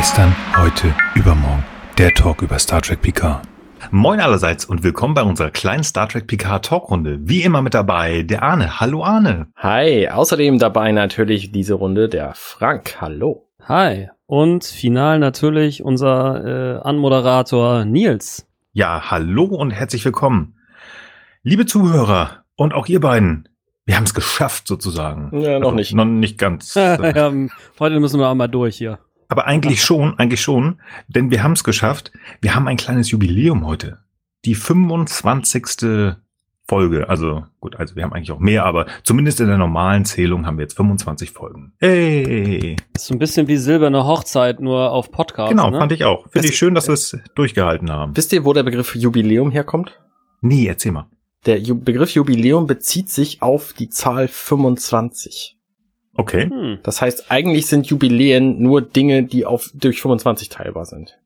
Gestern, heute, übermorgen. Der Talk über Star Trek Picard. Moin allerseits und willkommen bei unserer kleinen Star Trek Picard Talkrunde. Wie immer mit dabei der Arne. Hallo Arne. Hi, außerdem dabei natürlich diese Runde der Frank. Hallo. Hi. Und final natürlich unser äh, Anmoderator Nils. Ja, hallo und herzlich willkommen. Liebe Zuhörer und auch ihr beiden, wir haben es geschafft sozusagen. Ja, noch also, nicht. Noch nicht ganz. ja, heute müssen wir einmal durch hier. Aber eigentlich schon, eigentlich schon, denn wir haben es geschafft. Wir haben ein kleines Jubiläum heute. Die 25. Folge. Also gut, also wir haben eigentlich auch mehr, aber zumindest in der normalen Zählung haben wir jetzt 25 Folgen. Hey! Das ist so ein bisschen wie silberne Hochzeit, nur auf Podcast. Genau, ne? fand ich auch. Finde ich schön, dass wir es durchgehalten haben. Wisst ihr, wo der Begriff Jubiläum herkommt? Nee, erzähl mal. Der Ju Begriff Jubiläum bezieht sich auf die Zahl 25. Okay. Hm. Das heißt, eigentlich sind Jubiläen nur Dinge, die auf durch 25 teilbar sind.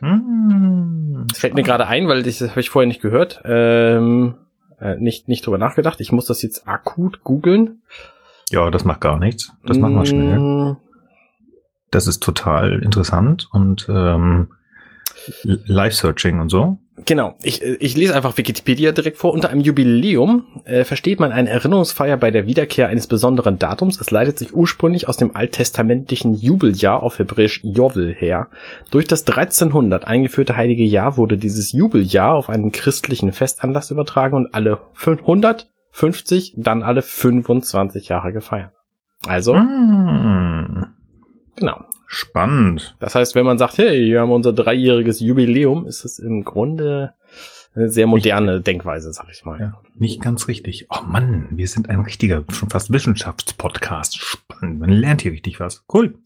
Hm. Das fällt mir gerade ein, weil das habe ich vorher nicht gehört. Ähm, äh, nicht, nicht drüber nachgedacht. Ich muss das jetzt akut googeln. Ja, das macht gar nichts. Das machen wir schnell. Mm, Das ist total interessant und ähm, Live-Searching und so. Genau, ich, ich lese einfach Wikipedia direkt vor. Unter einem Jubiläum äh, versteht man eine Erinnerungsfeier bei der Wiederkehr eines besonderen Datums. Es leitet sich ursprünglich aus dem alttestamentlichen Jubeljahr auf Hebräisch Jovel her. Durch das 1300 eingeführte heilige Jahr wurde dieses Jubeljahr auf einen christlichen Festanlass übertragen und alle 150, dann alle 25 Jahre gefeiert. Also, Hm. genau. Spannend. Das heißt, wenn man sagt, hey, wir haben unser dreijähriges Jubiläum, ist es im Grunde eine sehr moderne Denkweise, sag ich mal. Ja, nicht ganz richtig. Oh Mann, wir sind ein richtiger, schon fast Wissenschaftspodcast. Spannend. Man lernt hier richtig was. Cool.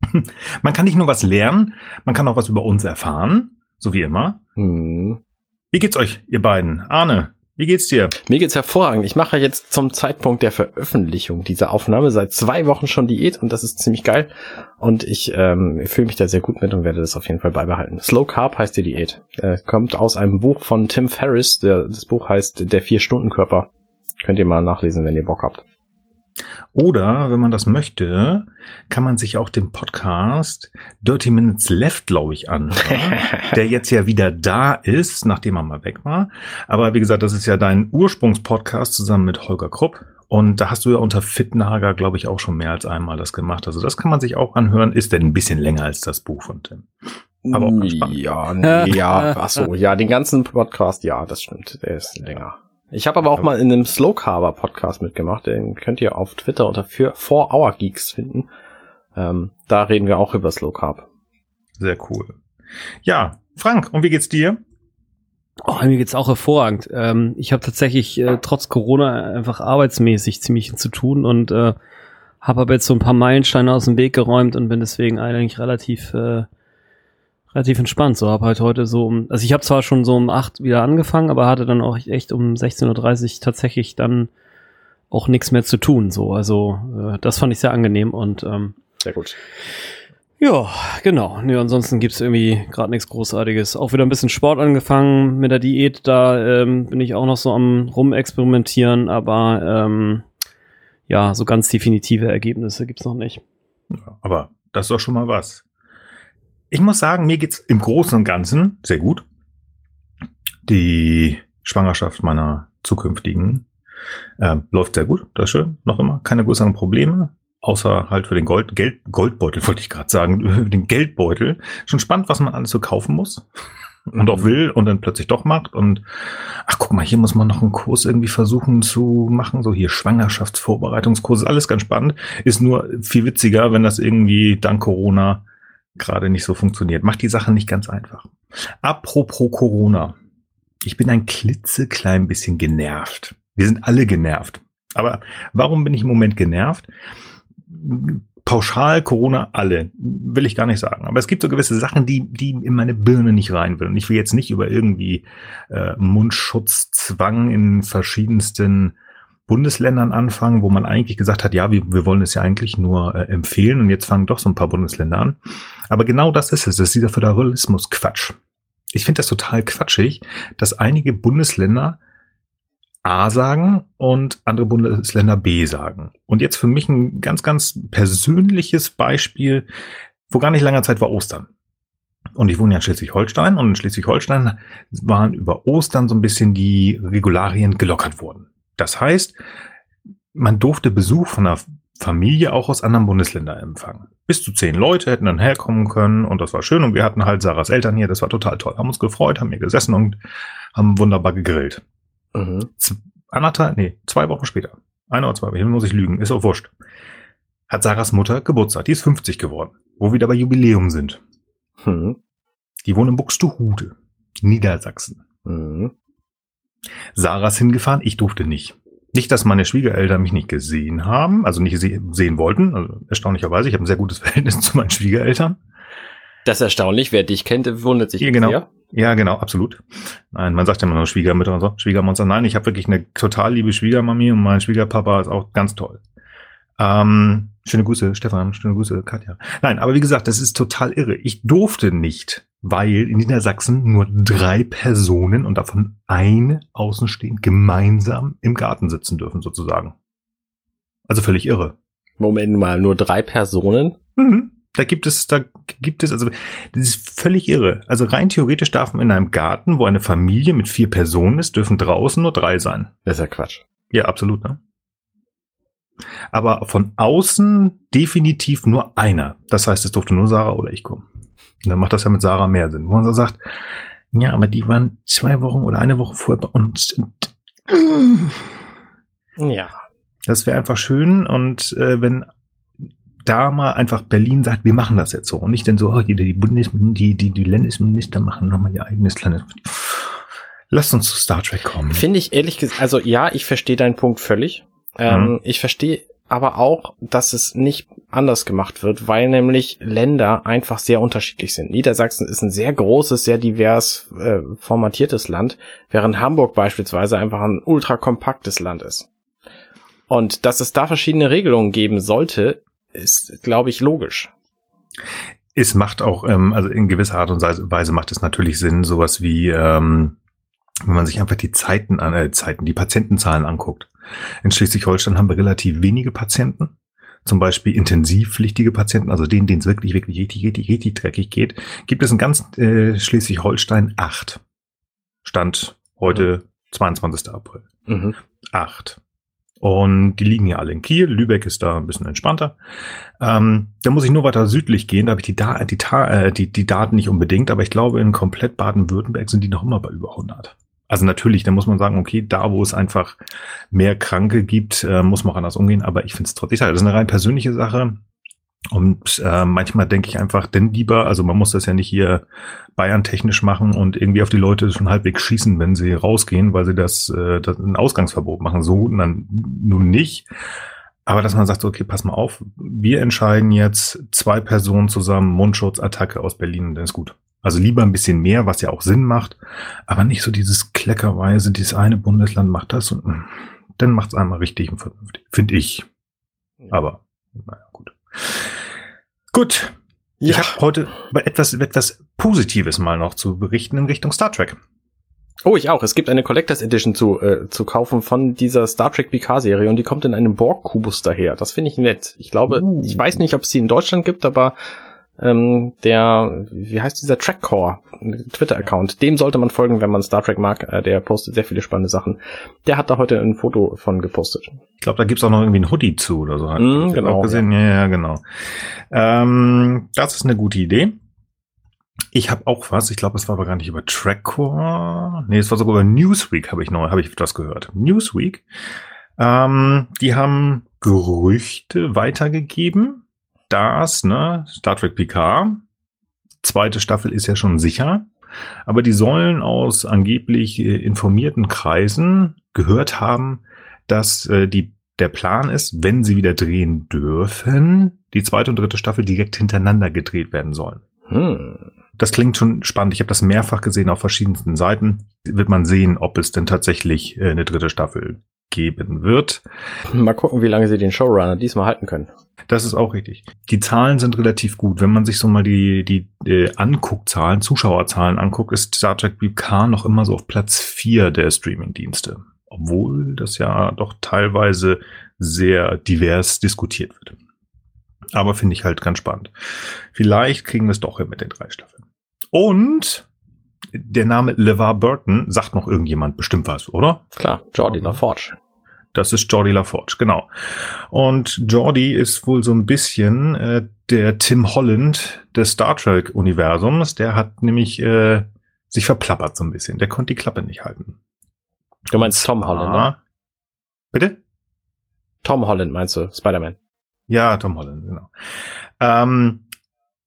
Man kann nicht nur was lernen, man kann auch was über uns erfahren. So wie immer. Hm. Wie geht's euch, ihr beiden? Arne, wie geht's dir? Mir geht's hervorragend. Ich mache jetzt zum Zeitpunkt der Veröffentlichung dieser Aufnahme seit zwei Wochen schon Diät und das ist ziemlich geil. Und ich ähm, fühle mich da sehr gut mit und werde das auf jeden Fall beibehalten. Slow Carb heißt die Diät. Äh, kommt aus einem Buch von Tim Ferriss. Der, das Buch heißt Der Vier-Stunden-Körper. Könnt ihr mal nachlesen, wenn ihr Bock habt. Oder, wenn man das möchte, kann man sich auch den Podcast Dirty Minutes Left, glaube ich, an, der jetzt ja wieder da ist, nachdem er mal weg war. Aber wie gesagt, das ist ja dein Ursprungspodcast zusammen mit Holger Krupp. Und da hast du ja unter Fitnager, glaube ich, auch schon mehr als einmal das gemacht. Also das kann man sich auch anhören. Ist denn ein bisschen länger als das Buch von Tim. Aber auch spannend. Ja, ja, ach so, ja, den ganzen Podcast, ja, das stimmt, der ist länger. Ich habe aber auch mal in einem Slow Carver Podcast mitgemacht, den könnt ihr auf Twitter unter 4 Hour Geeks finden. Ähm, da reden wir auch über Slow Carb. Sehr cool. Ja, Frank, und wie geht's dir? Oh, mir geht's auch hervorragend. Ähm, ich habe tatsächlich äh, trotz Corona einfach arbeitsmäßig ziemlich zu tun und äh, habe aber jetzt so ein paar Meilensteine aus dem Weg geräumt und bin deswegen eigentlich relativ äh, relativ entspannt. So habe halt heute so um, also ich habe zwar schon so um acht wieder angefangen, aber hatte dann auch echt um 16.30 Uhr tatsächlich dann auch nichts mehr zu tun. So, also äh, das fand ich sehr angenehm und ähm, Sehr gut. ja, genau. Nee, ansonsten gibt's irgendwie gerade nichts Großartiges. Auch wieder ein bisschen Sport angefangen mit der Diät. Da ähm, bin ich auch noch so am rumexperimentieren, aber ähm, ja, so ganz definitive Ergebnisse gibt's noch nicht. Ja, aber das ist doch schon mal was. Ich muss sagen, mir geht's im Großen und Ganzen sehr gut. Die Schwangerschaft meiner zukünftigen äh, läuft sehr gut, das ist schön, noch immer. Keine größeren Probleme, außer halt für den Gold, Geld, Goldbeutel, wollte ich gerade sagen, den Geldbeutel. Schon spannend, was man alles so kaufen muss und auch will und dann plötzlich doch macht. Und ach, guck mal, hier muss man noch einen Kurs irgendwie versuchen zu machen. So hier Schwangerschaftsvorbereitungskurs, ist alles ganz spannend. Ist nur viel witziger, wenn das irgendwie dank Corona gerade nicht so funktioniert. Macht die Sache nicht ganz einfach. Apropos Corona. Ich bin ein klitzeklein bisschen genervt. Wir sind alle genervt. Aber warum bin ich im Moment genervt? Pauschal Corona alle, will ich gar nicht sagen. Aber es gibt so gewisse Sachen, die, die in meine Birne nicht rein will. Und ich will jetzt nicht über irgendwie äh, Mundschutzzwang in verschiedensten Bundesländern anfangen, wo man eigentlich gesagt hat, ja, wir, wir wollen es ja eigentlich nur äh, empfehlen und jetzt fangen doch so ein paar Bundesländer an. Aber genau das ist es, das ist dieser Föderalismus-Quatsch. Ich finde das total quatschig, dass einige Bundesländer A sagen und andere Bundesländer B sagen. Und jetzt für mich ein ganz, ganz persönliches Beispiel. vor gar nicht langer Zeit war Ostern. Und ich wohne ja in Schleswig-Holstein und in Schleswig-Holstein waren über Ostern so ein bisschen die Regularien gelockert worden. Das heißt, man durfte Besuch von einer Familie auch aus anderen Bundesländern empfangen. Bis zu zehn Leute hätten dann herkommen können und das war schön und wir hatten halt Sarahs Eltern hier, das war total toll. Haben uns gefreut, haben hier gesessen und haben wunderbar gegrillt. Mhm. Anderthalb, nee, zwei Wochen später. Eine oder zwei Wochen, muss ich lügen, ist auch wurscht. Hat Sarahs Mutter Geburtstag, die ist 50 geworden, wo wir da bei Jubiläum sind. Mhm. Die wohnen in Buxtehude, Niedersachsen. Mhm. Sarah ist hingefahren, ich durfte nicht. Nicht, dass meine Schwiegereltern mich nicht gesehen haben, also nicht sehen wollten. Also erstaunlicherweise, ich habe ein sehr gutes Verhältnis zu meinen Schwiegereltern. Das ist erstaunlich. Wer dich kennt, wundert sich ja, genau. Sehr. Ja, genau, absolut. Nein, man sagt ja immer nur Schwiegermütter und so, Schwiegermonster. Nein, ich habe wirklich eine total liebe Schwiegermami und mein Schwiegerpapa ist auch ganz toll. Ähm, schöne Grüße, Stefan, schöne Grüße, Katja. Nein, aber wie gesagt, das ist total irre. Ich durfte nicht, weil in Niedersachsen nur drei Personen und davon eine außenstehend gemeinsam im Garten sitzen dürfen, sozusagen. Also völlig irre. Moment mal, nur drei Personen? Mhm. Da gibt es, da gibt es, also, das ist völlig irre. Also rein theoretisch darf man in einem Garten, wo eine Familie mit vier Personen ist, dürfen draußen nur drei sein. Das ist ja Quatsch. Ja, absolut, ne? Aber von außen definitiv nur einer. Das heißt, es durfte nur Sarah oder ich kommen. Und dann macht das ja mit Sarah mehr Sinn. Wo man so sagt, ja, aber die waren zwei Wochen oder eine Woche vorher bei uns. Ja. Das wäre einfach schön. Und äh, wenn da mal einfach Berlin sagt, wir machen das jetzt so. Und nicht denn so, oh, die, die Bundes, die, die, die Landesminister machen nochmal ihr eigenes Landes. Lasst uns zu Star Trek kommen. Finde ich ehrlich gesagt, also ja, ich verstehe deinen Punkt völlig. Ähm, mhm. Ich verstehe aber auch, dass es nicht anders gemacht wird, weil nämlich Länder einfach sehr unterschiedlich sind. Niedersachsen ist ein sehr großes, sehr divers äh, formatiertes Land, während Hamburg beispielsweise einfach ein ultra kompaktes Land ist. Und dass es da verschiedene Regelungen geben sollte, ist, glaube ich, logisch. Es macht auch, ähm, also in gewisser Art und Weise macht es natürlich Sinn, sowas wie, ähm, wenn man sich einfach die Zeiten an, äh, Zeiten, die Patientenzahlen anguckt. In Schleswig-Holstein haben wir relativ wenige Patienten. Zum Beispiel intensivpflichtige Patienten, also denen, denen es wirklich, wirklich richtig, richtig, richtig dreckig geht, gibt es in ganz äh, Schleswig-Holstein acht. Stand heute mhm. 22. April. Mhm. Acht. Und die liegen ja alle in Kiel. Lübeck ist da ein bisschen entspannter. Ähm, da muss ich nur weiter südlich gehen. Da habe ich die, da die, äh, die, die Daten nicht unbedingt, aber ich glaube, in komplett Baden-Württemberg sind die noch immer bei über 100. Also natürlich, da muss man sagen, okay, da wo es einfach mehr Kranke gibt, äh, muss man auch anders umgehen. Aber ich finde es trotzdem, das ist eine rein persönliche Sache. Und äh, manchmal denke ich einfach, denn lieber, also man muss das ja nicht hier Bayern technisch machen und irgendwie auf die Leute schon halbwegs schießen, wenn sie rausgehen, weil sie das, äh, das ein Ausgangsverbot machen. So dann nun nicht. Aber dass man sagt, okay, pass mal auf, wir entscheiden jetzt zwei Personen zusammen, Mundschutzattacke aus Berlin, dann ist gut. Also lieber ein bisschen mehr, was ja auch Sinn macht, aber nicht so dieses Kleckerweise, dieses eine Bundesland macht das und hm, dann macht es einmal richtig und vernünftig, finde ich. Aber naja, gut. Gut. Ja. Ich habe heute etwas, etwas Positives mal noch zu berichten in Richtung Star Trek. Oh, ich auch. Es gibt eine Collectors Edition zu, äh, zu kaufen von dieser Star Trek PK-Serie und die kommt in einem Borg-Kubus daher. Das finde ich nett. Ich glaube, uh. ich weiß nicht, ob es sie in Deutschland gibt, aber ähm, der, wie heißt dieser Trackcore, Twitter-Account, dem sollte man folgen, wenn man Star Trek mag. Äh, der postet sehr viele spannende Sachen. Der hat da heute ein Foto von gepostet. Ich glaube, da gibt's auch noch irgendwie ein Hoodie zu oder so. Mm, genau. Gesehen. Ja. ja, genau. Ähm, das ist eine gute Idee. Ich habe auch was, ich glaube, es war aber gar nicht über Trackcore. Nee, es war sogar über Newsweek, habe ich noch, habe ich das gehört. Newsweek. Ähm, die haben Gerüchte weitergegeben das, ne, Star Trek PK, zweite Staffel ist ja schon sicher, aber die sollen aus angeblich äh, informierten Kreisen gehört haben, dass äh, die, der Plan ist, wenn sie wieder drehen dürfen, die zweite und dritte Staffel direkt hintereinander gedreht werden sollen. Hm. Das klingt schon spannend. Ich habe das mehrfach gesehen auf verschiedensten Seiten. Wird man sehen, ob es denn tatsächlich äh, eine dritte Staffel geben wird. Mal gucken, wie lange sie den Showrunner diesmal halten können. Das ist auch richtig. Die Zahlen sind relativ gut. Wenn man sich so mal die, die, die Anguckzahlen, Zuschauerzahlen anguckt, ist Star Trek PK noch immer so auf Platz vier der Streamingdienste. Obwohl das ja doch teilweise sehr divers diskutiert wird. Aber finde ich halt ganz spannend. Vielleicht kriegen wir es doch hin mit den drei Staffeln. Und der Name LeVar Burton sagt noch irgendjemand bestimmt was, oder? Klar, Jordi LaForge. Das ist Jordi LaForge, genau. Und Jordi ist wohl so ein bisschen äh, der Tim Holland des Star Trek-Universums. Der hat nämlich äh, sich verplappert so ein bisschen. Der konnte die Klappe nicht halten. Du meinst Tom Holland, ne? Bitte? Tom Holland meinst du, Spider-Man. Ja, Tom Holland, genau. Ähm,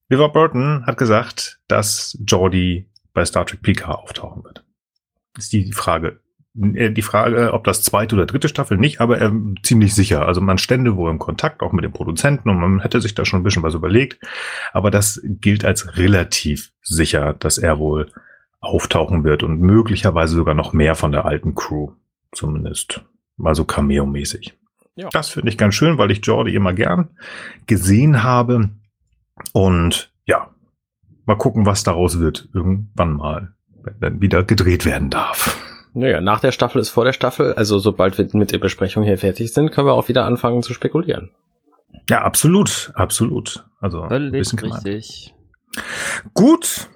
Liver Burton hat gesagt, dass Jordi bei Star Trek Picard auftauchen wird. Ist die Frage. Äh, die Frage, ob das zweite oder dritte Staffel nicht, aber er ziemlich sicher. Also man stände wohl im Kontakt auch mit dem Produzenten und man hätte sich da schon ein bisschen was überlegt. Aber das gilt als relativ sicher, dass er wohl auftauchen wird und möglicherweise sogar noch mehr von der alten Crew. Zumindest mal so Cameo-mäßig. Ja. Das finde ich ganz schön, weil ich Jordi immer gern gesehen habe. Und ja, mal gucken, was daraus wird irgendwann mal, wenn dann wieder gedreht werden darf. Naja, nach der Staffel ist vor der Staffel. Also sobald wir mit der Besprechung hier fertig sind, können wir auch wieder anfangen zu spekulieren. Ja, absolut, absolut. Also Völlig richtig. Gut,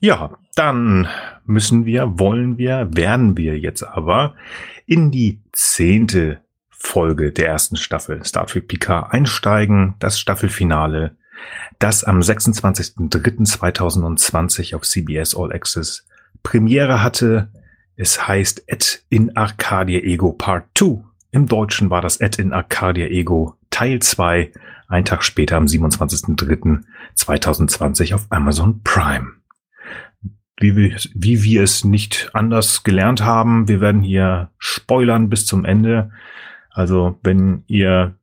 ja, dann müssen wir, wollen wir, werden wir jetzt aber in die zehnte Folge der ersten Staffel Star Trek Picard einsteigen, das Staffelfinale, das am 26.03.2020 auf CBS All Access Premiere hatte. Es heißt Ed in Arcadia Ego Part 2. Im Deutschen war das Ed in Arcadia Ego Teil 2, ein Tag später am 27.03.2020 auf Amazon Prime wie wir, wie wir es nicht anders gelernt haben. Wir werden hier spoilern bis zum Ende. Also wenn ihr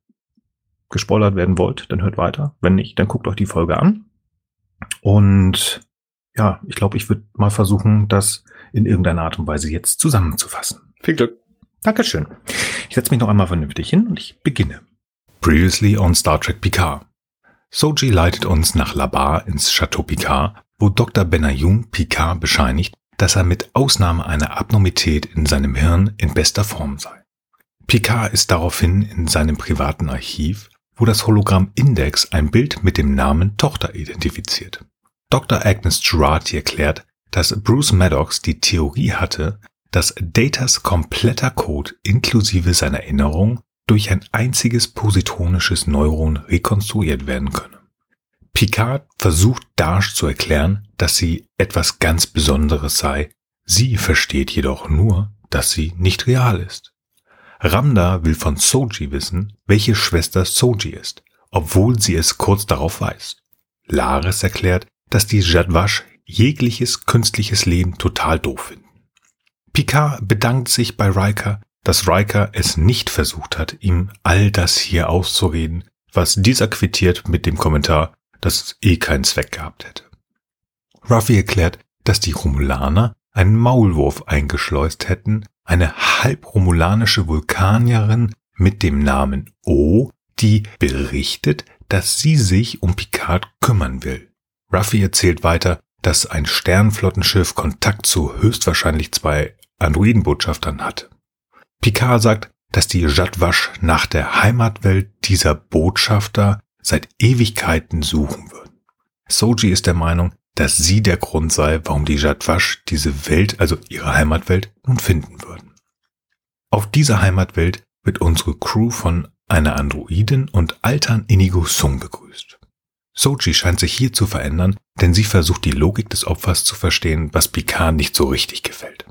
gespoilert werden wollt, dann hört weiter. Wenn nicht, dann guckt euch die Folge an. Und ja, ich glaube, ich würde mal versuchen, das in irgendeiner Art und Weise jetzt zusammenzufassen. Viel Glück. Dankeschön. Ich setze mich noch einmal vernünftig hin und ich beginne. Previously on Star Trek Picard. Soji leitet uns nach Labar ins Chateau Picard, wo Dr. Benayoun Picard bescheinigt, dass er mit Ausnahme einer Abnormität in seinem Hirn in bester Form sei. Picard ist daraufhin in seinem privaten Archiv, wo das Hologramm Index ein Bild mit dem Namen Tochter identifiziert. Dr. Agnes Girardi erklärt, dass Bruce Maddox die Theorie hatte, dass Datas kompletter Code inklusive seiner Erinnerung durch ein einziges positronisches Neuron rekonstruiert werden könne. Picard versucht Dash zu erklären, dass sie etwas ganz Besonderes sei. Sie versteht jedoch nur, dass sie nicht real ist. Ramda will von Soji wissen, welche Schwester Soji ist, obwohl sie es kurz darauf weiß. Laris erklärt, dass die Jadwash jegliches künstliches Leben total doof finden. Picard bedankt sich bei Riker, dass Riker es nicht versucht hat, ihm all das hier auszureden, was dieser quittiert mit dem Kommentar, dass es eh keinen Zweck gehabt hätte. Ruffy erklärt, dass die Romulaner einen Maulwurf eingeschleust hätten, eine halbromulanische Vulkanierin mit dem Namen O, die berichtet, dass sie sich um Picard kümmern will. Ruffy erzählt weiter, dass ein Sternflottenschiff Kontakt zu höchstwahrscheinlich zwei Androidenbotschaftern hatte. Picard sagt, dass die Jadwasch nach der Heimatwelt dieser Botschafter seit Ewigkeiten suchen würden. Soji ist der Meinung, dass sie der Grund sei, warum die Jadwasch diese Welt, also ihre Heimatwelt, nun finden würden. Auf dieser Heimatwelt wird unsere Crew von einer Androidin und Altern Inigo Sung begrüßt. Soji scheint sich hier zu verändern, denn sie versucht die Logik des Opfers zu verstehen, was Picard nicht so richtig gefällt.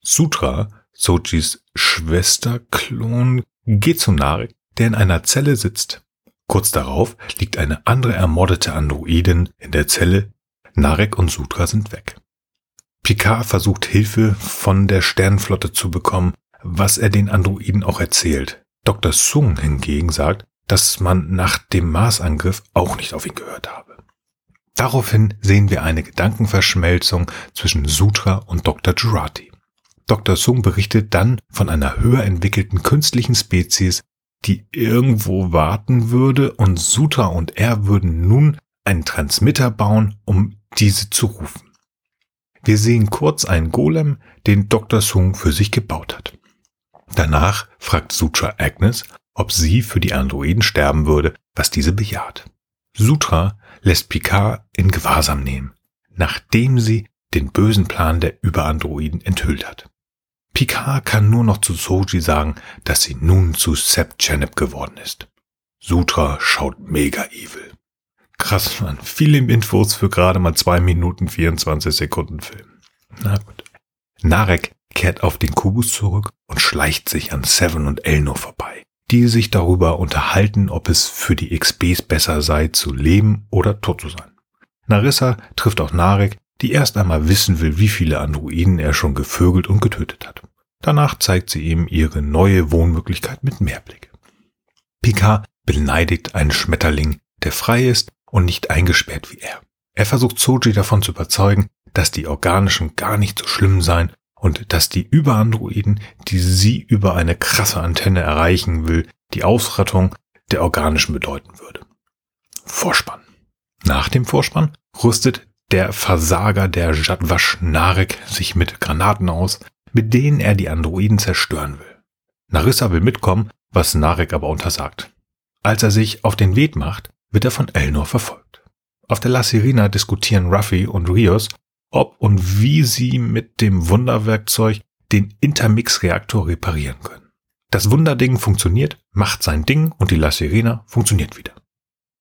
Sutra, Sojis Schwesterklon, geht zu Narek, der in einer Zelle sitzt. Kurz darauf liegt eine andere ermordete Androidin in der Zelle. Narek und Sutra sind weg. Picard versucht Hilfe von der Sternenflotte zu bekommen, was er den Androiden auch erzählt. Dr. Sung hingegen sagt, dass man nach dem Marsangriff auch nicht auf ihn gehört habe. Daraufhin sehen wir eine Gedankenverschmelzung zwischen Sutra und Dr. Jurati. Dr. Sung berichtet dann von einer höher entwickelten künstlichen Spezies, die irgendwo warten würde und Sutra und er würden nun einen Transmitter bauen, um diese zu rufen. Wir sehen kurz einen Golem, den Dr. Sung für sich gebaut hat. Danach fragt Sutra Agnes, ob sie für die Androiden sterben würde, was diese bejaht. Sutra lässt Picard in Gewahrsam nehmen, nachdem sie den bösen Plan der Überandroiden enthüllt hat. Picard kann nur noch zu Soji sagen, dass sie nun zu Seb Chanep geworden ist. Sutra schaut mega evil. Krass, man. Viele Infos für gerade mal zwei Minuten 24 Sekunden Film. Na gut. Narek kehrt auf den Kubus zurück und schleicht sich an Seven und Elnor vorbei, die sich darüber unterhalten, ob es für die XBs besser sei, zu leben oder tot zu sein. Narissa trifft auch Narek, die erst einmal wissen will, wie viele Androiden er schon gevögelt und getötet hat. Danach zeigt sie ihm ihre neue Wohnmöglichkeit mit Mehrblick. Picard beneidigt einen Schmetterling, der frei ist und nicht eingesperrt wie er. Er versucht Soji davon zu überzeugen, dass die Organischen gar nicht so schlimm seien und dass die Überandroiden, die sie über eine krasse Antenne erreichen will, die Ausrattung der Organischen bedeuten würde. Vorspann. Nach dem Vorspann rüstet der Versager der Jadwash Narek sich mit Granaten aus, mit denen er die Androiden zerstören will. Narissa will mitkommen, was Narek aber untersagt. Als er sich auf den Weg macht, wird er von Elnor verfolgt. Auf der La Sirena diskutieren Ruffy und Rios, ob und wie sie mit dem Wunderwerkzeug den Intermix-Reaktor reparieren können. Das Wunderding funktioniert, macht sein Ding und die La Sirena funktioniert wieder.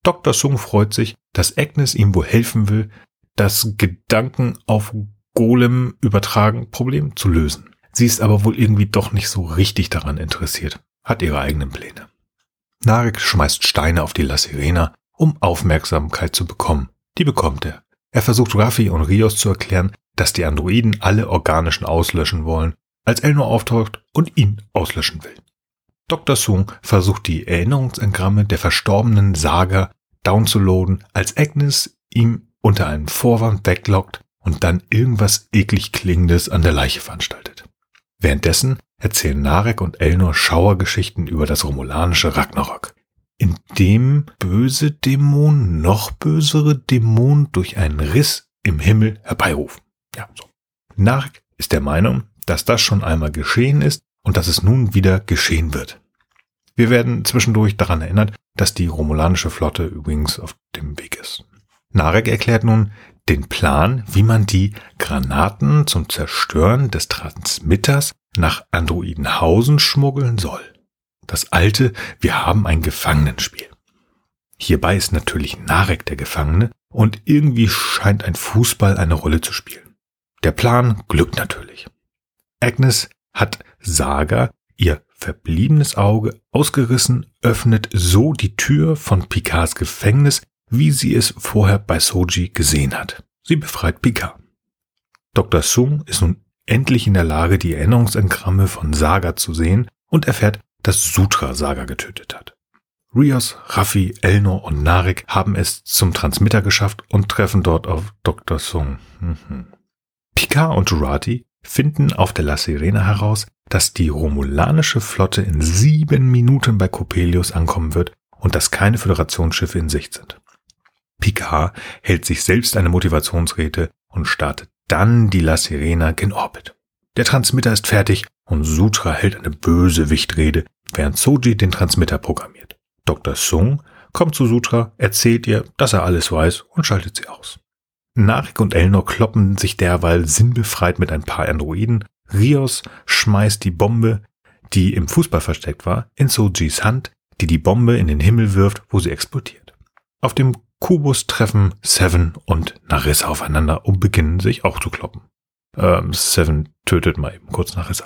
Dr. Sung freut sich, dass Agnes ihm wohl helfen will, das Gedanken auf Golem übertragen Problem zu lösen. Sie ist aber wohl irgendwie doch nicht so richtig daran interessiert, hat ihre eigenen Pläne. Narek schmeißt Steine auf die La Sirena, um Aufmerksamkeit zu bekommen. Die bekommt er. Er versucht Raffi und Rios zu erklären, dass die Androiden alle Organischen auslöschen wollen, als Elnor auftaucht und ihn auslöschen will. Dr. Sung versucht die Erinnerungsengramme der verstorbenen Saga downzuladen, als Agnes ihm unter einem Vorwand weglockt und dann irgendwas eklig Klingendes an der Leiche veranstaltet. Währenddessen erzählen Narek und Elnor Schauergeschichten über das romulanische Ragnarok, in dem böse Dämonen noch bösere Dämonen durch einen Riss im Himmel herbeirufen. Ja, so. Narek ist der Meinung, dass das schon einmal geschehen ist und dass es nun wieder geschehen wird. Wir werden zwischendurch daran erinnert, dass die romulanische Flotte übrigens auf dem Weg ist. Narek erklärt nun den Plan, wie man die Granaten zum Zerstören des Transmitters nach Androidenhausen schmuggeln soll. Das alte Wir haben ein Gefangenenspiel. Hierbei ist natürlich Narek der Gefangene und irgendwie scheint ein Fußball eine Rolle zu spielen. Der Plan glückt natürlich. Agnes hat Saga ihr verbliebenes Auge ausgerissen, öffnet so die Tür von Picards Gefängnis, wie sie es vorher bei Soji gesehen hat. Sie befreit Picard. Dr. Sung ist nun endlich in der Lage, die Erinnerungsengramme von Saga zu sehen und erfährt, dass Sutra Saga getötet hat. Rios, Raffi, Elnor und Narek haben es zum Transmitter geschafft und treffen dort auf Dr. Sung. Mhm. Picard und Jurati finden auf der La Sirena heraus, dass die romulanische Flotte in sieben Minuten bei Coppelius ankommen wird und dass keine Föderationsschiffe in Sicht sind. Picard hält sich selbst eine Motivationsrede und startet dann die La Sirena gen Orbit. Der Transmitter ist fertig und Sutra hält eine böse Wichtrede, während Soji den Transmitter programmiert. Dr. Sung kommt zu Sutra, erzählt ihr, dass er alles weiß und schaltet sie aus. Narik und Elnor kloppen sich derweil sinnbefreit mit ein paar Androiden. Rios schmeißt die Bombe, die im Fußball versteckt war, in Sojis Hand, die die Bombe in den Himmel wirft, wo sie explodiert. Auf dem Kubus treffen Seven und Narissa aufeinander und beginnen sich auch zu kloppen. Ähm, Seven tötet mal eben kurz Narissa.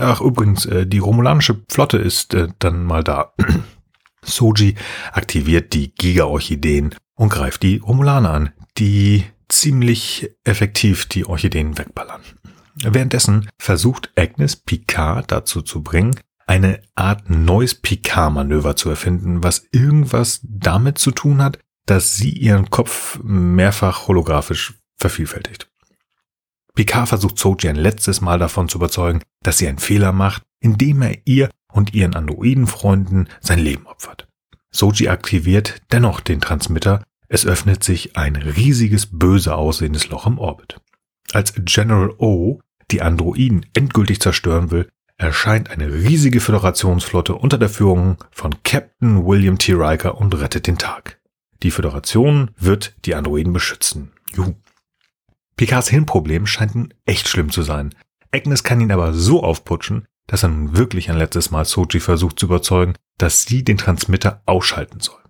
Ach, übrigens, äh, die romulanische Flotte ist äh, dann mal da. Soji aktiviert die Giga-Orchideen und greift die Romulaner an, die ziemlich effektiv die Orchideen wegballern. Währenddessen versucht Agnes Picard dazu zu bringen, eine Art neues Picard-Manöver zu erfinden, was irgendwas damit zu tun hat, dass sie ihren Kopf mehrfach holographisch vervielfältigt. Picard versucht Soji ein letztes Mal davon zu überzeugen, dass sie einen Fehler macht, indem er ihr und ihren Androidenfreunden sein Leben opfert. Soji aktiviert dennoch den Transmitter, es öffnet sich ein riesiges böse aussehendes Loch im Orbit. Als General O die Androiden endgültig zerstören will, erscheint eine riesige Föderationsflotte unter der Führung von Captain William T. Riker und rettet den Tag. Die Föderation wird die Androiden beschützen. Juhu. Picards Hirnproblem scheint nun echt schlimm zu sein. Agnes kann ihn aber so aufputschen, dass er nun wirklich ein letztes Mal Soji versucht zu überzeugen, dass sie den Transmitter ausschalten soll.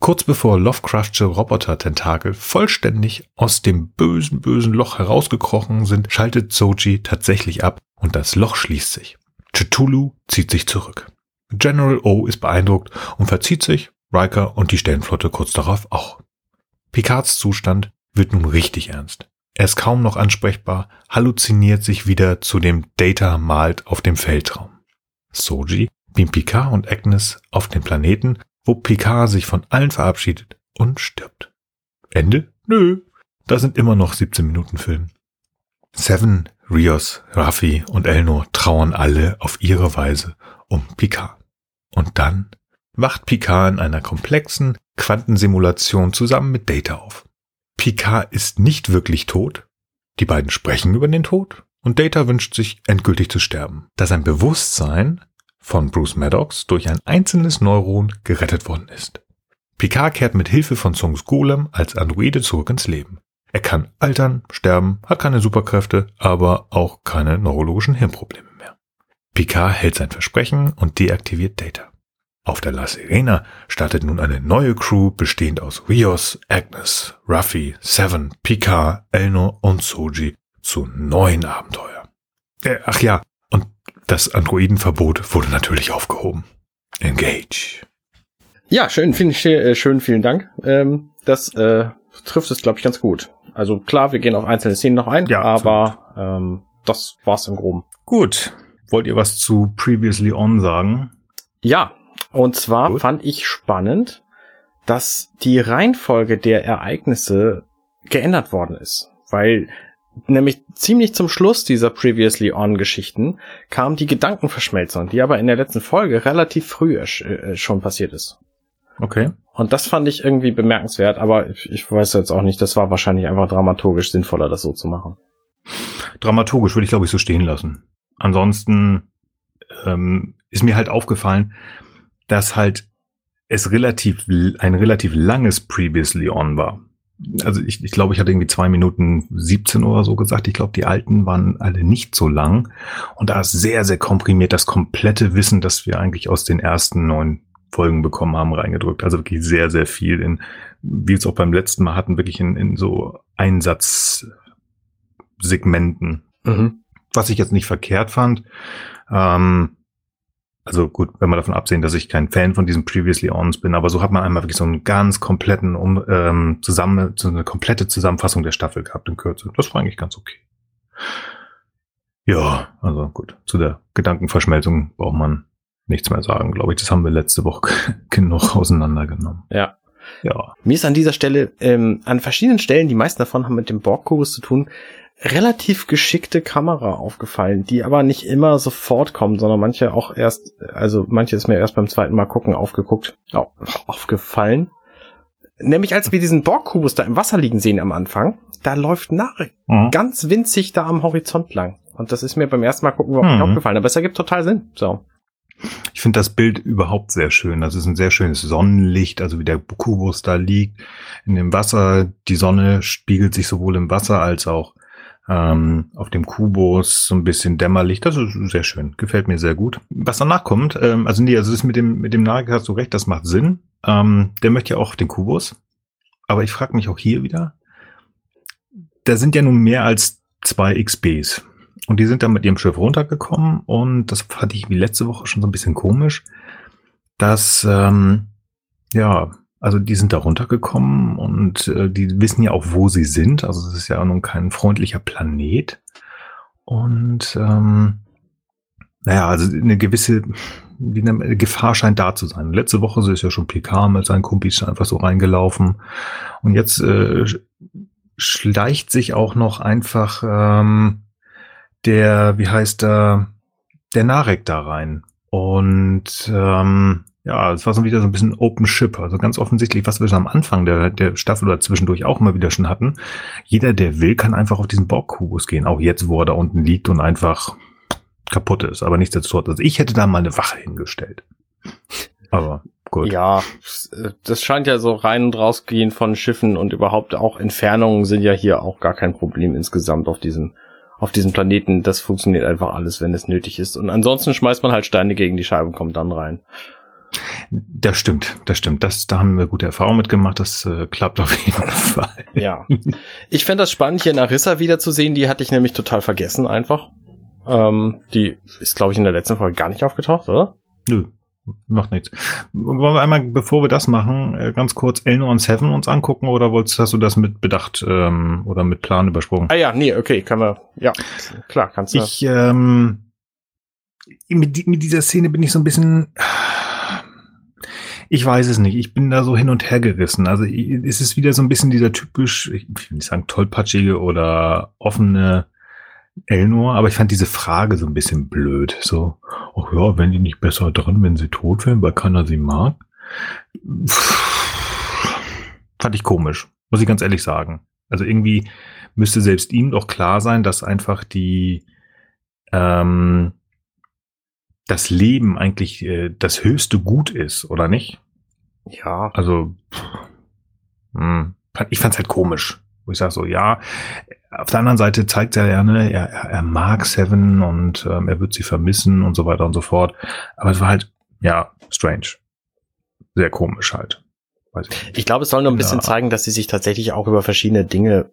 Kurz bevor Lovecraftsche Roboter-Tentakel vollständig aus dem bösen, bösen Loch herausgekrochen sind, schaltet Soji tatsächlich ab und das Loch schließt sich. Cthulhu zieht sich zurück. General O ist beeindruckt und verzieht sich, Riker und die Sternflotte kurz darauf auch. Picards Zustand wird nun richtig ernst. Er ist kaum noch ansprechbar, halluziniert sich wieder zu dem Data malt auf dem Feldraum. Soji beamt Picard und Agnes auf den Planeten, wo Picard sich von allen verabschiedet und stirbt. Ende? Nö. Da sind immer noch 17 Minuten Film. Seven, Rios, Raffi und Elnor trauern alle auf ihre Weise um Picard. Und dann wacht Picard in einer komplexen Quantensimulation zusammen mit Data auf. Picard ist nicht wirklich tot. Die beiden sprechen über den Tod und Data wünscht sich endgültig zu sterben, da sein Bewusstsein von Bruce Maddox durch ein einzelnes Neuron gerettet worden ist. Picard kehrt mit Hilfe von Songs Golem als Androide zurück ins Leben. Er kann altern, sterben, hat keine Superkräfte, aber auch keine neurologischen Hirnprobleme mehr. Picard hält sein Versprechen und deaktiviert Data. Auf der La Sirena startet nun eine neue Crew bestehend aus Rios, Agnes, Ruffy, Seven, Picard, Elno und Soji zu neuen Abenteuer. Äh, ach ja, und das Androidenverbot wurde natürlich aufgehoben. Engage. Ja, schön, vielen, äh, schön, vielen Dank. Ähm, das äh, trifft es, glaube ich, ganz gut. Also klar, wir gehen auf einzelne Szenen noch ein, ja, aber ähm, das war's im Groben. Gut. Wollt ihr was zu Previously On sagen? Ja, und zwar Gut. fand ich spannend, dass die Reihenfolge der Ereignisse geändert worden ist. Weil nämlich ziemlich zum Schluss dieser Previously On Geschichten kam die Gedankenverschmelzung, die aber in der letzten Folge relativ früh äh, schon passiert ist. Okay. Und das fand ich irgendwie bemerkenswert, aber ich, ich weiß jetzt auch nicht, das war wahrscheinlich einfach dramaturgisch sinnvoller, das so zu machen. Dramaturgisch würde ich, glaube ich, so stehen lassen. Ansonsten ähm, ist mir halt aufgefallen, dass halt es relativ, ein relativ langes Previously On war. Also ich, ich glaube, ich hatte irgendwie zwei Minuten 17 oder so gesagt. Ich glaube, die alten waren alle nicht so lang. Und da ist sehr, sehr komprimiert das komplette Wissen, das wir eigentlich aus den ersten neun Folgen bekommen haben, reingedrückt. Also wirklich sehr, sehr viel in, wie es auch beim letzten Mal hatten, wirklich in, in so Einsatzsegmenten. Mhm. Was ich jetzt nicht verkehrt fand. Ähm, also gut, wenn wir davon absehen, dass ich kein Fan von diesen Previously Ons bin, aber so hat man einmal wirklich so einen ganz kompletten, um, ähm, zusammen, so eine komplette Zusammenfassung der Staffel gehabt in Kürze. Das war eigentlich ganz okay. Ja, also gut, zu der Gedankenverschmelzung braucht man nichts mehr sagen, glaube ich. Das haben wir letzte Woche genug auseinandergenommen. Ja. Ja. Mir ist an dieser Stelle, ähm, an verschiedenen Stellen, die meisten davon haben mit dem Borgkubus zu tun, relativ geschickte Kamera aufgefallen, die aber nicht immer sofort kommen, sondern manche auch erst, also manche ist mir erst beim zweiten Mal gucken aufgeguckt, oh, aufgefallen. Nämlich als wir diesen Borgkubus da im Wasser liegen sehen am Anfang, da läuft nach mhm. ganz winzig da am Horizont lang. Und das ist mir beim ersten Mal gucken überhaupt mhm. nicht aufgefallen, aber es ergibt total Sinn. So. Ich finde das Bild überhaupt sehr schön. Das ist ein sehr schönes Sonnenlicht, also wie der Kubus da liegt in dem Wasser. Die Sonne spiegelt sich sowohl im Wasser als auch ähm, auf dem Kubus so ein bisschen dämmerlich. Das ist sehr schön. Gefällt mir sehr gut. Was danach kommt, ähm, also nee, also das mit dem, mit dem Nagel hast du recht, das macht Sinn. Ähm, der möchte ja auch den Kubus. Aber ich frage mich auch hier wieder, da sind ja nun mehr als zwei XBs. Und die sind dann mit ihrem Schiff runtergekommen und das fand ich wie letzte Woche schon so ein bisschen komisch, dass ähm, ja also die sind da runtergekommen und äh, die wissen ja auch, wo sie sind. Also es ist ja nun kein freundlicher Planet. Und ähm, naja, also eine gewisse eine Gefahr scheint da zu sein. Letzte Woche ist ja schon PK mit seinen Kumpis einfach so reingelaufen. Und jetzt äh, schleicht sich auch noch einfach ähm, der, wie heißt der, der Narek da rein. Und ähm, ja, es war so wieder so ein bisschen Open Ship. Also ganz offensichtlich, was wir schon am Anfang der, der Staffel oder zwischendurch auch immer wieder schon hatten. Jeder, der will, kann einfach auf diesen Borgkubus gehen. Auch jetzt, wo er da unten liegt und einfach kaputt ist. Aber nichtsdestotrotz, also ich hätte da mal eine Wache hingestellt. Aber gut. Ja, das scheint ja so rein und rausgehen von Schiffen und überhaupt auch Entfernungen sind ja hier auch gar kein Problem insgesamt auf diesem auf diesem Planeten. Das funktioniert einfach alles, wenn es nötig ist. Und ansonsten schmeißt man halt Steine gegen die Scheibe und kommt dann rein. Das stimmt, das stimmt. Das, da haben wir gute Erfahrungen mitgemacht. Das äh, klappt auf jeden Fall. Ja. Ich fände das spannend, hier Narissa wiederzusehen. Die hatte ich nämlich total vergessen einfach. Ähm, die ist, glaube ich, in der letzten Folge gar nicht aufgetaucht, oder? Nö, macht nichts. Wollen wir einmal, bevor wir das machen, äh, ganz kurz Elnor und Seven uns angucken oder wolltest, hast du das mit Bedacht ähm, oder mit Plan übersprungen? Ah ja, nee, okay, kann man, ja, klar, kannst du. Ich, ähm, mit, mit dieser Szene bin ich so ein bisschen, ich weiß es nicht. Ich bin da so hin und her gerissen. Also es ist wieder so ein bisschen dieser typisch, ich will nicht sagen tollpatschige oder offene Elnor, aber ich fand diese Frage so ein bisschen blöd. So, ach ja, wenn die nicht besser dran, wenn sie tot wären, weil keiner sie mag. Fand ich komisch, muss ich ganz ehrlich sagen. Also irgendwie müsste selbst ihm doch klar sein, dass einfach die ähm, das Leben eigentlich äh, das höchste Gut ist, oder nicht? Ja. Also, mh, hm, ich fand's halt komisch. Wo ich sage so, ja, auf der anderen Seite zeigt er ja, ne, er, er mag Seven und ähm, er wird sie vermissen und so weiter und so fort. Aber es war halt, ja, strange. Sehr komisch halt. Ich, ich glaube, es soll nur ein bisschen ja. zeigen, dass sie sich tatsächlich auch über verschiedene Dinge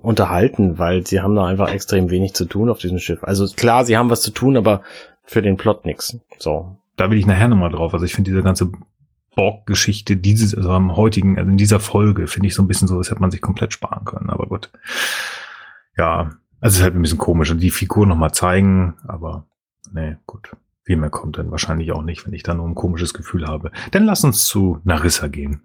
unterhalten, weil sie haben da einfach extrem wenig zu tun auf diesem Schiff. Also klar, sie haben was zu tun, aber für den Plot nix. So. Da will ich nachher nochmal drauf. Also ich finde diese ganze Borg-Geschichte dieses, also am heutigen, also in dieser Folge, finde ich so ein bisschen so, das hätte man sich komplett sparen können. Aber gut. Ja, also es ist halt ein bisschen komisch und die Figur nochmal zeigen, aber nee, gut. Viel mehr kommt dann wahrscheinlich auch nicht, wenn ich da nur ein komisches Gefühl habe. Dann lass uns zu Narissa gehen.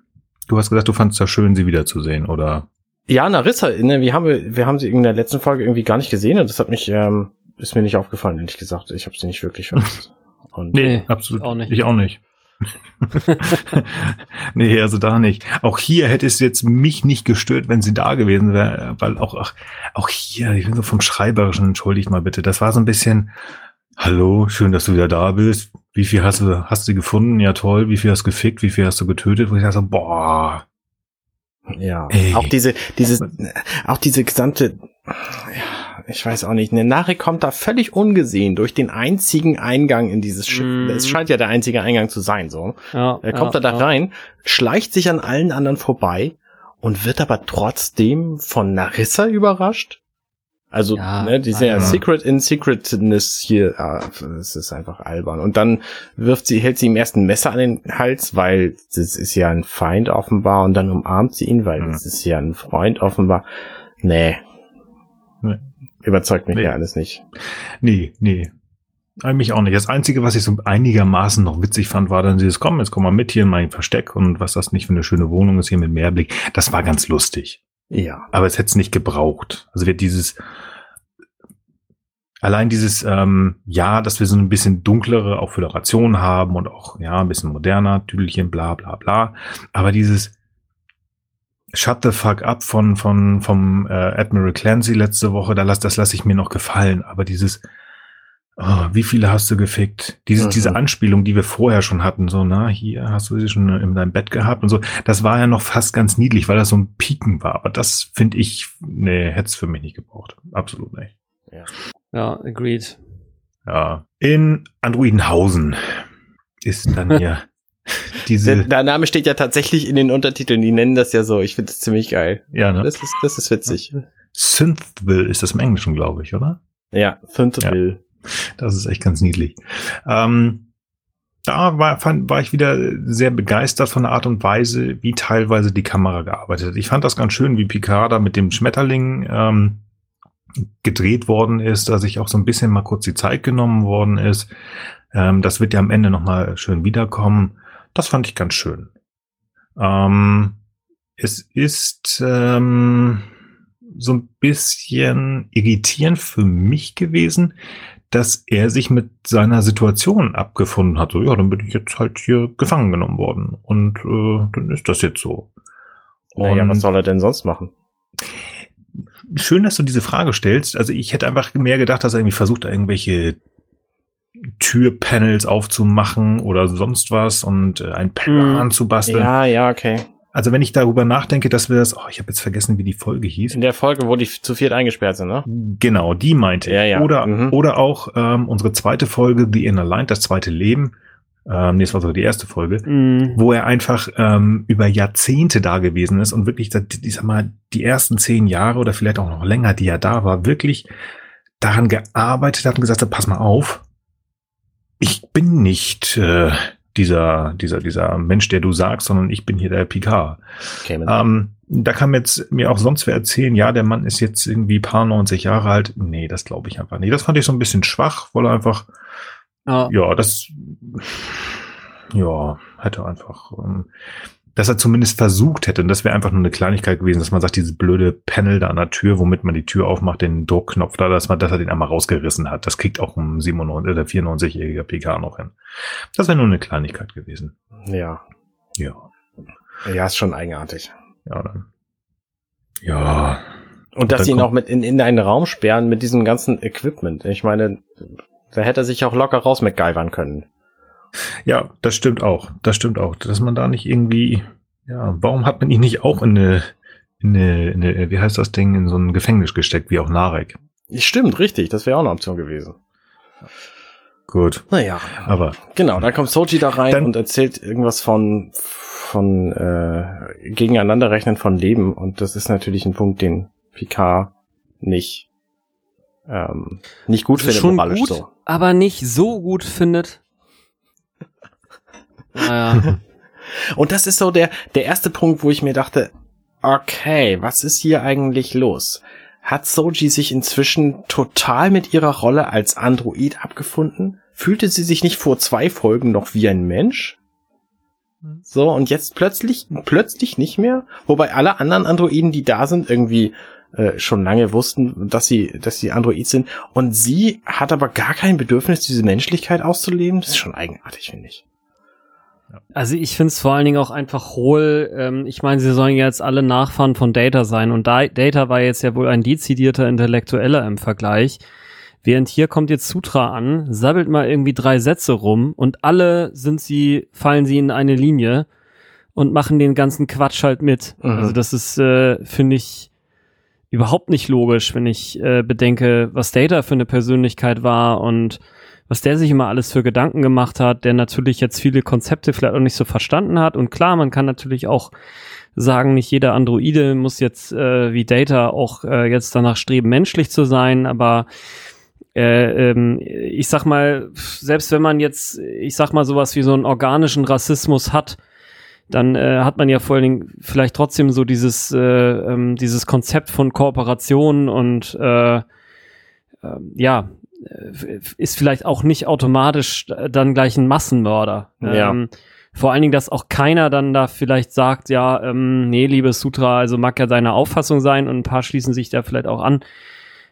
Du hast gesagt, du fandest es ja schön, sie wiederzusehen, oder? Ja, Narissa, ne, wir haben, wir haben sie in der letzten Folge irgendwie gar nicht gesehen und das hat mich, ähm, ist mir nicht aufgefallen, ehrlich gesagt. Ich habe sie nicht wirklich vermisst. Und nee, absolut auch nicht. Ich auch nicht. nee, also da nicht. Auch hier hätte es jetzt mich nicht gestört, wenn sie da gewesen wäre, weil auch, auch, auch hier, ich bin so vom Schreiberischen, entschuldigt mal bitte, das war so ein bisschen, hallo, schön, dass du wieder da bist. Wie viel hast du, hast du gefunden? Ja, toll. Wie viel hast du gefickt? Wie viel hast du getötet? Wo ich dachte so, boah. Ja, Ey. auch diese, diese, auch diese gesamte, ja, ich weiß auch nicht, eine Nachricht kommt da völlig ungesehen durch den einzigen Eingang in dieses Schiff. Mm. Es scheint ja der einzige Eingang zu sein, so. Ja, er kommt ja, da, da rein, schleicht sich an allen anderen vorbei und wird aber trotzdem von Narissa überrascht. Also, ja, ne, diese ja. Secret in Secretness hier, ah, das ist einfach albern. Und dann wirft sie, hält sie ihm erst ein Messer an den Hals, weil das ist ja ein Feind offenbar, und dann umarmt sie ihn, weil mhm. das ist ja ein Freund offenbar. Nee. Überzeugt mich nee. ja alles nicht. Nee, nee. Mich auch nicht. Das Einzige, was ich so einigermaßen noch witzig fand, war dann dieses, komm, jetzt komm mal mit hier in mein Versteck und was das nicht für eine schöne Wohnung ist hier mit Meerblick. Das war ganz lustig. Ja. Aber es hätte es nicht gebraucht. Also wird dieses, allein dieses, ähm, ja, dass wir so ein bisschen dunklere auch Föderation haben und auch, ja, ein bisschen moderner, Tüdelchen, bla, bla, bla. Aber dieses, Shut the fuck up von, von, vom äh, Admiral Clancy letzte Woche, da lass, das lasse ich mir noch gefallen. Aber dieses, oh, wie viele hast du gefickt? Diese, mhm. diese Anspielung, die wir vorher schon hatten, so, na, hier hast du sie schon in deinem Bett gehabt und so, das war ja noch fast ganz niedlich, weil das so ein Pieken war. Aber das finde ich, nee, hätte es für mich nicht gebraucht. Absolut nicht. Ja, ja agreed. Ja. In Androidenhausen ist dann hier Diese der, der, Name steht ja tatsächlich in den Untertiteln. Die nennen das ja so. Ich finde das ziemlich geil. Ja, ne? Das ist, das ist witzig. Synthville ist das im Englischen, glaube ich, oder? Ja, Synthville. Ja, das ist echt ganz niedlich. Ähm, da war, fand, war ich wieder sehr begeistert von der Art und Weise, wie teilweise die Kamera gearbeitet hat. Ich fand das ganz schön, wie Picard da mit dem Schmetterling ähm, gedreht worden ist, dass sich auch so ein bisschen mal kurz die Zeit genommen worden ist. Ähm, das wird ja am Ende nochmal schön wiederkommen. Das fand ich ganz schön. Ähm, es ist ähm, so ein bisschen irritierend für mich gewesen, dass er sich mit seiner Situation abgefunden hat. So, ja, dann bin ich jetzt halt hier gefangen genommen worden. Und äh, dann ist das jetzt so. Und naja, was soll er denn sonst machen? Schön, dass du diese Frage stellst. Also ich hätte einfach mehr gedacht, dass er irgendwie versucht, irgendwelche Türpanels aufzumachen oder sonst was und äh, ein Plan Hm. zu basteln. Ja, ja, okay. Also wenn ich darüber nachdenke, dass wir das, oh, ich habe jetzt vergessen, wie die Folge hieß. In der Folge, wo die zu viert eingesperrt sind, ne? Genau, die meinte ich. Ja, ja. Oder, Mhm. oder auch ähm, unsere zweite Folge, The Inner Light, das zweite Leben. Ähm, nee, das war sogar die erste Folge, Mhm. wo er einfach ähm, über Jahrzehnte da gewesen ist und wirklich, ich sag mal, die ersten zehn Jahre oder vielleicht auch noch länger, die er da war, wirklich daran gearbeitet hat und gesagt hat, pass mal auf, ich bin nicht äh, dieser, dieser, dieser Mensch, der du sagst, sondern ich bin hier der Picard. Okay, Ähm, da kann mir jetzt mir auch sonst wer erzählen, ja, der Mann ist jetzt irgendwie paar 90 Jahre alt. Nee, das glaube ich einfach nicht. Das fand ich so ein bisschen schwach, weil er einfach, Ja. ja, das, ja, hätte einfach, ähm, dass er zumindest versucht hätte, und das wäre einfach nur eine Kleinigkeit gewesen, dass man sagt, dieses blöde Panel da an der Tür, womit man die Tür aufmacht, den Druckknopf da, dass man, dass er den einmal rausgerissen hat. Das kriegt auch ein 97 oder 94-jähriger PK noch hin. Das wäre nur eine Kleinigkeit gewesen. ja. Ja, Ja, ist schon eigenartig. ja, dann. Ja, Und dass sie ihn auch mit in, in einen Raum sperren mit diesem ganzen Equipment. Ich meine, da hätte er sich auch locker raus MacGyvern können. Ja, das stimmt auch. Das stimmt auch, dass man da nicht irgendwie, ja, warum hat man ihn nicht auch in eine, in eine, in eine wie heißt das Ding, in so ein Gefängnis gesteckt, wie auch Narek? Stimmt, richtig. Das wäre auch eine Option gewesen. Gut, Naja. aber Genau, dann kommt Soji da rein Dann- und erzählt irgendwas von von äh, Gegeneinanderrechnen von Leben und das ist natürlich ein Punkt, den Picard nicht ähm, nicht gut findet Schon moralisch gut, so. aber nicht so gut findet. Naja. Und das ist so der der erste Punkt, wo ich mir dachte, okay, was ist hier eigentlich los? Hat Soji sich inzwischen total mit ihrer Rolle als Android abgefunden? Fühlte sie sich nicht vor zwei Folgen noch wie ein Mensch? So, und jetzt plötzlich, plötzlich nicht mehr? Wobei alle anderen Androiden, die da sind, irgendwie äh, schon lange wussten, dass sie, dass sie Android sind. Und sie hat aber gar kein Bedürfnis, diese Menschlichkeit auszuleben. Das ist schon eigenartig, finde ich. Also ich finde es vor allen Dingen auch einfach hohl. Ähm, ich meine, sie sollen jetzt alle Nachfahren von Data sein und da, Data war jetzt ja wohl ein dezidierter Intellektueller im Vergleich. Während hier kommt jetzt Sutra an, sabbelt mal irgendwie drei Sätze rum und alle sind sie, fallen sie in eine Linie und machen den ganzen Quatsch halt mit. Mhm. Also das ist, äh, finde ich, überhaupt nicht logisch, wenn ich äh, bedenke, was Data für eine Persönlichkeit war und was der sich immer alles für Gedanken gemacht hat, der natürlich jetzt viele Konzepte vielleicht auch nicht so verstanden hat. Und klar, man kann natürlich auch sagen, nicht jeder Androide muss jetzt äh, wie Data auch äh, jetzt danach streben, menschlich zu sein, aber äh, ähm, ich sag mal, selbst wenn man jetzt, ich sag mal, sowas wie so einen organischen Rassismus hat, dann äh, hat man ja vor allen Dingen vielleicht trotzdem so dieses, äh, ähm, dieses Konzept von Kooperation und äh, äh, ja, ist vielleicht auch nicht automatisch dann gleich ein Massenmörder. Ja. Ähm, vor allen Dingen, dass auch keiner dann da vielleicht sagt, ja, ähm, nee, liebes Sutra, also mag ja deine Auffassung sein und ein paar schließen sich da vielleicht auch an.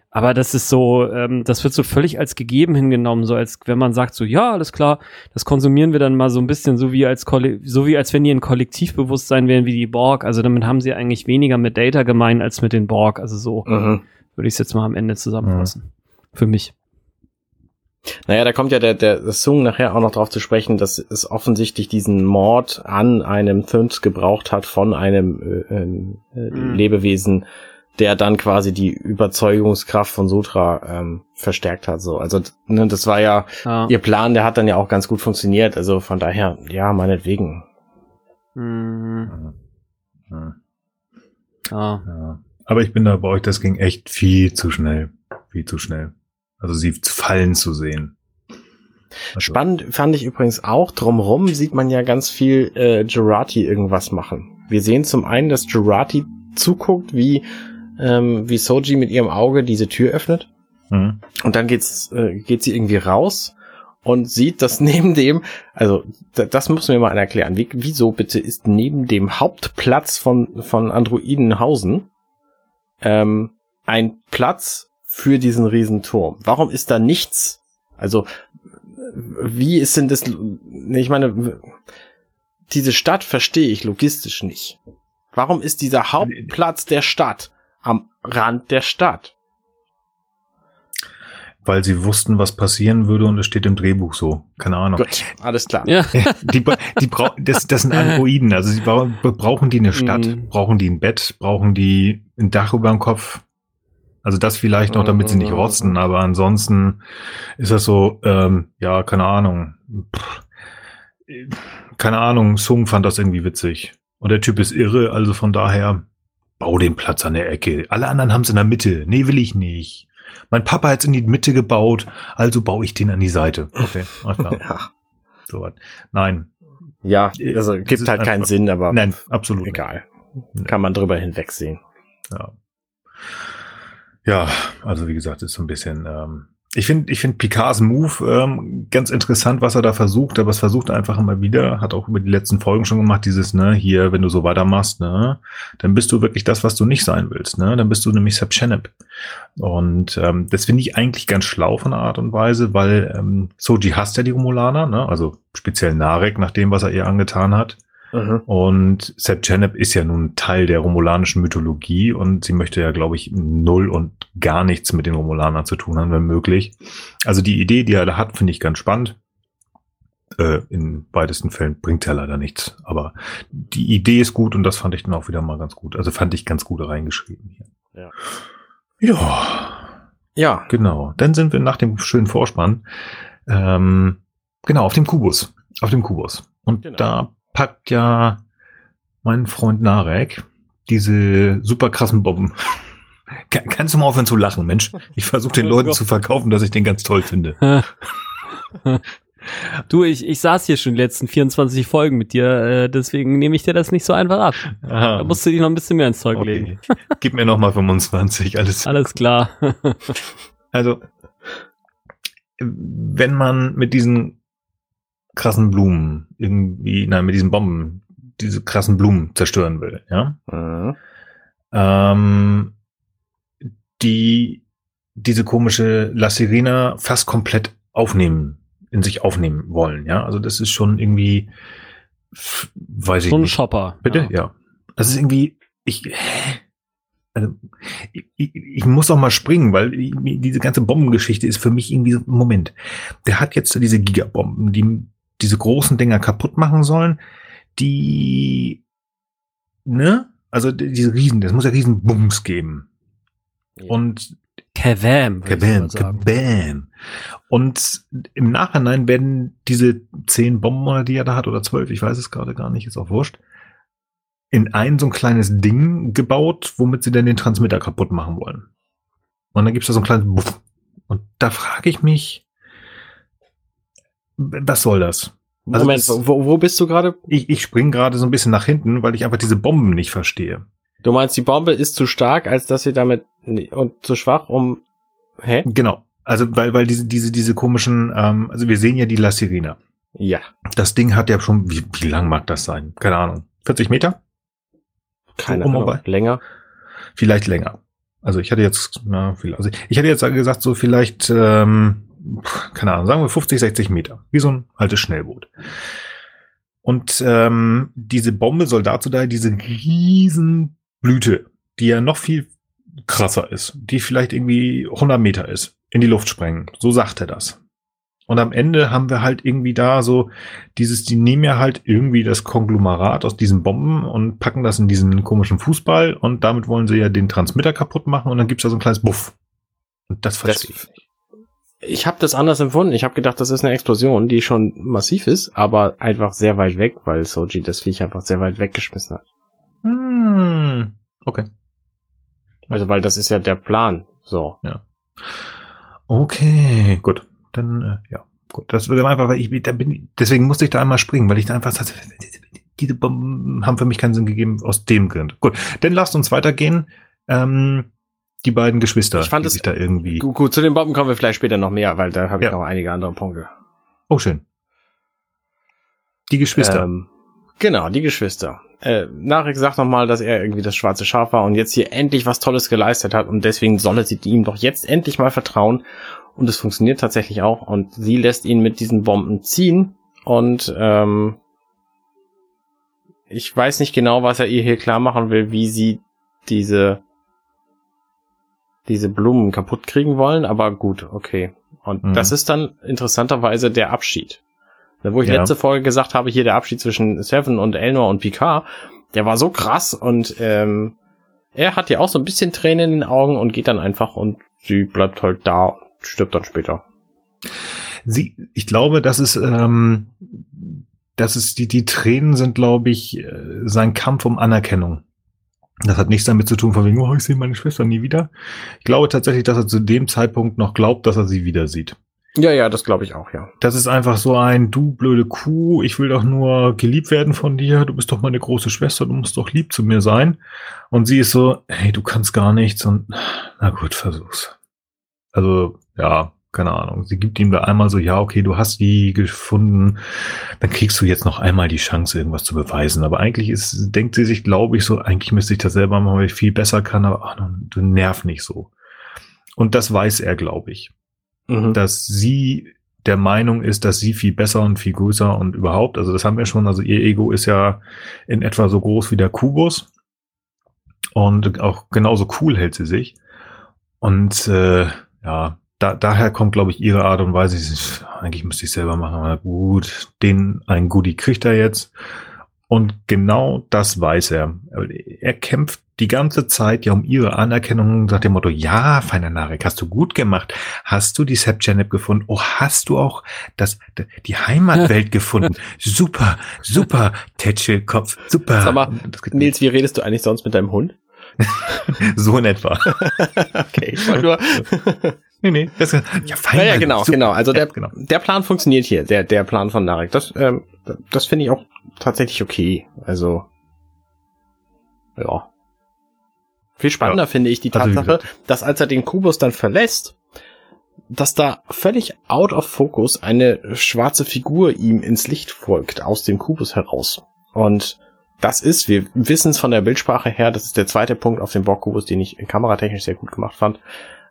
Aber das ist so, ähm, das wird so völlig als gegeben hingenommen, so als wenn man sagt, so ja, alles klar, das konsumieren wir dann mal so ein bisschen, so wie als Kolle so wie als wenn die ein Kollektivbewusstsein wären wie die Borg. Also damit haben sie eigentlich weniger mit Data gemein als mit den Borg. Also so Mhm. würde ich es jetzt mal am Ende zusammenfassen. Für mich. Naja, da kommt ja der, der, der Sung nachher auch noch drauf zu sprechen, dass es offensichtlich diesen Mord an einem Thunst gebraucht hat von einem äh, ähm, äh, Mhm. Lebewesen, der dann quasi die Überzeugungskraft von Sutra ähm, verstärkt hat. So, also ne, das war ja Ja. ihr Plan, der hat dann ja auch ganz gut funktioniert. Also von daher, ja, meinetwegen. Mhm. Ja. ja. Aber ich bin da bei euch, das ging echt viel zu schnell. Viel zu schnell. Also sie fallen zu sehen. Also, Spannend fand ich übrigens auch, drumrum sieht man ja ganz viel äh, Gerati irgendwas machen. Wir sehen zum einen, dass Gerati zuguckt, wie, ähm, wie Soji mit ihrem Auge diese Tür öffnet. Mhm. Und dann geht's, äh, geht sie irgendwie raus und sieht, dass neben dem, also da, das müssen wir mal erklären. Wie, wieso bitte ist neben dem Hauptplatz von, von Androidenhausen ähm, ein Platz für diesen Riesenturm? Warum ist da nichts? Also wie ist denn das? nee, Ich meine, diese Stadt verstehe ich logistisch nicht. Warum ist dieser Hauptplatz der Stadt am Rand der Stadt? weil sie wussten, was passieren würde und es steht im Drehbuch so. Keine Ahnung. Gut, alles klar. Ja. Die, bra- die brau das, das sind Androiden. Also sie brau brauchen die eine Stadt, Mhm. brauchen die ein Bett, brauchen die ein Dach über dem Kopf. Also das vielleicht noch, damit sie nicht Mhm. rosten, aber ansonsten ist das so, ähm, ja, keine Ahnung. Pff, äh, keine Ahnung, Sung fand das irgendwie witzig. Und der Typ ist irre, also von daher, bau den Platz an der Ecke. Alle anderen haben es in der Mitte. Nee, will ich nicht. Mein Papa hat es in die Mitte gebaut, also baue ich den an die Seite. Okay, alles klar. Ja, So was. Nein, ja also Das gibt halt keinen Sinn, aber nein, absolut. nicht. egal. Nee. Kann man drüber hinwegsehen. Ja. Ja, also wie gesagt, ist so ein bisschen. Ähm, ich finde, ich finde Picards Move ähm, ganz interessant, was er da versucht, aber es versucht er einfach immer wieder, hat auch über die letzten Folgen schon gemacht, dieses, ne, hier, wenn du so weitermachst, ne, dann bist du wirklich das, was du nicht sein willst, ne, dann bist du nämlich Seb Shenep. Und ähm, das finde ich eigentlich ganz schlau von der Art und Weise, weil ähm, Soji hasst ja die Romulaner, ne, also speziell Narek, nach dem, was er ihr angetan hat. Mhm. Und Seb Chanep ist ja nun Teil der romulanischen Mythologie und sie möchte ja, glaube ich, null und gar nichts mit den Romulanern zu tun haben, wenn möglich. Also die Idee, die er da hat, finde ich ganz spannend. Äh, in weitesten Fällen bringt er leider nichts. Aber die Idee ist gut und das fand ich dann auch wieder mal ganz gut. Also fand ich ganz gut reingeschrieben hier. Ja. Ja, Ja, genau. Dann sind wir nach dem schönen Vorspann, ähm, genau, auf dem Kubus. Auf dem Kubus. Und Genau. da packt ja mein Freund Narek diese super krassen Bomben. Kann, kannst du mal aufhören zu lachen, Mensch? Ich versuche den Leuten zu verkaufen, dass ich den ganz toll finde. Du, ich, ich saß hier schon die letzten 24 Folgen mit dir, äh, deswegen nehme ich dir das nicht so einfach ab. Da musst du dich noch ein bisschen mehr ins Zeug legen. okay. Gib mir noch mal 25, alles. Alles klar. Also, wenn man mit diesen krassen Blumen irgendwie, nein, mit diesen Bomben diese krassen Blumen zerstören will, ja, Mhm. ähm, die diese komische La Sirena fast komplett aufnehmen, in sich aufnehmen wollen, ja. Also das ist schon irgendwie, weiß ich so ein nicht. Shopper. Bitte? Ja. Ja. Das ist irgendwie, ich, hä? also, ich, ich, muss doch mal springen, weil ich- diese ganze Bombengeschichte ist für mich irgendwie so, Moment, der hat jetzt diese Gigabomben, die diese großen Dinger kaputt machen sollen, die, ne? Also die- diese Riesen, das muss ja riesen Bums geben. Ja. Und Kabam, sagen. kabam. Und im Nachhinein werden diese zehn Bomben, oder die er da hat, oder zwölf, ich weiß es gerade gar nicht, ist auch wurscht, in ein so ein kleines Ding gebaut, womit sie dann den Transmitter kaputt machen wollen. Und dann gibt's da so ein kleines Buff. Und da frage ich mich, was soll das? Also Moment, das- wo, wo bist du gerade? Ich, ich spring gerade so ein bisschen nach hinten, weil ich einfach diese Bomben nicht verstehe. Du meinst, die Bombe ist zu stark, als dass sie damit und zu schwach, um. Hä? Genau. Also, weil, weil diese, diese, diese komischen, ähm, also wir sehen ja die La Sirena. Ja. Das Ding hat ja schon, wie, wie lang mag das sein? Keine Ahnung. 40 Meter? Keine und Ahnung. Länger. Vielleicht länger. Also ich hatte jetzt, na, viel, also ich hatte jetzt gesagt, so vielleicht, ähm, keine Ahnung, sagen wir 50, 60 Meter. Wie so ein altes Schnellboot. Und ähm, diese Bombe soll dazu da diese riesen Blüte, die ja noch viel krasser ist, die vielleicht irgendwie 100 Meter ist, in die Luft sprengen. So sagt er das. Und am Ende haben wir halt irgendwie da so dieses, die nehmen ja halt irgendwie das Konglomerat aus diesen Bomben und packen das in diesen komischen Fußball und damit wollen sie ja den Transmitter kaputt machen und dann gibt's da so ein kleines Buff. Und das verstehe ich nicht. Ich habe das anders empfunden. Ich habe gedacht, das ist eine Explosion, die schon massiv ist, aber einfach sehr weit weg, weil Soji das Viech einfach sehr weit weggeschmissen hat. Hm, okay. Also, weil das ist ja der Plan. So. Okay, gut. Dann, äh, ja, gut. Das würde einfach, weil ich, da bin, deswegen musste ich da einmal springen, weil ich da einfach sagte, diese Bomben haben für mich keinen Sinn gegeben aus dem Grund. Gut, dann lasst uns weitergehen. Ähm, die beiden Geschwister, Ich fand die es- sich da irgendwie. Gut, gut, zu den Bomben kommen wir vielleicht später noch mehr, weil da habe ich Ja. noch einige andere Punkte. Oh, schön. Die Geschwister. Ähm, genau, die Geschwister. Äh, Narek sagt nochmal, dass er irgendwie das schwarze Schaf war und jetzt hier endlich was Tolles geleistet hat und deswegen solle sie ihm doch jetzt endlich mal vertrauen. Und es funktioniert tatsächlich auch und sie lässt ihn mit diesen Bomben ziehen und ähm, ich weiß nicht genau, was er ihr hier klar machen will, wie sie diese diese Blumen kaputt kriegen wollen, aber gut, okay. Und Mhm. das ist dann interessanterweise der Abschied. Ne, Wo ich Ja. letzte Folge gesagt habe, hier der Abschied zwischen Seven und Elnor und Picard, der war so krass und ähm, er hat ja auch so ein bisschen Tränen in den Augen und geht dann einfach und sie bleibt halt da und stirbt dann später. Sie, ich glaube, das ist, ähm, das ist die, die Tränen sind, glaube ich, äh, sein Kampf um Anerkennung. Das hat nichts damit zu tun, von wegen, oh, ich sehe meine Schwester nie wieder. Ich glaube tatsächlich, dass er zu dem Zeitpunkt noch glaubt, dass er sie wieder sieht. Ja, ja, das glaube ich auch, ja. Das ist einfach so ein, du blöde Kuh, ich will doch nur geliebt werden von dir, du bist doch meine große Schwester, du musst doch lieb zu mir sein. Und sie ist so, hey, du kannst gar nichts und na gut, versuch's. Also, ja, keine Ahnung. Sie gibt ihm da einmal so, ja, okay, du hast die gefunden, dann kriegst du jetzt noch einmal die Chance, irgendwas zu beweisen. Aber eigentlich ist, denkt sie sich, glaube ich, so, eigentlich müsste ich das selber machen, weil ich viel besser kann, aber ach, du nerv nicht so. Und das weiß er, glaube ich Mhm. dass sie der Meinung ist, dass sie viel besser und viel größer und überhaupt, also das haben wir schon, also ihr Ego ist ja in etwa so groß wie der Kubus und auch genauso cool hält sie sich. Und äh, ja, da, daher kommt, glaube ich, ihre Art und Weise, ist, eigentlich müsste ich selber machen, aber gut, den ein Goodie kriegt er jetzt. Und genau das weiß er. Er kämpft die ganze Zeit ja um ihre Anerkennung nach dem Motto, ja, feiner Narek, hast du gut gemacht. Hast du die Sepjanep gefunden? Oh, hast du auch das, die Heimatwelt gefunden? Super, super, Tätschelkopf, super. Sag mal, Nils, wie redest du eigentlich sonst mit deinem Hund? so in etwa. okay, ich wollte nur. Nee, nee. Das, ja, fein, ja, ja, genau, super. genau. Also Ja, der, genau. der Plan funktioniert hier, der, der Plan von Narek. Das, ähm, das finde ich auch tatsächlich okay. Also, ja. Viel spannender Ja. finde ich die Also, Tatsache, dass als er den Kubus dann verlässt, dass da völlig out of focus eine schwarze Figur ihm ins Licht folgt, aus dem Kubus heraus. Und das ist, wir wissen es von der Bildsprache her, das ist der zweite Punkt auf dem Borg-Kubus, den ich kameratechnisch sehr gut gemacht fand.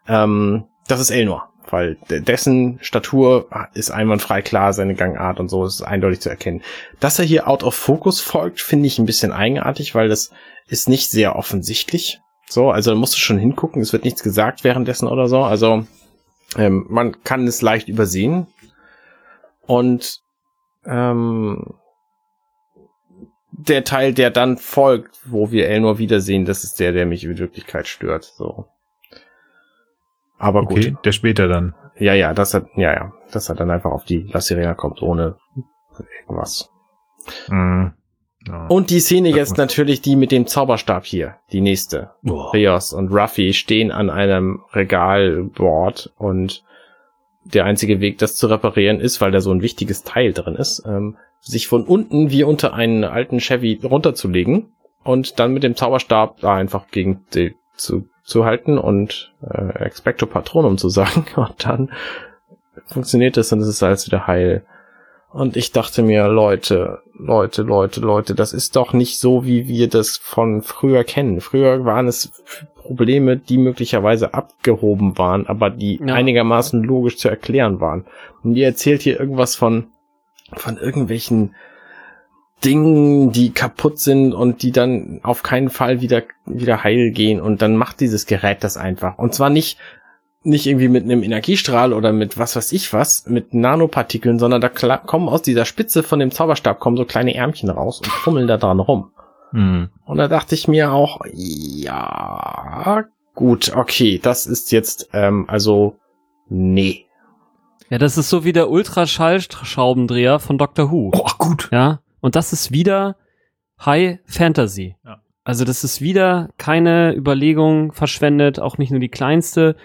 Ähm, das ist Elnor, weil de- dessen Statur ist einwandfrei klar, seine Gangart und so ist eindeutig zu erkennen. Dass er hier out of focus folgt, finde ich ein bisschen eigenartig, weil das ist nicht sehr offensichtlich. So, also da musst du schon hingucken, es wird nichts gesagt währenddessen oder so. Also ähm, man kann es leicht übersehen. Und ähm, der Teil, der dann folgt, wo wir Elnor wiedersehen, das ist der, der mich in Wirklichkeit stört. So. Aber Okay, gut. der später dann. Ja, ja, das hat, ja, ja, dass er dann einfach auf die La Sirena kommt, ohne irgendwas. Mhm. Ja. Und die Szene Das jetzt natürlich die mit dem Zauberstab hier, die nächste. Boah. Rios und Ruffy stehen an einem Regalbord und der einzige Weg, das zu reparieren, ist, weil da so ein wichtiges Teil drin ist, ähm, sich von unten wie unter einen alten Chevy runterzulegen und dann mit dem Zauberstab da einfach gegen die zu, zu halten und äh, Expecto Patronum zu sagen und dann funktioniert das und es ist alles wieder heil. Und ich dachte mir, Leute, Leute, Leute, Leute, das ist doch nicht so, wie wir das von früher kennen. Früher waren es Probleme, die möglicherweise abgehoben waren, aber die Ja. einigermaßen logisch zu erklären waren. Und ihr erzählt hier irgendwas von, von irgendwelchen Dingen, die kaputt sind und die dann auf keinen Fall wieder, wieder heil gehen. Und dann macht dieses Gerät das einfach. Und zwar nicht, nicht irgendwie mit einem Energiestrahl oder mit was weiß ich was, mit Nanopartikeln, sondern da kommen aus dieser Spitze von dem Zauberstab kommen so kleine Ärmchen raus und fummeln da dran rum. Mhm. Und da dachte ich mir auch, ja, gut, okay, das ist jetzt, ähm, also, nee. Ja, das ist so wie der Ultraschallschraubendreher von Doctor Who. Oh, gut. Ja, und das ist wieder High Fantasy. Ja. Also das ist wieder keine Überlegung verschwendet, auch nicht nur die kleinste,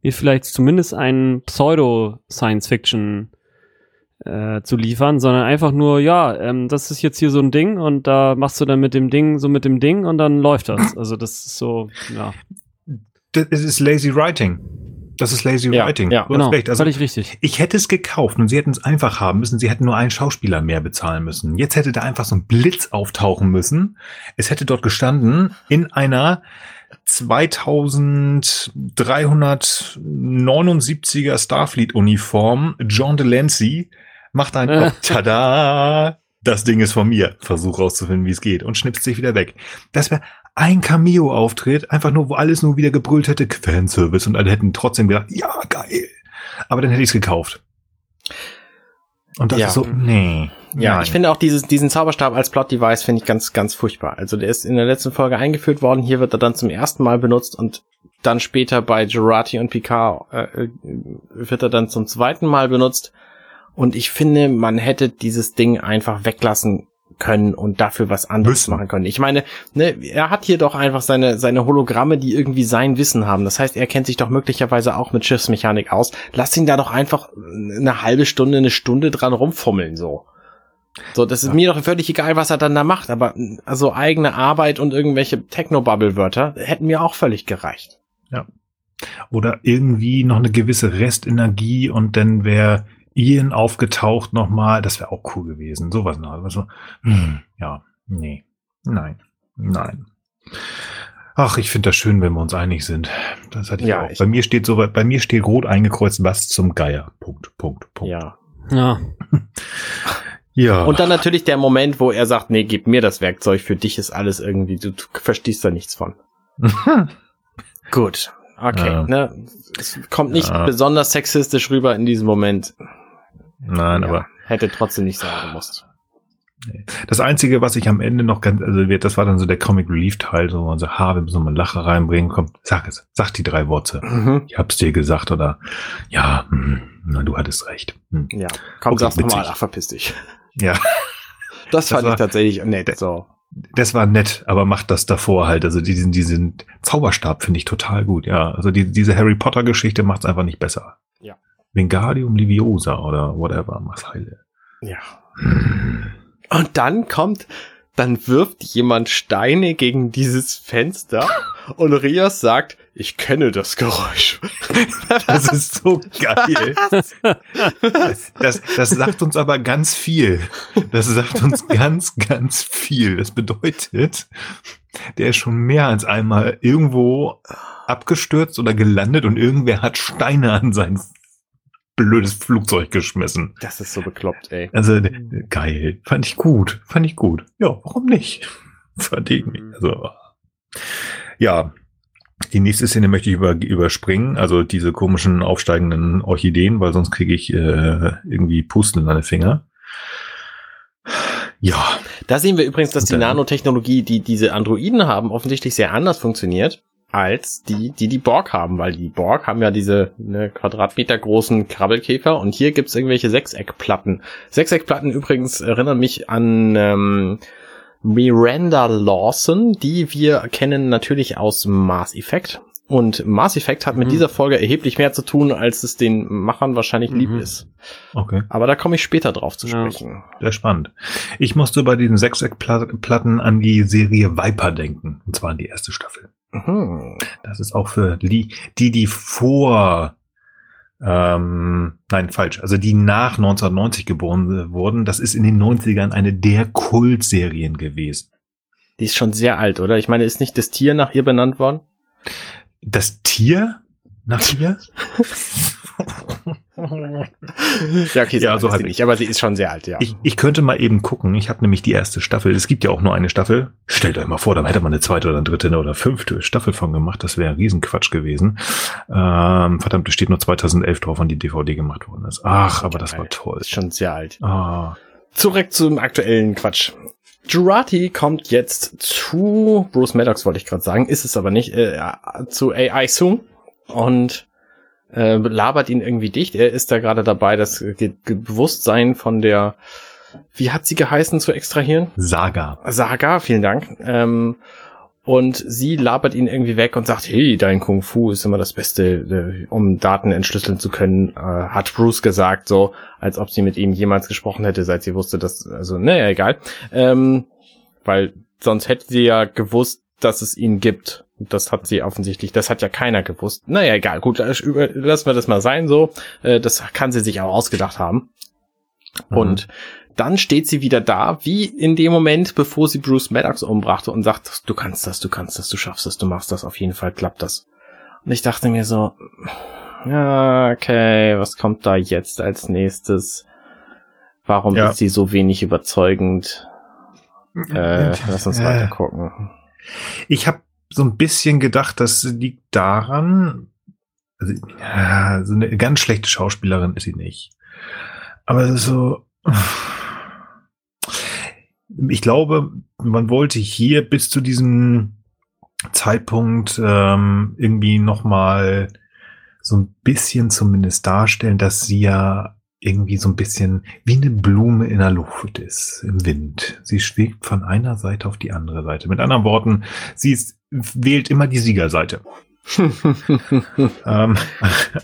mir vielleicht zumindest einen Pseudo-Science-Fiction äh, zu liefern, sondern einfach nur, ja, ähm, das ist jetzt hier so ein Ding und da machst du dann mit dem Ding so mit dem Ding und dann läuft das. Also das ist so, ja, Das ist lazy writing. Das ist lazy Ja, writing. ja. Du genau, recht. Also völlig richtig. ich hätte es gekauft und sie hätten es einfach haben müssen. Sie hätten nur einen Schauspieler mehr bezahlen müssen. Jetzt hätte da einfach so ein Blitz auftauchen müssen. Es hätte dort gestanden in einer 2379er Starfleet-Uniform. John Delancey macht ein oh, Tada! Das Ding ist von mir. Versuch rauszufinden, wie es geht und schnipst sich wieder weg. Das wäre ein Cameo-Auftritt, einfach nur, wo alles nur wieder gebrüllt hätte, Fanservice und alle hätten trotzdem gedacht, ja, geil. Aber dann hätte ich es gekauft. Und das Ja. ist so, nee. Ja, nein. ich finde auch dieses, diesen Zauberstab als Plot-Device finde ich ganz, ganz furchtbar. Also der ist in der letzten Folge eingeführt worden, hier wird er dann zum ersten Mal benutzt und dann später bei Gerati und Picard äh, äh, wird er dann zum zweiten Mal benutzt. Und ich finde, man hätte dieses Ding einfach weglassen können und dafür was anderes Müssen. machen können. Ich meine, ne, er hat hier doch einfach seine, seine Hologramme, die irgendwie sein Wissen haben. Das heißt, er kennt sich doch möglicherweise auch mit Schiffsmechanik aus. Lass ihn da doch einfach eine halbe Stunde, eine Stunde dran rumfummeln, so. So, das ist Ja. mir doch völlig egal, was er dann da macht, aber also eigene Arbeit und irgendwelche Technobubble-Wörter hätten mir auch völlig gereicht. Oder irgendwie noch eine gewisse Restenergie und dann wäre Ian aufgetaucht nochmal. Das wäre auch cool gewesen. Sowas noch. Also, hm, ja, nee, nein, nein. Ach, ich finde das schön, wenn wir uns einig sind. Das hatte ich Ja, auch. ich- bei mir steht so, bei mir steht rot eingekreuzt, was zum Geier. Punkt, Punkt, Punkt. Ja. Ja. ja. Und dann natürlich der Moment, wo er sagt, nee, gib mir das Werkzeug, für dich ist alles irgendwie, du, du verstehst da nichts von. Gut. Okay, Ja. ne? Es kommt nicht Ja. besonders sexistisch rüber in diesem Moment. Nein, Ja, aber hätte trotzdem nicht sein gemusst. Das Einzige, was ich am Ende noch ganz, also das war dann so der Comic Relief Teil, so man sagt, ha, wir müssen mal einen Lacher reinbringen, komm, sag es, sag die drei Worte. Mhm. Ich hab's dir gesagt oder ja, hm, na, du hattest recht. Hm. Ja, komm, Okay, sag's nochmal, ach, verpiss dich. Ja, Das fand war- ich tatsächlich nett, so. das war nett, aber macht das davor halt. Also diesen, diesen Zauberstab finde ich total gut. Ja, also die, diese Harry Potter Geschichte macht's einfach nicht besser. Wingardium Leviosa oder whatever, mach's heile. Ja. Und dann kommt, dann wirft jemand Steine gegen dieses Fenster und Rios sagt, ich kenne das Geräusch. Das ist so geil. Das, das sagt uns aber ganz viel. Das sagt uns ganz, ganz viel. Das bedeutet, der ist schon mehr als einmal irgendwo abgestürzt oder gelandet und irgendwer hat Steine an sein blödes Flugzeug geschmissen. Das ist so bekloppt, ey. Also d- geil. Fand ich gut. Fand ich gut. Ja, warum nicht? Verdient mich. Also, ja. Die nächste Szene möchte ich über, überspringen, also diese komischen aufsteigenden Orchideen, weil sonst kriege ich äh, irgendwie Pusten in meine Finger. Ja, Da sehen wir übrigens, dass die Nanotechnologie, die diese Androiden haben, offensichtlich sehr anders funktioniert als die, die die Borg haben, weil die Borg haben ja diese ne, Quadratmeter großen Krabbelkäfer und hier gibt's irgendwelche Sechseckplatten. Sechseckplatten übrigens erinnern mich an ähm, Miranda Lawson, die wir kennen natürlich aus Mass Effect. Und Mass Effect hat mit Mhm. dieser Folge erheblich mehr zu tun, als es den Machern wahrscheinlich lieb Mhm. ist. okay. Aber da komme ich später drauf zu Ja. sprechen. Sehr spannend. Ich musste bei diesen Sechseckplatten an die Serie Viper denken. Und zwar an die erste Staffel. Mhm. Das ist auch für die, die, die vor, ähm, nein, falsch, also die nach 1990 geboren wurden. Das ist in den 90ern eine der Kultserien gewesen. Die ist schon sehr alt, oder? Ich meine, ist nicht das Tier nach ihr benannt worden? Das Tier nach ihr? ja, okay, so Ja, so sie nicht, aber sie ist schon sehr alt, ja. Ich, ich könnte mal eben gucken. Ich habe nämlich die erste Staffel. Es gibt ja auch nur eine Staffel. Stellt euch mal vor, da hätte man eine zweite oder eine dritte oder fünfte Staffel von gemacht. Das wäre ein Riesenquatsch gewesen. Ähm, verdammt, es steht nur 2011 drauf, wann die DVD gemacht worden ist. Ach, aber das war toll. ist schon sehr alt. Ah, Zurück zum aktuellen Quatsch. Jurati kommt jetzt zu Bruce Maddox, wollte ich gerade sagen, ist es aber nicht, äh, zu AI Soon und äh, labert ihn irgendwie dicht. Er ist da gerade dabei, das Ge Ge Bewusstsein von der, wie hat sie geheißen, zu extrahieren? Saga. Saga, vielen Dank. Ähm, und sie labert ihn irgendwie weg und sagt, hey, dein Kung Fu ist immer das Beste, äh, um Daten entschlüsseln zu können, äh, hat Bruce gesagt, so, als ob sie mit ihm jemals gesprochen hätte, seit sie wusste, dass, also, naja, egal. Ähm, weil sonst hätte sie ja gewusst, dass es ihn gibt. Das hat sie offensichtlich, das hat ja keiner gewusst. Naja, egal, gut, lassen wir das mal sein, so. Äh, das kann sie sich auch ausgedacht haben. Mhm. Und dann steht sie wieder da, wie in dem Moment, bevor sie Bruce Maddox umbrachte und sagt, du kannst das, du kannst das, du schaffst das, du machst das, auf jeden Fall klappt das. Und ich dachte mir so, ja, okay, was kommt da jetzt als nächstes? Warum Ja. ist sie so wenig überzeugend? Äh, lass uns Äh, weiter gucken. Ich habe so ein bisschen gedacht, das liegt daran, also, ja, so eine ganz schlechte Schauspielerin ist sie nicht. Aber so, ich glaube, man wollte hier bis zu diesem Zeitpunkt ähm, irgendwie nochmal so ein bisschen zumindest darstellen, dass sie ja irgendwie so ein bisschen wie eine Blume in der Luft ist, im Wind. Sie schwebt von einer Seite auf die andere Seite. Mit anderen Worten, sie ist, wählt immer die Siegerseite. ähm,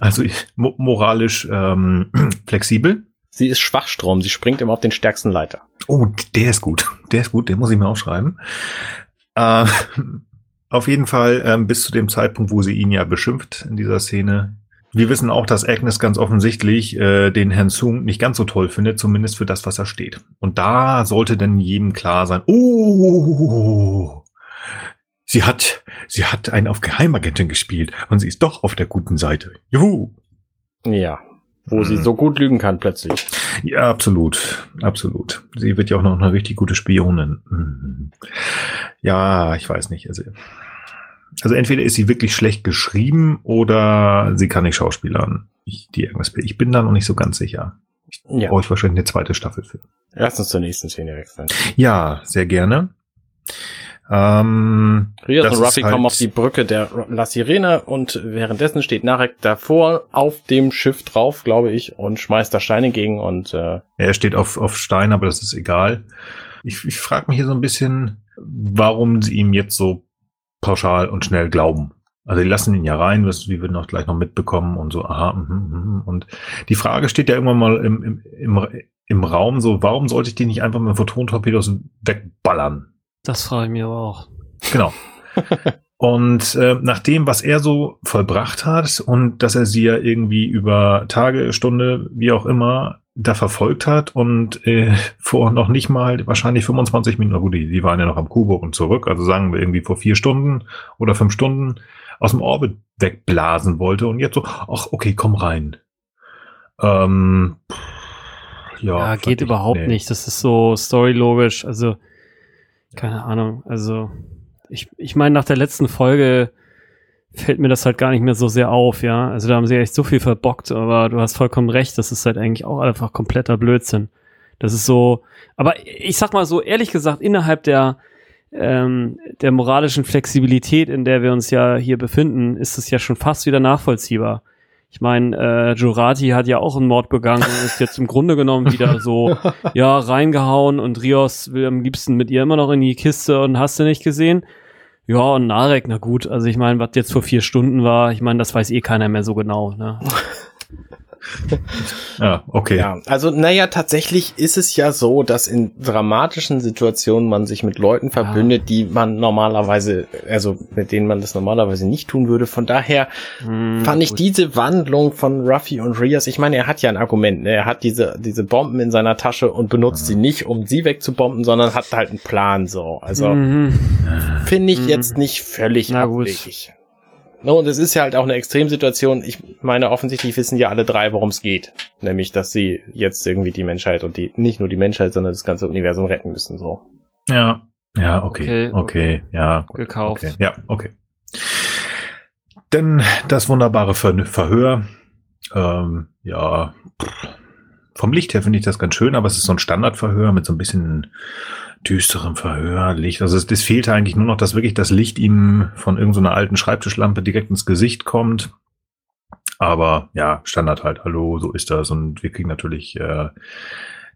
also mo moralisch ähm, flexibel. Sie ist Schwachstrom, sie springt immer auf den stärksten Leiter. Oh, der ist gut. Der ist gut, den muss ich mir aufschreiben. Äh, auf jeden Fall ähm, bis zu dem Zeitpunkt, wo sie ihn ja beschimpft in dieser Szene, wir wissen auch, dass Agnes ganz offensichtlich äh, den Herrn Sung nicht ganz so toll findet, zumindest für das, was er steht. Und da sollte denn jedem klar sein, oh, sie hat, sie hat einen auf Geheimagentin gespielt und sie ist doch auf der guten Seite. Juhu! Ja, wo hm. sie so gut lügen kann plötzlich. Ja, absolut, absolut. Sie wird ja auch noch eine richtig gute Spionin. Hm. Ja, ich weiß nicht. Also also entweder ist sie wirklich schlecht geschrieben oder sie kann nicht schauspielern. Ich, die irgendwas, ich bin da noch nicht so ganz sicher. Ich ja. brauche wahrscheinlich eine zweite Staffel für. Lass uns zur nächsten Szene wechseln. Ja, sehr gerne. Ähm, Rios und Ruffy halt kommen auf die Brücke der La Sirene und währenddessen steht Narek davor auf dem Schiff drauf, glaube ich, und schmeißt da Steine gegen und äh er steht auf, auf Stein, aber das ist egal. Ich, ich frage mich hier so ein bisschen, warum sie ihm jetzt so pauschal und schnell glauben. Also die lassen ihn ja rein, was wir noch gleich noch mitbekommen und so, aha, mh, mh. und die Frage steht ja irgendwann mal im, im, im, im Raum so, warum sollte ich die nicht einfach mit Photontorpedos wegballern? Das frage ich mir aber auch. Genau. und äh, nach dem, was er so vollbracht hat und dass er sie ja irgendwie über Tage, Stunde, wie auch immer, da verfolgt hat und äh, vor noch nicht mal wahrscheinlich 25 Minuten, gut, die, die waren ja noch am Kubo und zurück, also sagen wir irgendwie vor vier Stunden oder fünf Stunden aus dem Orbit wegblasen wollte und jetzt so, ach okay, komm rein. Ähm, ja, ja geht überhaupt nee. nicht. Das ist so storylogisch, also keine Ahnung. Also ich, ich meine, nach der letzten Folge fällt mir das halt gar nicht mehr so sehr auf, ja. Also da haben sie echt so viel verbockt, aber du hast vollkommen recht, das ist halt eigentlich auch einfach kompletter Blödsinn. Das ist so, aber ich sag mal so, ehrlich gesagt, innerhalb der, ähm, der moralischen Flexibilität, in der wir uns ja hier befinden, ist es ja schon fast wieder nachvollziehbar. Ich meine, äh, Jurati hat ja auch einen Mord begangen und ist jetzt im Grunde genommen wieder so, ja, reingehauen und Rios will am liebsten mit ihr immer noch in die Kiste und hast du nicht gesehen. Ja, und Narek, na gut, also ich meine, was jetzt vor vier Stunden war, ich meine, das weiß eh keiner mehr so genau. Ne? ja, okay. Ja, also naja, tatsächlich ist es ja so, dass in dramatischen Situationen man sich mit Leuten verbündet, ja. die man normalerweise, also mit denen man das normalerweise nicht tun würde. Von daher hm, fand ich gut. diese Wandlung von Ruffy und Rias, ich meine, er hat ja ein Argument, ne? er hat diese, diese Bomben in seiner Tasche und benutzt mhm. sie nicht, um sie wegzubomben, sondern hat halt einen Plan so. Also mhm. finde ich mhm. jetzt nicht völlig abwegig. No, und es ist ja halt auch eine Extremsituation. Ich meine, offensichtlich wissen ja alle drei, worum es geht. Nämlich, dass sie jetzt irgendwie die Menschheit und die, nicht nur die Menschheit, sondern das ganze Universum retten müssen, so. Ja. Ja, okay. Okay, okay ja. Gekauft. Okay. Ja, okay. Denn das wunderbare Ver Verhör, ähm, ja, vom Licht her finde ich das ganz schön, aber es ist so ein Standardverhör mit so ein bisschen düsterem Verhörlicht. Also es, es fehlte eigentlich nur noch, dass wirklich das Licht ihm von irgendeiner so alten Schreibtischlampe direkt ins Gesicht kommt. Aber ja, Standard halt, hallo, so ist das. Und wir kriegen natürlich äh,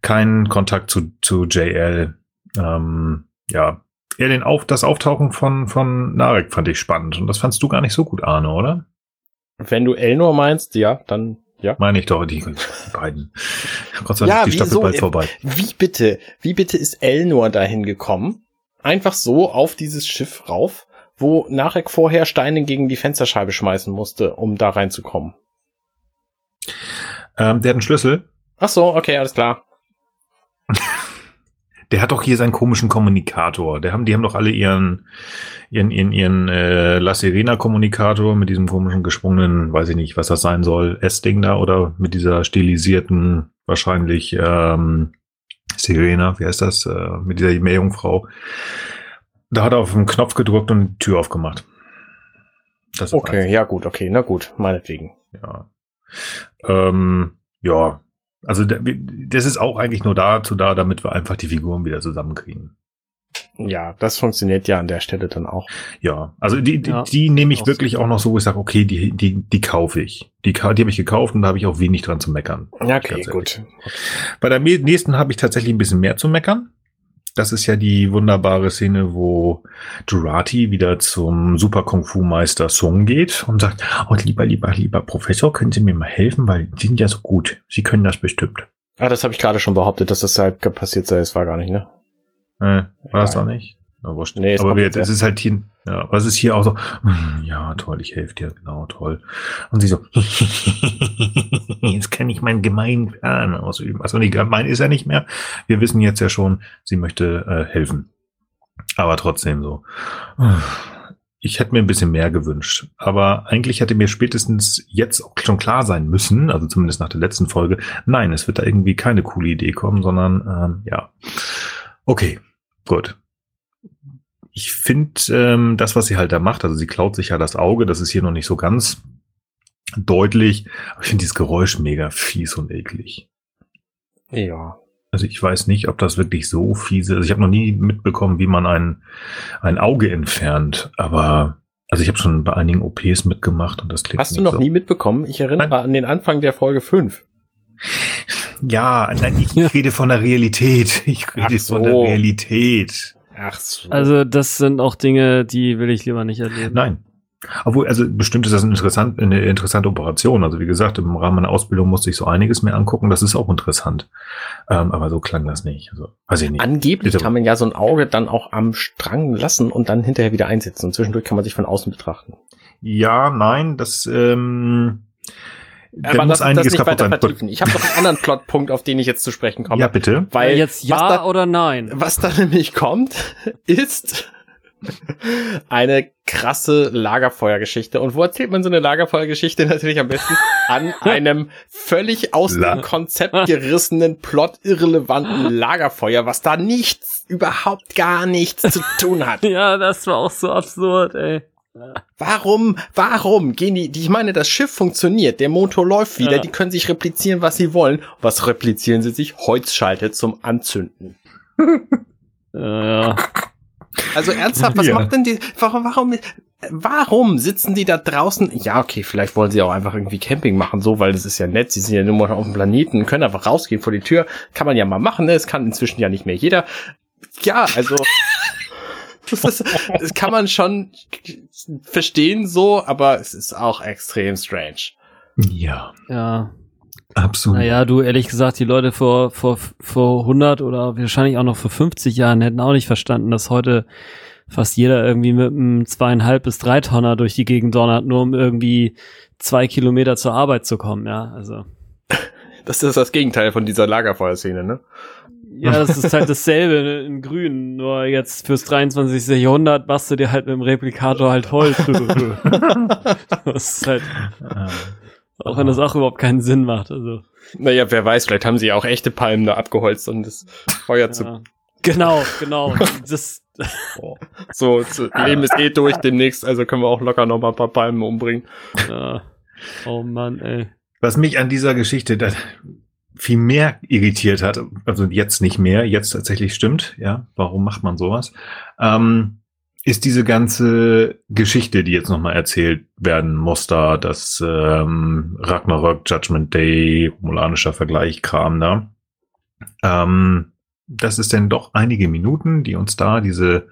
keinen Kontakt zu, zu JL. Ähm, ja, ja, den Auf, das Auftauchen von, von Narek fand ich spannend. Und das fandst du gar nicht so gut, Arne, oder? Wenn du Elnor meinst, ja, dann ja. Meine ich doch, die, die beiden. Gott sei Dank ja, ist die Staffel bald vorbei. Wie bitte, wie bitte ist Elnor dahin gekommen? Einfach so auf dieses Schiff rauf, wo Narek vorher Steine gegen die Fensterscheibe schmeißen musste, um da reinzukommen. Ähm, der hat einen Schlüssel. Ach so, okay, alles klar. Der hat doch hier seinen komischen Kommunikator. Der haben, die haben doch alle ihren, ihren, ihren, ihren äh, La Serena-Kommunikator mit diesem komischen gesprungenen, weiß ich nicht, was das sein soll, S-Ding da oder mit dieser stilisierten, wahrscheinlich ähm, Serena, wie heißt das, äh, mit dieser Meerjungfrau. Da hat er auf den Knopf gedrückt und die Tür aufgemacht. Das okay, ja gut, okay, na gut, meinetwegen. Ja. Ähm, ja, also das ist auch eigentlich nur dazu da, damit wir einfach die Figuren wieder zusammenkriegen. Ja, das funktioniert ja an der Stelle dann auch. Ja, also die, die, ja, die nehme ich wirklich auch noch so, wo ich sage, okay, die, die, die kaufe ich. Die, die habe ich gekauft und da habe ich auch wenig dran zu meckern. Ja, okay, gut. Bei der nächsten habe ich tatsächlich ein bisschen mehr zu meckern. Das ist ja die wunderbare Szene, wo Jurati wieder zum Super Kung Fu Meister Sung geht und sagt, oh lieber, lieber, lieber Professor, können Sie mir mal helfen, weil Sie sind ja so gut. Sie können das bestimmt. Ah, das habe ich gerade schon behauptet, dass das halt passiert sei. Es war gar nicht, ne? Äh, war das doch nicht? Wurscht. Nee, es aber jetzt, es ist halt hier, ja, was ist hier auch so, hm, ja, toll, ich helfe dir, genau, toll. Und sie so, jetzt kann ich meinen gemeinen Plan ausüben. Also, nicht gemein ist er nicht mehr. Wir wissen jetzt ja schon, sie möchte äh, helfen. Aber trotzdem so. Ich hätte mir ein bisschen mehr gewünscht. Aber eigentlich hätte mir spätestens jetzt auch schon klar sein müssen, also zumindest nach der letzten Folge, nein, es wird da irgendwie keine coole Idee kommen, sondern ähm, ja. Okay, gut ich finde ähm, das, was sie halt da macht, also sie klaut sich ja das Auge, das ist hier noch nicht so ganz deutlich, aber ich finde dieses Geräusch mega fies und eklig. Ja. Also ich weiß nicht, ob das wirklich so fiese ist. Also ich habe noch nie mitbekommen, wie man ein, ein Auge entfernt, aber also ich habe schon bei einigen OPs mitgemacht und das klingt. Hast du noch so. nie mitbekommen? Ich erinnere Nein. an den Anfang der Folge 5. Ja, nein, ich rede von der Realität. Ich rede so. von der Realität. Ach so. Also das sind auch Dinge, die will ich lieber nicht erleben. Nein. Obwohl, also bestimmt ist das ein interessant, eine interessante Operation. Also wie gesagt, im Rahmen meiner Ausbildung musste ich so einiges mehr angucken. Das ist auch interessant. Ähm, aber so klang das nicht. Also, weiß ich nicht. Angeblich Bitte. kann man ja so ein Auge dann auch am Strang lassen und dann hinterher wieder einsetzen. Und zwischendurch kann man sich von außen betrachten. Ja, nein, das ähm, aber muss einiges kaputt sein. Vertiefen. Ich habe noch einen anderen Plotpunkt, auf den ich jetzt zu sprechen komme. Ja, bitte. Weil jetzt ja da, oder nein? Was da nämlich kommt, ist eine krasse Lagerfeuergeschichte. Und wo erzählt man so eine Lagerfeuergeschichte? Natürlich am besten an einem völlig aus dem Konzept gerissenen, plotirrelevanten Lagerfeuer, was da nichts, überhaupt gar nichts zu tun hat. ja, das war auch so absurd, ey. Warum, warum gehen die, ich meine, das Schiff funktioniert, der Motor läuft wieder, ja. die können sich replizieren, was sie wollen. Was replizieren sie sich? Holzschalter zum Anzünden. ja. Also ernsthaft, was ja. macht denn die, warum, warum, warum sitzen die da draußen? Ja, okay, vielleicht wollen sie auch einfach irgendwie Camping machen, so, weil das ist ja nett, sie sind ja nur mal auf dem Planeten, können einfach rausgehen vor die Tür, kann man ja mal machen, ne? Es kann inzwischen ja nicht mehr jeder. Ja, also. Das, das kann man schon verstehen so, aber es ist auch extrem strange. Ja. Ja. Absolut. Naja, du, ehrlich gesagt, die Leute vor, vor, vor 100 oder wahrscheinlich auch noch vor 50 Jahren hätten auch nicht verstanden, dass heute fast jeder irgendwie mit einem zweieinhalb bis drei Tonner durch die Gegend donnert, nur um irgendwie zwei Kilometer zur Arbeit zu kommen, ja, also. Das ist das Gegenteil von dieser Lagerfeuerszene, ne? Ja, das ist halt dasselbe in grün, nur jetzt fürs 23. Jahrhundert machst du dir halt mit dem Replikator halt Holz. das ist halt, auch wenn das auch überhaupt keinen Sinn macht, also. Naja, wer weiß, vielleicht haben sie auch echte Palmen da abgeholzt, um das Feuer ja. zu. Genau, genau. Das. So, das Leben ist eh durch demnächst, also können wir auch locker noch mal ein paar Palmen umbringen. Ja. Oh Mann, ey. Was mich an dieser Geschichte, viel mehr irritiert hat, also jetzt nicht mehr, jetzt tatsächlich stimmt, ja, warum macht man sowas, ähm, ist diese ganze Geschichte, die jetzt nochmal erzählt werden muss, da das ähm, Ragnarök, Judgment Day, romulanischer Vergleich, Kram da. Ähm, das ist denn doch einige Minuten, die uns da diese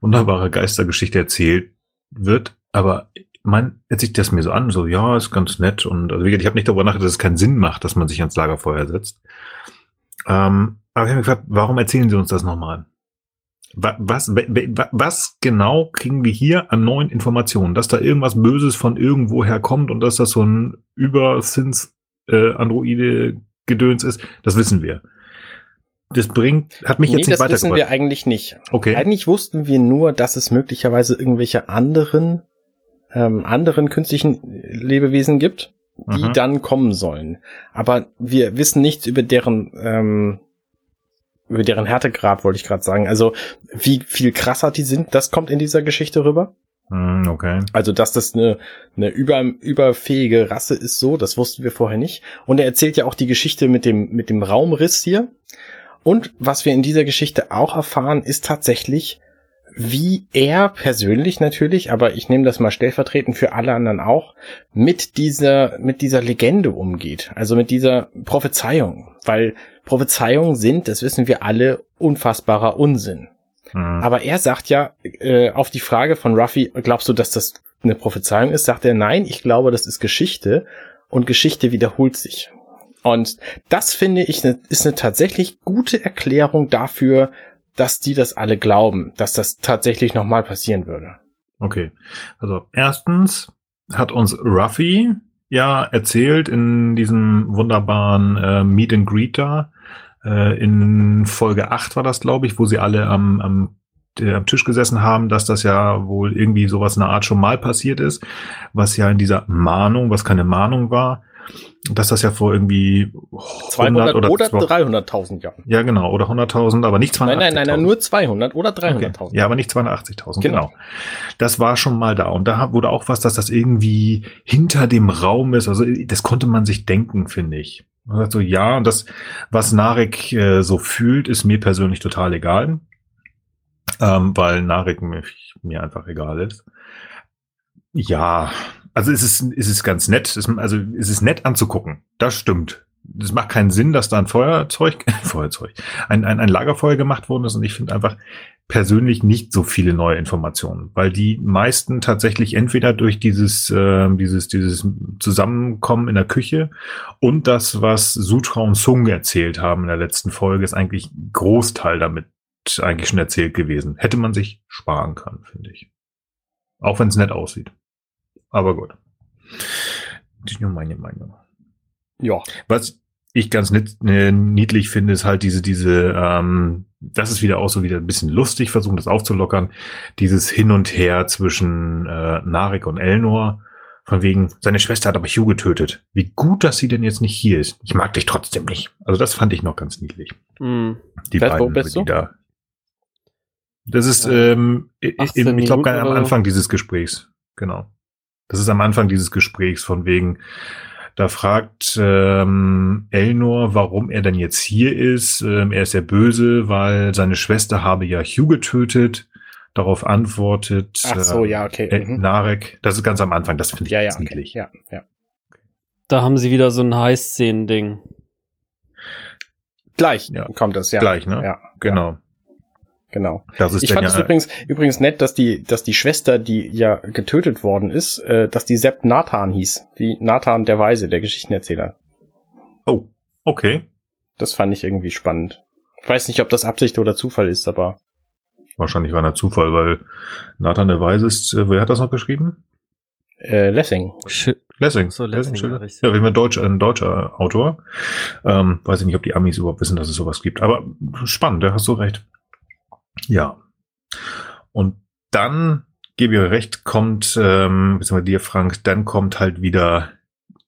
wunderbare Geistergeschichte erzählt wird, aber man, als ich das mir so an, so, ja, ist ganz nett und also wie gesagt, ich habe nicht darüber nachgedacht, dass es keinen Sinn macht, dass man sich ans Lagerfeuer setzt. Ähm, aber ich habe mich gefragt, warum erzählen Sie uns das nochmal? Was, was, genau kriegen wir hier an neuen Informationen? Dass da irgendwas Böses von irgendwoher kommt und dass das so ein Überzins äh, ist, das wissen wir. Das bringt, hat mich nee, jetzt nicht weitergebracht. Das wissen wir eigentlich nicht. Okay. Eigentlich wussten wir nur, dass es möglicherweise irgendwelche anderen ähm, anderen künstlichen Lebewesen gibt, die mhm. dann kommen sollen. Aber wir wissen nichts über deren ähm, über deren Härtegrad wollte ich gerade sagen. Also wie viel krasser die sind, das kommt in dieser Geschichte rüber. Hm, okay. Also, dass das eine, eine über, überfähige Rasse ist, so, das wussten wir vorher nicht. Und er erzählt ja auch die Geschichte mit dem, mit dem Raumriss hier. Und was wir in dieser Geschichte auch erfahren, ist tatsächlich, wie er persönlich natürlich, aber ich nehme das mal stellvertretend für alle anderen auch, mit dieser, mit dieser Legende umgeht. Also mit dieser Prophezeiung. Weil Prophezeiungen sind, das wissen wir alle, unfassbarer Unsinn. Mhm. Aber er sagt ja äh, auf die Frage von Ruffy, glaubst du, dass das eine Prophezeiung ist? Sagt er, nein, ich glaube, das ist Geschichte und Geschichte wiederholt sich. Und das finde ich ne, ist eine tatsächlich gute Erklärung dafür, dass die das alle glauben, dass das tatsächlich nochmal passieren würde. Okay. Also erstens hat uns Ruffy ja erzählt in diesem wunderbaren äh, Meet and Greet da, äh, in Folge 8 war das, glaube ich, wo sie alle am, am, der, am Tisch gesessen haben, dass das ja wohl irgendwie sowas in der Art schon mal passiert ist, was ja in dieser Mahnung, was keine Mahnung war, dass das ja vor irgendwie 200 oder, oder 300.000 Jahren. Ja, genau, oder 100.000, aber nicht 280.000. Nein, nein, nein, nein, nur 200 oder 300.000. Okay. Ja, aber nicht 280.000, genau. genau. Das war schon mal da und da wurde auch was, dass das irgendwie hinter dem Raum ist, also das konnte man sich denken, finde ich. Man sagt so, ja, und das, was Narek äh, so fühlt, ist mir persönlich total egal. Ähm, weil Narek mir, mir einfach egal ist. Ja, also es ist, es ist ganz nett. Es, also es ist nett anzugucken. Das stimmt. Es macht keinen Sinn, dass da ein Feuerzeug, Feuerzeug, ein, ein, ein Lagerfeuer gemacht worden ist. Und ich finde einfach, persönlich nicht so viele neue Informationen, weil die meisten tatsächlich entweder durch dieses, äh, dieses, dieses Zusammenkommen in der Küche und das, was Sutra und Sung erzählt haben in der letzten Folge, ist eigentlich Großteil damit eigentlich schon erzählt gewesen. Hätte man sich sparen können, finde ich. Auch wenn es nett aussieht. Aber gut. Das ist nur meine Meinung. Ja. Was ich ganz äh, niedlich finde, ist halt diese, diese ähm, das ist wieder auch so wieder ein bisschen lustig, versuchen das aufzulockern. Dieses Hin und Her zwischen äh, Narek und Elnor. Von wegen, seine Schwester hat aber Hugh getötet. Wie gut, dass sie denn jetzt nicht hier ist. Ich mag dich trotzdem nicht. Also das fand ich noch ganz niedlich. Mm. Die Wer, beiden, bist die da. Das ist, ähm, ich, ich glaube, am Anfang dieses Gesprächs. Genau. Das ist am Anfang dieses Gesprächs von wegen, da fragt ähm, Elnor, warum er denn jetzt hier ist. Ähm, er ist ja böse, weil seine Schwester habe ja Hugh getötet. Darauf antwortet Ach so, ja, okay. Äh, mhm. Narek. Das ist ganz am Anfang, das finde ich ja, ja, okay. ja, ja. Da haben sie wieder so ein Heißszenen-Ding. Gleich ja. kommt das, ja. Gleich, ne? Ja. Genau. Genau. Das ist ich fand es übrigens, übrigens nett, dass die, dass die Schwester, die ja getötet worden ist, äh, dass die Sepp Nathan hieß. Wie Nathan der Weise, der Geschichtenerzähler. Oh, okay. Das fand ich irgendwie spannend. Ich weiß nicht, ob das Absicht oder Zufall ist, aber. Wahrscheinlich war das Zufall, weil Nathan der Weise ist, äh, wer hat das noch geschrieben? Äh, Lessing. Sch Lessing. So, Lessing, Lessing ja, ja, ein Deutsch, ein deutscher Autor. Ähm, weiß ich nicht, ob die Amis überhaupt wissen, dass es sowas gibt. Aber spannend, da hast du recht. Ja. Und dann, gebe ich euch recht, kommt, ähm, beziehungsweise dir, Frank, dann kommt halt wieder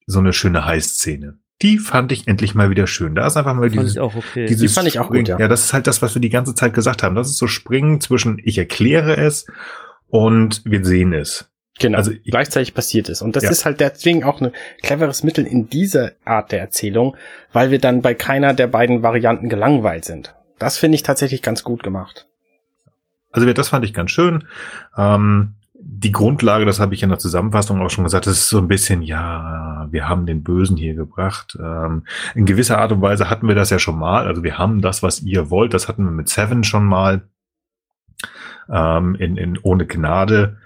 so eine schöne Heißszene. Die fand ich endlich mal wieder schön. Da ist einfach mal dieses, okay. dieses die fand ich auch gut, ja. ja, das ist halt das, was wir die ganze Zeit gesagt haben. Das ist so Springen zwischen ich erkläre es und wir sehen es. Genau, also gleichzeitig passiert es. Und das ja. ist halt deswegen auch ein cleveres Mittel in dieser Art der Erzählung, weil wir dann bei keiner der beiden Varianten gelangweilt sind. Das finde ich tatsächlich ganz gut gemacht. Also das fand ich ganz schön. Ähm, die Grundlage, das habe ich in der Zusammenfassung auch schon gesagt, das ist so ein bisschen, ja, wir haben den Bösen hier gebracht. Ähm, in gewisser Art und Weise hatten wir das ja schon mal. Also wir haben das, was ihr wollt, das hatten wir mit Seven schon mal ähm, in, in Ohne Gnade,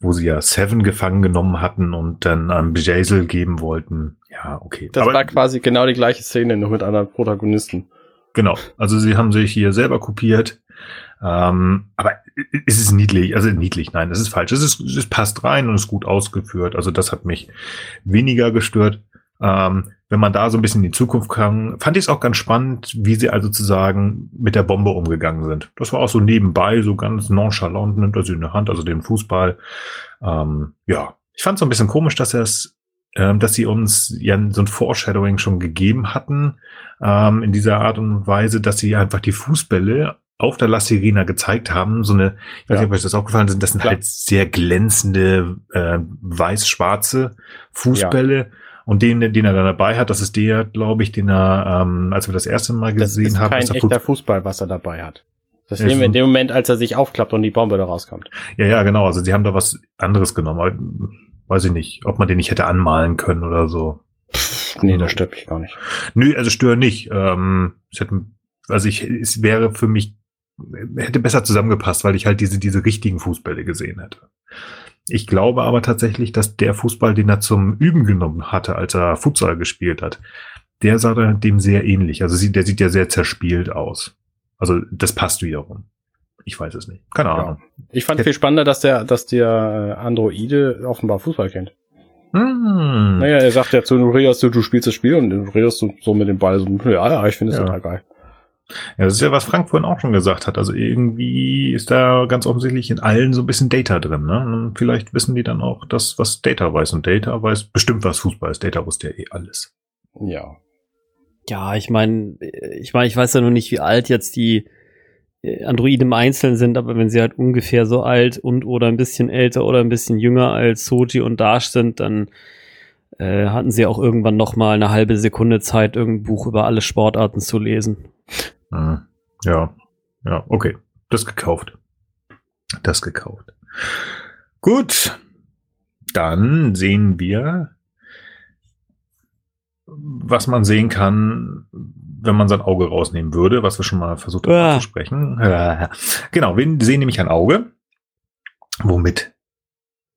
wo sie ja Seven gefangen genommen hatten und dann an Bejazel geben wollten. Ja, okay. Das Aber, war quasi genau die gleiche Szene, nur mit anderen Protagonisten. Genau. Also sie haben sich hier selber kopiert. Ähm, aber es ist niedlich, also niedlich, nein, das ist falsch. Es, ist, es passt rein und ist gut ausgeführt. Also das hat mich weniger gestört. Ähm, wenn man da so ein bisschen in die Zukunft kam, fand ich es auch ganz spannend, wie sie also sozusagen mit der Bombe umgegangen sind. Das war auch so nebenbei, so ganz nonchalant, nimmt er sie in der Hand, also den Fußball. Ähm, ja, ich fand es so ein bisschen komisch, dass er es ähm, dass sie uns ja so ein Foreshadowing schon gegeben hatten, ähm, in dieser Art und Weise, dass sie einfach die Fußbälle auf der La Sirena gezeigt haben, so eine, ich weiß Ja. nicht, ob euch das aufgefallen ist, das sind Klar. halt sehr glänzende, äh, weiß-schwarze Fußbälle. Und den, den er dann dabei hat, das ist der, glaube ich, den er, ähm, als wir das erste Mal Das gesehen ist haben, kein ist er echter Fußball, was er dabei hat. Das Ja, sehen wir in dem Moment, als er sich aufklappt und die Bombe da rauskommt. Ja, ja, genau. Also sie haben da was anderes genommen. Weiß ich nicht, ob man den nicht hätte anmalen können oder so. Nee, das stört mich gar nicht. Nö, also stören nicht. Ähm, ich hätte, also ich, es wäre für mich, hätte besser zusammengepasst, weil ich halt diese, diese richtigen Fußbälle gesehen hätte. Ich glaube aber tatsächlich, dass der Fußball, den er zum Üben genommen hatte, als er Futsal gespielt hat, der sah dem sehr ähnlich. Also sieht, der sieht ja sehr zerspielt aus. Also das passt wiederum. Ich weiß es nicht. Keine Ahnung. Ich fand Ja. viel spannender, dass der, dass der äh, Androide offenbar Fußball kennt. Hm. Naja, er sagt ja zu Nurias, du, du spielst das Spiel und du redest so, so mit dem Ball so, ja, ja, ich finde es Ja. total geil. Ja, das ist ja, was Frank vorhin auch schon gesagt hat. Also irgendwie ist da ganz offensichtlich in allen so ein bisschen Data drin. Ne? Und vielleicht wissen die dann auch das, was Data weiß. Und Data weiß bestimmt, was Fußball ist. Data wusste ja eh alles. Ja. Ja, ich meine, ich meine, ich weiß ja noch nicht, wie alt jetzt die äh, Androiden im Einzelnen sind, aber wenn sie halt ungefähr so alt und oder ein bisschen älter oder ein bisschen jünger als Soji und Dash sind, dann äh, hatten sie auch irgendwann noch mal eine halbe Sekunde Zeit, irgendein Buch über alle Sportarten zu lesen. Hm. Ja, ja, okay. Das gekauft. Das gekauft. Gut. Dann sehen wir, was man sehen kann, wenn man sein Auge rausnehmen würde, was wir schon mal versucht haben Ah. anzusprechen. Äh, Genau, wir sehen nämlich ein Auge. Womit?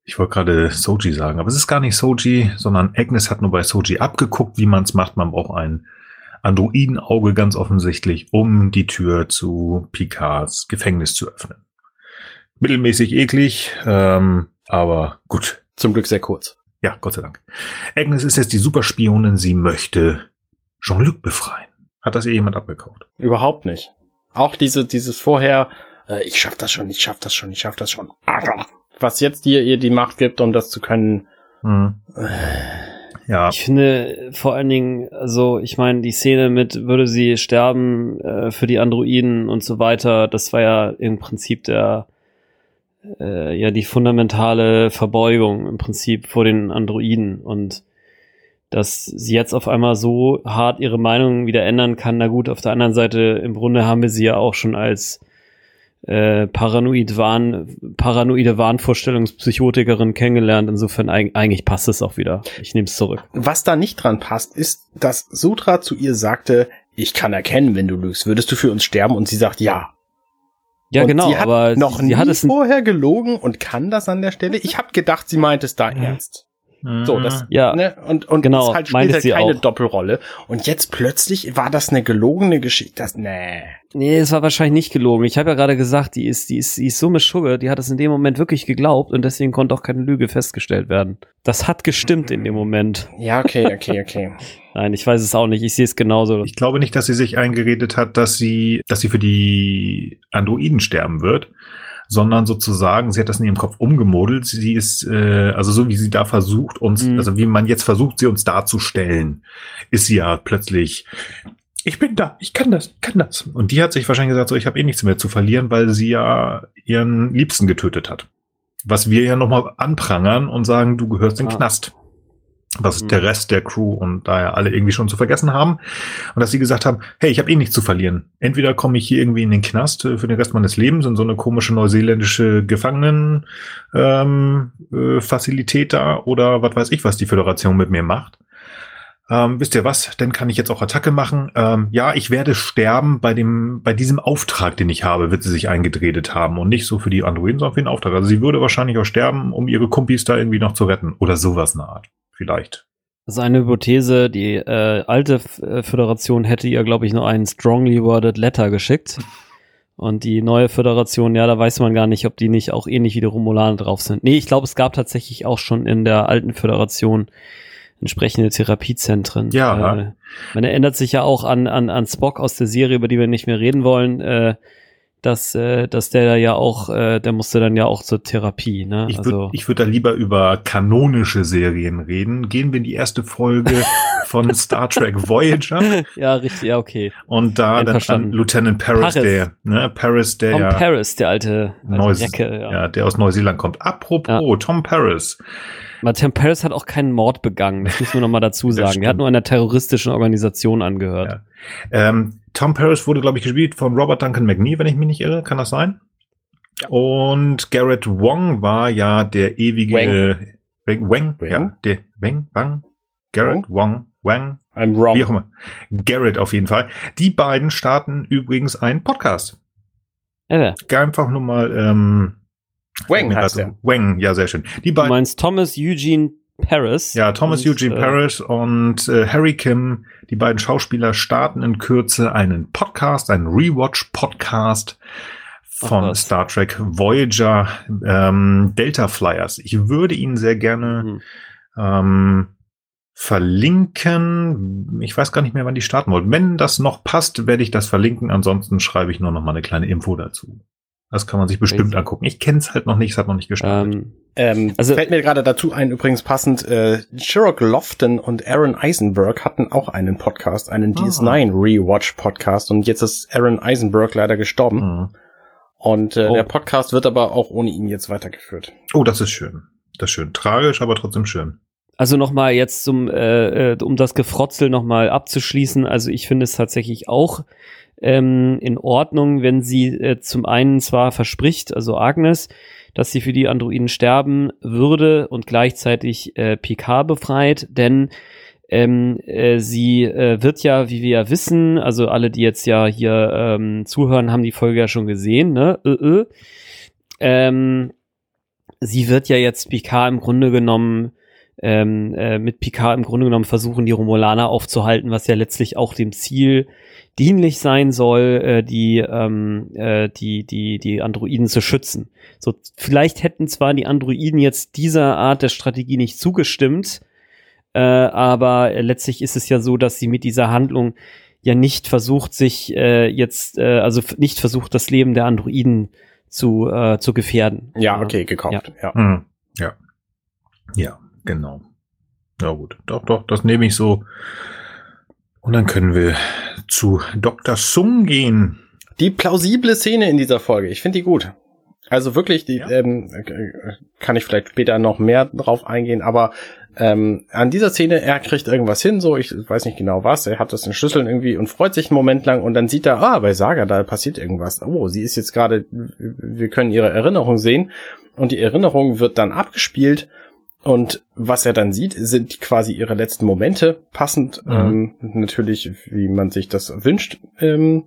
Ich wollte gerade Soji sagen, aber es ist gar nicht Soji, sondern Agnes hat nur bei Soji abgeguckt, wie man es macht. Man braucht ein Androidenauge ganz offensichtlich, um die Tür zu Picards Gefängnis zu öffnen. Mittelmäßig eklig, ähm, aber gut. Zum Glück sehr kurz. Ja, Gott sei Dank. Agnes ist jetzt die Superspionin, sie möchte Jean-Luc befreien. Hat das ihr jemand abgekauft? Überhaupt nicht. Auch diese, dieses vorher, äh, ich schaff das schon, ich schaff das schon, ich schaff das schon. Was jetzt dir ihr die Macht gibt, um das zu können. Hm. Ja, Ich finde vor allen Dingen, also ich meine, die Szene mit würde sie sterben äh, für die Androiden und so weiter, das war ja im Prinzip der äh, ja die fundamentale Verbeugung im Prinzip vor den Androiden. Und dass sie jetzt auf einmal so hart ihre Meinung wieder ändern kann, na gut, auf der anderen Seite im Grunde haben wir sie ja auch schon als äh, paranoid Wahn, paranoide Wahnvorstellungspsychotikerin kennengelernt. Insofern eig eigentlich passt es auch wieder. Ich nehme es zurück. Was da nicht dran passt, ist, dass Sutra zu ihr sagte, ich kann erkennen, wenn du lügst. Würdest du für uns sterben? Und sie sagt ja. Ja, und genau, sie hat aber noch sie nie hat es vorher gelogen und kann das an der Stelle. Ich habe gedacht, sie meint es da ernst. So, das, ja, ne, und, und Genau, es halt spielt halt sie keine auch. Doppelrolle. Und jetzt plötzlich war das eine gelogene Geschichte. Das, nee. Nee, es war wahrscheinlich nicht gelogen. Ich habe ja gerade gesagt, die ist, die ist, die ist so mit Schugge, die hat es in dem Moment wirklich geglaubt und deswegen konnte auch keine Lüge festgestellt werden. Das hat gestimmt in dem Moment. Ja, okay, okay, okay. Nein, ich weiß es auch nicht. Ich sehe es genauso. Ich glaube nicht, dass sie sich eingeredet hat, dass sie, dass sie für die Androiden sterben wird, sondern sozusagen, sie hat das in ihrem Kopf umgemodelt. Sie ist, äh, also so wie sie da versucht, uns, Mhm. also wie man jetzt versucht, sie uns darzustellen, ist sie ja plötzlich, ich bin da, ich kann das, ich kann das. Und die hat sich wahrscheinlich gesagt, so, ich habe eh nichts mehr zu verlieren, weil sie ja ihren Liebsten getötet hat. Was wir ja nochmal anprangern und sagen, du gehörst in den Ah. Knast. Was Mhm. der Rest der Crew und daher alle irgendwie schon zu vergessen haben. Und dass sie gesagt haben, hey, ich habe eh nichts zu verlieren. Entweder komme ich hier irgendwie in den Knast äh, für den Rest meines Lebens in so eine komische neuseeländische Gefangenen ähm, äh, da oder was weiß ich, was die Föderation mit mir macht. Ähm, wisst ihr was? Dann kann ich jetzt auch Attacke machen. Ähm, ja, ich werde sterben bei dem, bei diesem Auftrag, den ich habe, wird sie sich eingedreht haben und nicht so für die Androiden, sondern für den Auftrag. Also sie würde wahrscheinlich auch sterben, um ihre Kumpis da irgendwie noch zu retten oder sowas in der Art. Vielleicht. Das ist eine Hypothese. Die äh, alte F äh, Föderation hätte ihr, glaube ich, nur einen strongly worded Letter geschickt. Und die neue Föderation, ja, da weiß man gar nicht, ob die nicht auch ähnlich wie die Romulaner drauf sind. Nee, ich glaube, es gab tatsächlich auch schon in der alten Föderation entsprechende Therapiezentren. Ja. Äh, man erinnert sich ja auch an, an, an Spock aus der Serie, über die wir nicht mehr reden wollen. Äh, dass, äh, dass der ja auch, äh, der musste dann ja auch zur Therapie, ne? Ich würde also, ich würd da lieber über kanonische Serien reden. Gehen wir in die erste Folge von Star Trek Voyager ja, richtig, ja, okay. und da dann an Einverstanden. Lieutenant Paris, Paris. der, ne, Paris, der Tom ja, Paris, der alte, alte Neues- Recke, ja. ja. der aus Neuseeland kommt. Apropos, Tom Paris. Aber Tim Paris hat auch keinen Mord begangen, das müssen wir nochmal dazu sagen. Er hat nur einer terroristischen Organisation angehört. Ja. Ähm, Tom Paris wurde, glaube ich, gespielt von Robert Duncan McNee, wenn ich mich nicht irre. Kann das sein? Und Garrett Wong war ja der ewige Wang, Wang, Wang? ja, der Wang, Wang, Garrett Wong, Wang, I'm wrong. wie auch immer. Garrett auf jeden Fall. Die beiden starten übrigens einen Podcast. Äh, Einfach nur mal, ähm, Wang heißt er. Wang, ja, sehr schön. Die du beiden, meinst Thomas Eugene Paris? ja, Thomas und, Eugene äh, Paris und äh, Harry Kim, die beiden Schauspieler starten in Kürze einen Podcast, einen Rewatch-Podcast von. Star Trek Voyager ähm, Delta Flyers. Ich würde ihn sehr gerne Mhm. ähm, verlinken. Ich weiß gar nicht mehr, wann die starten wollten. Wenn das noch passt, werde ich das verlinken. Ansonsten schreibe ich nur noch mal eine kleine Info dazu. Das kann man sich bestimmt Richtig. angucken. Ich kenne es halt noch nicht, es hat noch nicht gestartet. Ähm, Ähm, Also- fällt mir gerade dazu ein, übrigens passend, äh, Sherlock Lofton und Aaron Eisenberg hatten auch einen Podcast, einen Ah. DS9 Rewatch Podcast und jetzt ist Aaron Eisenberg leider gestorben Mhm. und äh, Oh. der Podcast wird aber auch ohne ihn jetzt weitergeführt. Oh, das ist schön. Das ist schön. Tragisch, aber trotzdem schön. Also nochmal jetzt zum, äh, äh, um das Gefrotzel nochmal abzuschließen. Also ich finde es tatsächlich auch ähm, in Ordnung, wenn sie äh, zum einen zwar verspricht, also Agnes, dass sie für die Androiden sterben würde und gleichzeitig äh, PK befreit, denn ähm, äh, sie äh, wird ja, wie wir ja wissen, also alle, die jetzt ja hier ähm, zuhören, haben die Folge ja schon gesehen, ne? Äh, äh. Ähm, sie wird ja jetzt PK im Grunde genommen ähm, äh, mit Picard im Grunde genommen versuchen, die Romulaner aufzuhalten, was ja letztlich auch dem Ziel dienlich sein soll, äh, die, ähm, äh, die, die, die Androiden zu schützen. So, vielleicht hätten zwar die Androiden jetzt dieser Art der Strategie nicht zugestimmt, äh, aber letztlich ist es ja so, dass sie mit dieser Handlung ja nicht versucht, sich äh, jetzt, äh, also nicht versucht, das Leben der Androiden zu, äh, zu gefährden. Ja, okay, gekauft. Ja. Mhm. Ja. Ja, genau. Ja, gut. Doch, doch, das nehme ich so. Und dann können wir zu Dr. Sung gehen. Die plausible Szene in dieser Folge, ich finde die gut. Also wirklich, die Ja. ähm, äh, kann ich vielleicht später noch mehr drauf eingehen, aber ähm, an dieser Szene, er kriegt irgendwas hin, so, ich weiß nicht genau was, er hat das in Schlüsseln irgendwie und freut sich einen Moment lang und dann sieht er, ah, bei Saga, da passiert irgendwas. Oh, sie ist jetzt gerade, wir können ihre Erinnerung sehen und die Erinnerung wird dann abgespielt und was er dann sieht, sind quasi ihre letzten Momente, passend Mhm. ähm, natürlich, wie man sich das wünscht, ähm,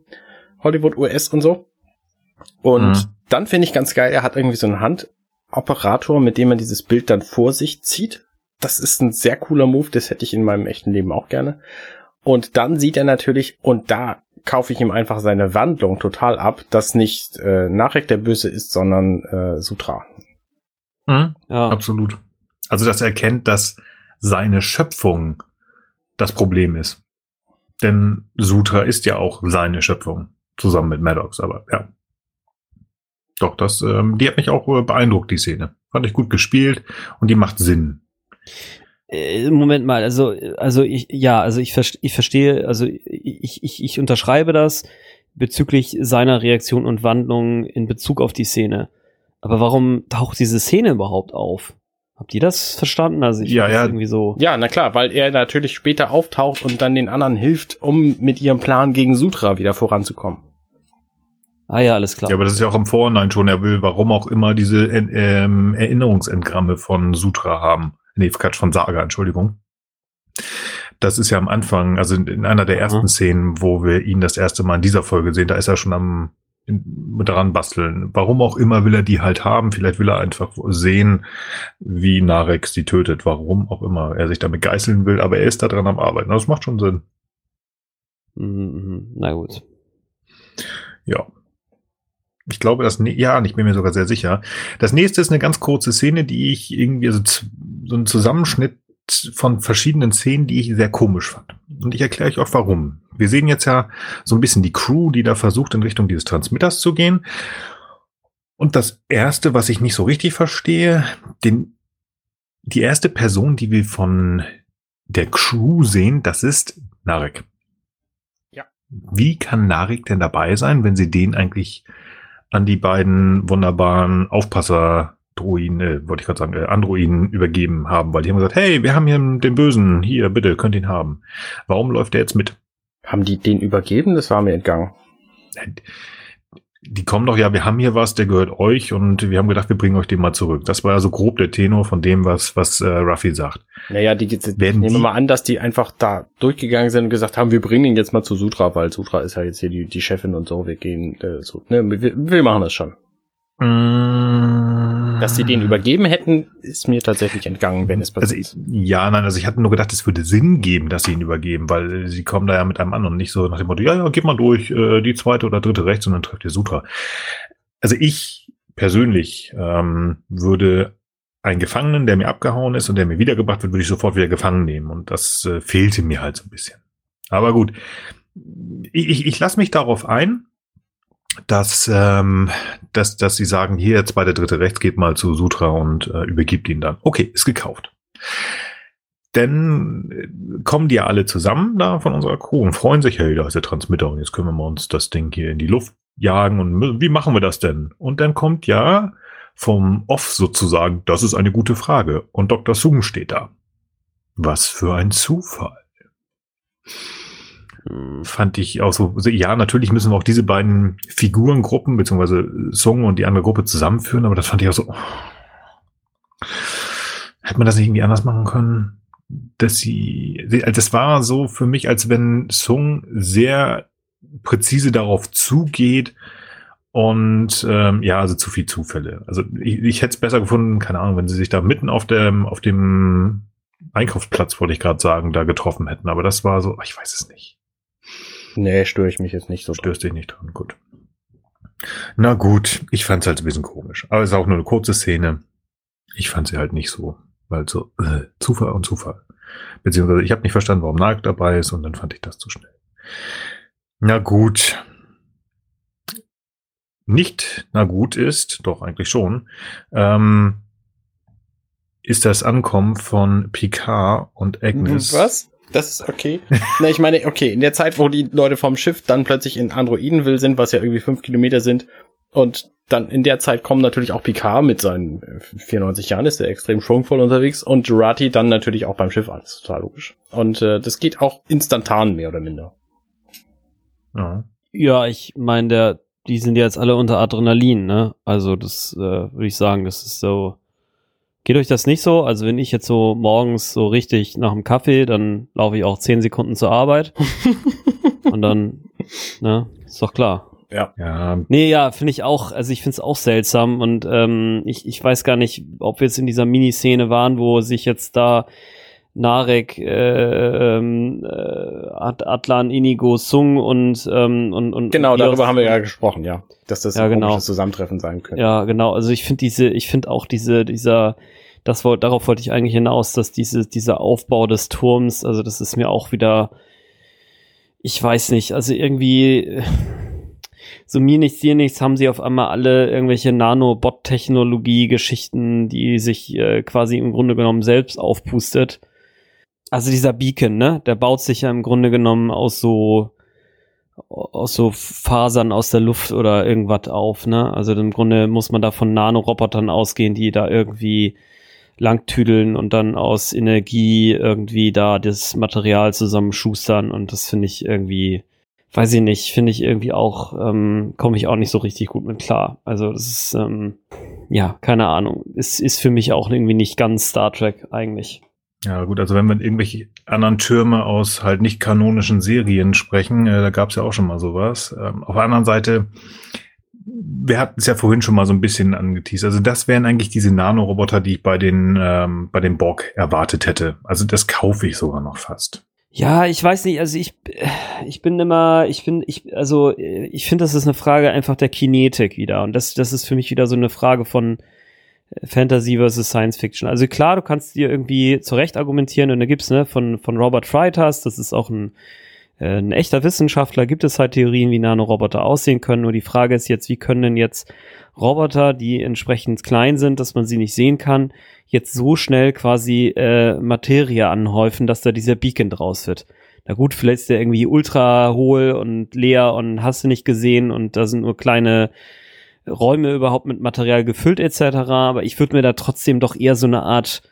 Hollywood, US und so. Und Mhm. dann finde ich ganz geil, er hat irgendwie so einen Handoperator, mit dem er dieses Bild dann vor sich zieht. Das ist ein sehr cooler Move, das hätte ich in meinem echten Leben auch gerne. Und dann sieht er natürlich, und da kaufe ich ihm einfach seine Wandlung total ab, dass nicht äh, Narek der Böse ist, sondern äh, Sutra. Mhm. Ja. Absolut. Also, dass er erkennt, dass seine Schöpfung das Problem ist. Denn Sutra ist ja auch seine Schöpfung. Zusammen mit Maddox, aber ja. Doch, das, ähm, die hat mich auch äh, beeindruckt, die Szene. Fand ich gut gespielt und die macht Sinn. Äh, Moment mal, also, also ich, ja, also ich, ich verstehe, also ich, ich, ich unterschreibe das bezüglich seiner Reaktion und Wandlung in Bezug auf die Szene. Aber warum taucht diese Szene überhaupt auf? Habt ihr das verstanden? Also ich Ja, ja. irgendwie so. Ja, na klar, weil er natürlich später auftaucht und dann den anderen hilft, um mit ihrem Plan gegen Sutra wieder voranzukommen. Ah ja, alles klar. Ja, aber das ist ja auch im Vorhinein schon. Er will, warum auch immer, diese äh, ähm, Erinnerungsentgramme von Sutra haben. Nee, Quatsch, von Saga, Entschuldigung. Das ist ja am Anfang, also in, in einer der Mhm. ersten Szenen, wo wir ihn das erste Mal in dieser Folge sehen, da ist er schon am dran basteln. Warum auch immer will er die halt haben. Vielleicht will er einfach sehen, wie Narek sie tötet. Warum auch immer er sich damit geißeln will, aber er ist da dran am Arbeiten. Das macht schon Sinn. Mhm, mhm. Na gut. Ja. Ich glaube, das, ja, ich bin mir sogar sehr sicher. Das nächste ist eine ganz kurze Szene, die ich irgendwie, also so ein Zusammenschnitt von verschiedenen Szenen, die ich sehr komisch fand. Und ich erkläre euch auch warum. Wir sehen jetzt ja so ein bisschen die Crew, die da versucht, in Richtung dieses Transmitters zu gehen. Und das erste, was ich nicht so richtig verstehe, den, die erste Person, die wir von der Crew sehen, das ist Narek. Ja. Wie kann Narek denn dabei sein, wenn sie den eigentlich an die beiden wunderbaren Aufpasser Droiden, äh, wollte ich gerade sagen, äh, Androiden übergeben haben, weil die haben gesagt, hey, wir haben hier den Bösen, hier, bitte, könnt ihn haben. Warum läuft der jetzt mit? Haben die den übergeben? Das war mir entgangen. Die kommen doch, ja, wir haben hier was, der gehört euch und wir haben gedacht, wir bringen euch den mal zurück. Das war ja so grob der Tenor von dem, was, was äh, Ruffy sagt. Naja, die, die Werden ich nehme mal an, dass die einfach da durchgegangen sind und gesagt haben, wir bringen ihn jetzt mal zu Sutra, weil Sutra ist ja jetzt hier die, die Chefin und so, wir gehen äh, so, ne, wir, wir machen das schon. Mm. Dass sie den übergeben hätten, ist mir tatsächlich entgangen, wenn es passiert. Also ich, ja, nein, also ich hatte nur gedacht, es würde Sinn geben, dass sie ihn übergeben, weil sie kommen da ja mit einem anderen, nicht so nach dem Motto, ja, ja, gib mal durch, äh, die zweite oder dritte rechts und dann trifft ihr Sutra. Also ich persönlich ähm, würde einen Gefangenen, der mir abgehauen ist und der mir wiedergebracht wird, würde ich sofort wieder gefangen nehmen. Und das äh, fehlte mir halt so ein bisschen. Aber gut, ich, ich, ich lasse mich darauf ein dass, ähm, dass, dass sie sagen, hier jetzt bei der dritte rechts geht mal zu Sutra und äh, übergibt ihn dann. Okay, ist gekauft. Denn äh, kommen die ja alle zusammen da von unserer Crew und freuen sich, hey, da ist der Transmitter und jetzt können wir mal uns das Ding hier in die Luft jagen und wie machen wir das denn? Und dann kommt ja vom Off sozusagen, das ist eine gute Frage. Und Dr. Sung steht da. Was für ein Zufall. Hm. fand ich auch so, ja, natürlich müssen wir auch diese beiden Figurengruppen, beziehungsweise Song und die andere Gruppe zusammenführen, aber das fand ich auch so, oh. hätte man das nicht irgendwie anders machen können? Dass sie, das war so für mich, als wenn Song sehr präzise darauf zugeht, und ähm, ja, also zu viel Zufälle. Also ich, ich hätte es besser gefunden, keine Ahnung, wenn sie sich da mitten auf dem, auf dem Einkaufsplatz, wollte ich gerade sagen, da getroffen hätten. Aber das war so, ich weiß es nicht. Nee, störe ich mich jetzt nicht so. Störst dich nicht dran, gut. Na gut, ich fand es halt ein bisschen komisch. Aber es ist auch nur eine kurze Szene. Ich fand sie halt nicht so, weil so äh, Zufall und Zufall. Beziehungsweise ich habe nicht verstanden, warum Nag dabei ist und dann fand ich das zu schnell. Na gut. Nicht na gut ist, doch eigentlich schon, ähm, ist das Ankommen von Picard und Agnes. Was? Das ist okay. Na, ich meine, okay, in der Zeit, wo die Leute vom Schiff dann plötzlich in Androidenville sind, was ja irgendwie fünf Kilometer sind, und dann in der Zeit kommen natürlich auch Picard mit seinen 94 Jahren, ist er extrem schwungvoll unterwegs, und Jurati dann natürlich auch beim Schiff an. Das ist total logisch. Und äh, das geht auch instantan, mehr oder minder. Ja, ja ich meine, der, die sind jetzt alle unter Adrenalin, ne? Also das äh, würde ich sagen, das ist so Geht euch das nicht so? Also wenn ich jetzt so morgens so richtig nach dem Kaffee, dann laufe ich auch zehn Sekunden zur Arbeit. und dann, ne, ist doch klar. Ja. ja. Nee, ja, finde ich auch, also ich finde es auch seltsam und ähm, ich, ich weiß gar nicht, ob wir jetzt in dieser Miniszene waren, wo sich jetzt da Narek, äh, ähm, äh, Atlan, Inigo, Sung und ähm, und, und genau darüber haben wir ja gesprochen, ja, dass das ja, ein genau. Zusammentreffen sein könnte. Ja, genau. Also ich finde diese, ich finde auch diese dieser das wollte, darauf wollte ich eigentlich hinaus, dass diese, dieser Aufbau des Turms, also das ist mir auch wieder, ich weiß nicht, also irgendwie, so mir nichts, dir nichts, haben sie auf einmal alle irgendwelche Nanobot-Technologie-Geschichten, die sich äh, quasi im Grunde genommen selbst aufpustet. Also dieser Beacon, ne, der baut sich ja im Grunde genommen aus so, aus so Fasern aus der Luft oder irgendwas auf, ne? Also im Grunde muss man da von Nanorobotern ausgehen, die da irgendwie langtüdeln und dann aus Energie irgendwie da das Material zusammenschustern und das finde ich irgendwie, weiß ich nicht, finde ich irgendwie auch, ähm, komme ich auch nicht so richtig gut mit klar. Also das ist, ähm, ja, keine Ahnung. Es ist für mich auch irgendwie nicht ganz Star Trek eigentlich. Ja, gut, also wenn wir irgendwelche anderen Türme aus halt nicht kanonischen Serien sprechen, äh, da gab es ja auch schon mal sowas. Ähm, auf der anderen Seite, wir hatten es ja vorhin schon mal so ein bisschen angeteased. Also das wären eigentlich diese Nanoroboter, die ich bei den, ähm, bei den Borg erwartet hätte. Also das kaufe ich sogar noch fast. Ja, ich weiß nicht, also ich, ich bin immer, ich bin, ich, also ich finde, das ist eine Frage einfach der Kinetik wieder. Und das, das ist für mich wieder so eine Frage von, Fantasy versus Science Fiction. Also klar, du kannst dir irgendwie zurecht argumentieren und da gibt's ne von von Robert Freitas, das ist auch ein äh, ein echter Wissenschaftler, gibt es halt Theorien, wie Nanoroboter aussehen können. Nur die Frage ist jetzt, wie können denn jetzt Roboter, die entsprechend klein sind, dass man sie nicht sehen kann, jetzt so schnell quasi äh, Materie anhäufen, dass da dieser Beacon draus wird. Na gut, vielleicht ist der irgendwie ultra hohl und leer und hast du nicht gesehen und da sind nur kleine Räume überhaupt mit Material gefüllt etc. Aber ich würde mir da trotzdem doch eher so eine Art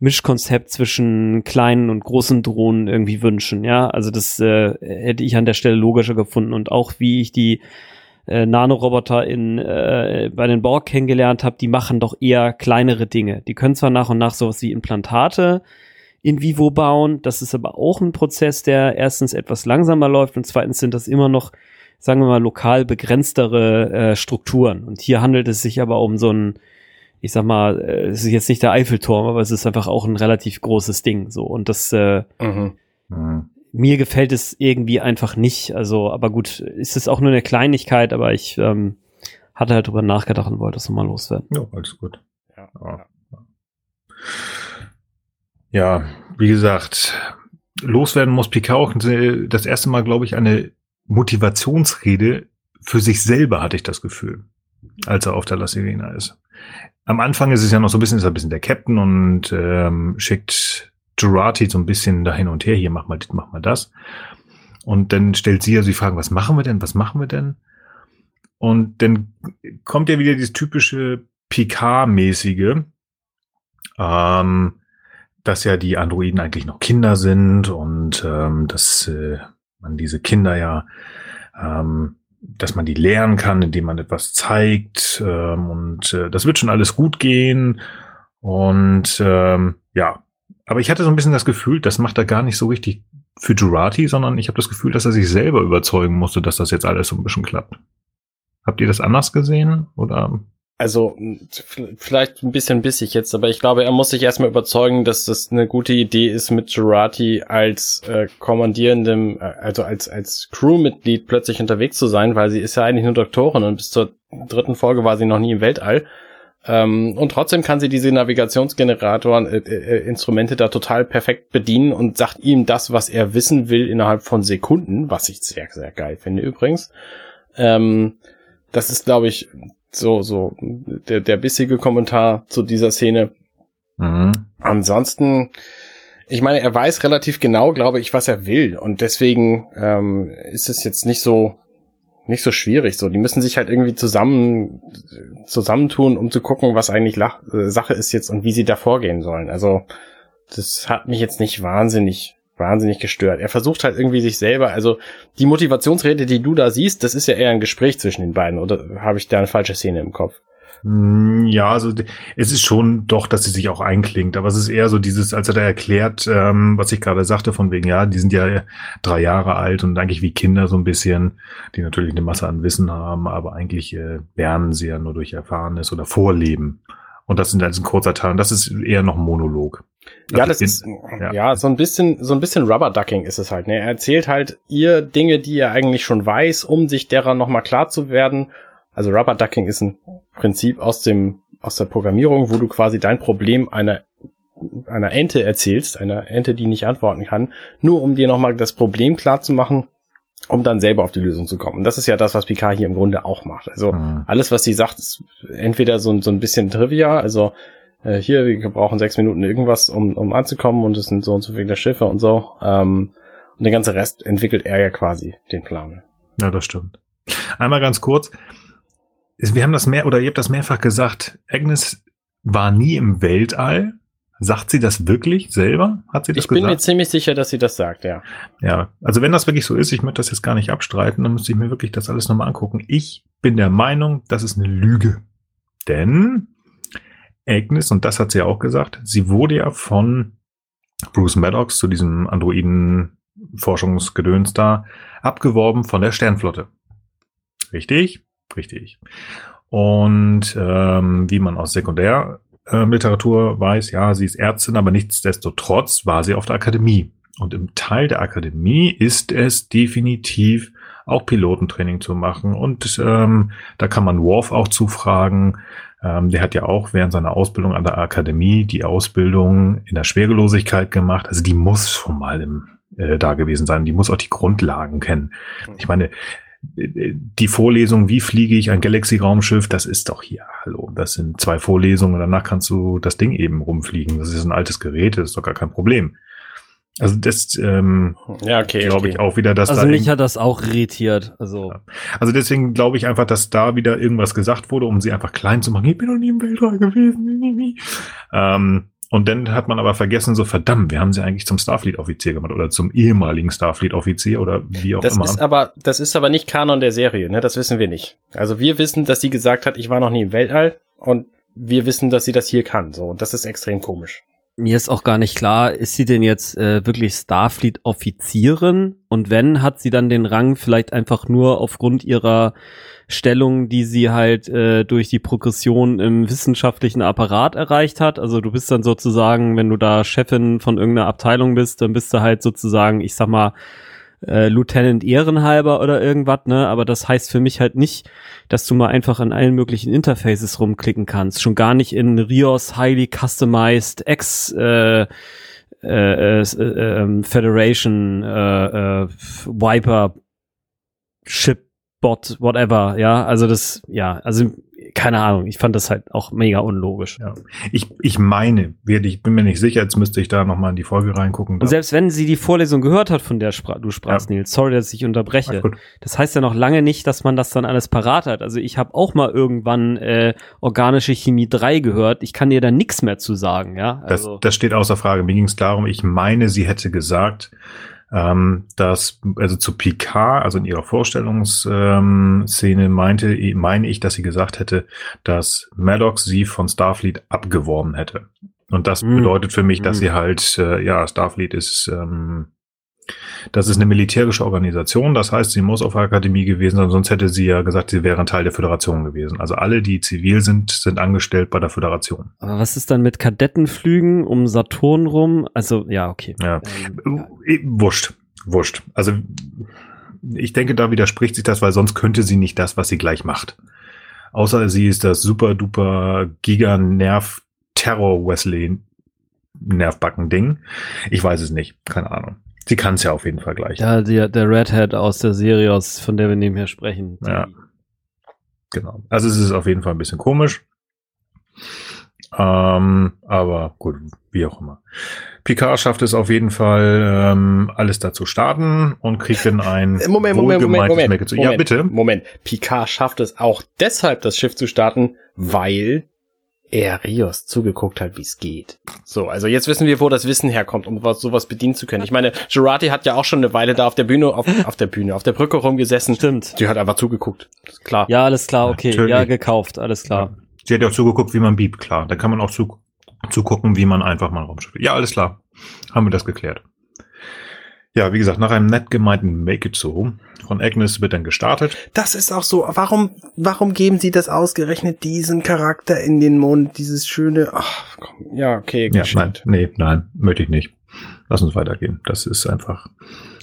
Mischkonzept zwischen kleinen und großen Drohnen irgendwie wünschen. Ja, also das äh, hätte ich an der Stelle logischer gefunden und auch wie ich die äh, Nanoroboter in äh, bei den Borg kennengelernt habe, die machen doch eher kleinere Dinge. Die können zwar nach und nach sowas wie Implantate in vivo bauen, das ist aber auch ein Prozess, der erstens etwas langsamer läuft und zweitens sind das immer noch sagen wir mal, lokal begrenztere äh, Strukturen. Und hier handelt es sich aber um so ein, ich sag mal, äh, es ist jetzt nicht der Eiffelturm, aber es ist einfach auch ein relativ großes Ding. So. Und das äh, mhm. Mhm. mir gefällt es irgendwie einfach nicht. Also, aber gut, ist es auch nur eine Kleinigkeit, aber ich ähm, hatte halt drüber nachgedacht und wollte es nochmal loswerden. Ja, alles gut. Ja, ja. ja, wie gesagt, loswerden muss Picard auch das erste Mal, glaube ich, eine Motivationsrede für sich selber, hatte ich das Gefühl, als er auf der La Sirena ist. Am Anfang ist es ja noch so ein bisschen, ist er ein bisschen der Captain und ähm, schickt Jurati so ein bisschen da hin und her, hier mach mal das, mach mal das. Und dann stellt sie ja also die Fragen, was machen wir denn, was machen wir denn? Und dann kommt ja wieder dieses typische Picard-mäßige, ähm, dass ja die Androiden eigentlich noch Kinder sind und ähm, dass äh, man diese Kinder ja, ähm, dass man die lernen kann, indem man etwas zeigt. Ähm, und äh, das wird schon alles gut gehen. Und ähm, ja, aber ich hatte so ein bisschen das Gefühl, das macht er gar nicht so richtig für Jurati, sondern ich habe das Gefühl, dass er sich selber überzeugen musste, dass das jetzt alles so ein bisschen klappt. Habt ihr das anders gesehen? Oder? Also vielleicht ein bisschen bissig jetzt, aber ich glaube, er muss sich erstmal überzeugen, dass das eine gute Idee ist, mit Jurati als äh, kommandierendem, äh, also als als Crewmitglied plötzlich unterwegs zu sein, weil sie ist ja eigentlich nur Doktorin und bis zur dritten Folge war sie noch nie im Weltall. Ähm, und trotzdem kann sie diese Navigationsgeneratoren, äh, äh, Instrumente da total perfekt bedienen und sagt ihm das, was er wissen will, innerhalb von Sekunden, was ich sehr, sehr geil finde übrigens. Ähm, das ist, glaube ich, so, so, der, der bissige Kommentar zu dieser Szene. Mhm. Ansonsten, ich meine, er weiß relativ genau, glaube ich, was er will. Und deswegen ähm, ist es jetzt nicht so, nicht so schwierig. So, die müssen sich halt irgendwie zusammen, zusammentun, um zu gucken, was eigentlich Lach äh, Sache ist jetzt und wie sie da vorgehen sollen. Also, das hat mich jetzt nicht wahnsinnig wahnsinnig gestört. Er versucht halt irgendwie sich selber, also die Motivationsrede, die du da siehst, das ist ja eher ein Gespräch zwischen den beiden, oder habe ich da eine falsche Szene im Kopf? Mm, ja, also es ist schon doch, dass sie sich auch einklingt, aber es ist eher so dieses, als er da erklärt, ähm, was ich gerade sagte, von wegen, ja, die sind ja drei Jahre alt und eigentlich wie Kinder so ein bisschen, die natürlich eine Masse an Wissen haben, aber eigentlich äh, lernen sie ja nur durch Erfahrenes oder Vorleben. Und das sind also ein kurzer Teil. Und das ist eher noch ein Monolog. Ja, also das ist, ja. ja. so ein bisschen, so ein bisschen Rubber Ducking ist es halt, ne? Er erzählt halt ihr Dinge, die er eigentlich schon weiß, um sich derer nochmal klar zu werden. Also Rubber Ducking ist ein Prinzip aus dem, aus der Programmierung, wo du quasi dein Problem einer, einer Ente erzählst, einer Ente, die nicht antworten kann, nur um dir nochmal das Problem klar zu machen, um dann selber auf die Lösung zu kommen. Und das ist ja das, was Picard hier im Grunde auch macht. Also mhm. alles, was sie sagt, ist entweder so, so ein bisschen Trivia, also äh, hier, wir brauchen sechs Minuten irgendwas, um, um anzukommen und es sind so und so viele Schiffe und so. Ähm, und den ganzen Rest entwickelt er ja quasi, den Plan. Ja, das stimmt. Einmal ganz kurz. Wir haben das mehr, oder ihr habt das mehrfach gesagt, Agnes war nie im Weltall Sagt sie das wirklich selber? Hat sie das Ich bin gesagt? mir ziemlich sicher, dass sie das sagt, ja. Ja, also wenn das wirklich so ist, ich möchte das jetzt gar nicht abstreiten, dann müsste ich mir wirklich das alles nochmal angucken. Ich bin der Meinung, das ist eine Lüge. Denn Agnes, und das hat sie ja auch gesagt, sie wurde ja von Bruce Maddox zu diesem Androiden-Forschungsgedöns da abgeworben von der Sternflotte. Richtig? Richtig. Und ähm, wie man aus Sekundär äh, weiß, ja, sie ist Ärztin, aber nichtsdestotrotz war sie auf der Akademie. Und im Teil der Akademie ist es definitiv auch Pilotentraining zu machen. Und ähm, da kann man Worf auch zufragen. Ähm, der hat ja auch während seiner Ausbildung an der Akademie die Ausbildung in der Schwerelosigkeit gemacht. Also die muss schon mal im, äh, da gewesen sein. Die muss auch die Grundlagen kennen. Ich meine, die Vorlesung, wie fliege ich ein Galaxy-Raumschiff, das ist doch hier, hallo, das sind zwei Vorlesungen, danach kannst du das Ding eben rumfliegen. Das ist ein altes Gerät, das ist doch gar kein Problem. Also das ähm, ja, okay, glaube okay. ich auch wieder, dass Also da mich hat das auch irritiert. Also also deswegen glaube ich einfach, dass da wieder irgendwas gesagt wurde, um sie einfach klein zu machen. Ich bin noch nie im Weltall gewesen. ähm, und dann hat man aber vergessen, so verdammt, wir haben sie eigentlich zum Starfleet-Offizier gemacht oder zum ehemaligen Starfleet-Offizier oder wie auch Das immer. ist aber, das ist aber nicht Kanon der Serie, ne? Das wissen wir nicht. Also wir wissen, dass sie gesagt hat, ich war noch nie im Weltall und wir wissen, dass sie das hier kann. So, und das ist extrem komisch. Mir ist auch gar nicht klar, ist sie denn jetzt äh, wirklich Starfleet-Offizierin? Und wenn, hat sie dann den Rang vielleicht einfach nur aufgrund ihrer Stellung, die sie halt äh, durch die Progression im wissenschaftlichen Apparat erreicht hat. Also du bist dann sozusagen, wenn du da Chefin von irgendeiner Abteilung bist, dann bist du halt sozusagen, ich sag mal, äh, Lieutenant Ehrenhalber oder irgendwas, ne? Aber das heißt für mich halt nicht, dass du mal einfach an allen möglichen Interfaces rumklicken kannst. Schon gar nicht in Rios highly customized X äh, äh, äh, äh, ähm, Federation äh, äh, Viper Ship Bot, whatever, ja, also das, ja, also keine Ahnung, ich fand das halt auch mega unlogisch. Ja. Ich, ich meine, ich bin mir nicht sicher, jetzt müsste ich da nochmal in die Folge reingucken. Und selbst wenn sie die Vorlesung gehört hat, von der spra du sprachst, Ja. Nils, sorry, dass ich unterbreche. Das heißt ja noch lange nicht, dass man das dann alles parat hat. Also ich habe auch mal irgendwann äh, organische Chemie 3 gehört. Ich kann dir da nichts mehr zu sagen, ja. Das, Also, das steht außer Frage. Mir ging es darum, ich meine, sie hätte gesagt, ähm, dass, also zu Picard, also in ihrer Vorstellungsszene ähm, meinte, meine ich, dass sie gesagt hätte, dass Maddox sie von Starfleet abgeworben hätte. Und das Mm. bedeutet für mich, dass Mm. sie halt, äh, ja, Starfleet ist, ähm, das ist eine militärische Organisation, das heißt, sie muss auf der Akademie gewesen sein, sonst hätte sie ja gesagt, sie wären Teil der Föderation gewesen. Also alle, die zivil sind, sind angestellt bei der Föderation. aber was ist dann mit Kadettenflügen um Saturn rum? Also, ja, okay. Ja. Ähm, Äh, Wurscht, wurscht. Also ich denke, da widerspricht sich das, weil sonst könnte sie nicht das, was sie gleich macht. Außer sie ist das super duper Giga-Nerv Terror Wesley Nervbacken-Ding. Ich weiß es nicht. Keine Ahnung. Sie kann es ja auf jeden Fall gleich. Ja, der, der Redhead aus der Serie, aus, von der wir nebenher sprechen. Ja. Genau. Also es ist auf jeden Fall ein bisschen komisch. Ähm, aber gut, wie auch immer. Picard schafft es auf jeden Fall, ähm, alles dazu starten und kriegt dann ein Moment, Moment, Moment, Moment. Moment. Ja, bitte. Moment. Picard schafft es auch deshalb, das Schiff zu starten, weil er Rios zugeguckt hat, wie es geht. So, also jetzt wissen wir, wo das Wissen herkommt, um was, sowas bedienen zu können. Ich meine, Girardi hat ja auch schon eine Weile da auf der Bühne, auf, auf der Bühne, auf der Brücke rumgesessen. Stimmt. Die hat einfach zugeguckt. Klar. Ja, alles klar, okay. Natürlich. Ja, gekauft, alles klar. Sie hat ja auch zugeguckt, wie man biebt, klar. Da kann man auch zu, zugucken, wie man einfach mal Raumschiff. Ja, alles klar. Haben wir das geklärt. Ja, wie gesagt, nach einem nett gemeinten Make It So von Agnes wird dann gestartet. Das ist auch so. Warum, warum geben sie das ausgerechnet diesen Charakter in den Mund? Dieses schöne, ach, komm, ja, okay, Ja, nein, nee, nein, möchte ich nicht. Lass uns weitergehen. Das ist einfach.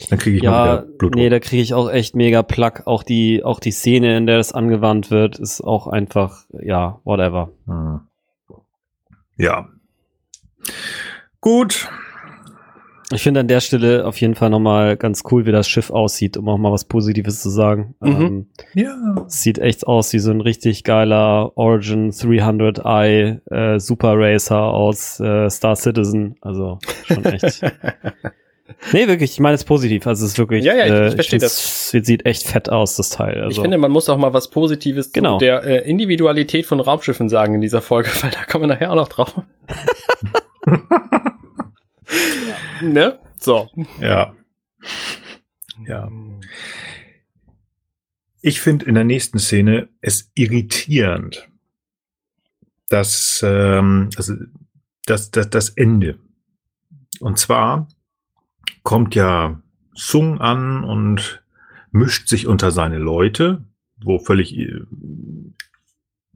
Dann kriege ich mal Ja, wieder Blut. nee, da kriege ich auch echt mega Plack. Auch die, auch die Szene, in der das angewandt wird, ist auch einfach, ja, whatever. Hm. Ja. Gut. Ich finde an der Stelle auf jeden Fall nochmal ganz cool, wie das Schiff aussieht, um auch mal was Positives zu sagen. Mhm. Ähm, Ja. es sieht echt aus wie so ein richtig geiler Origin 300i äh, Super Racer aus äh, Star Citizen. Also schon echt. nee, wirklich, ich meine es positiv. Also es ist wirklich. Ja, ja, ich- äh, ich verstehe Es sieht echt fett aus, das Teil. Also, Ich finde, man muss auch mal was Positives Genau. zu der äh, Individualität von Raumschiffen sagen in dieser Folge, weil da kommen wir nachher auch noch drauf. ne? So. Ja. Ja. Ich finde in der nächsten Szene es irritierend, dass, ähm, also, das, das, das Ende. Und zwar kommt ja Sung an und mischt sich unter seine Leute, wo völlig äh,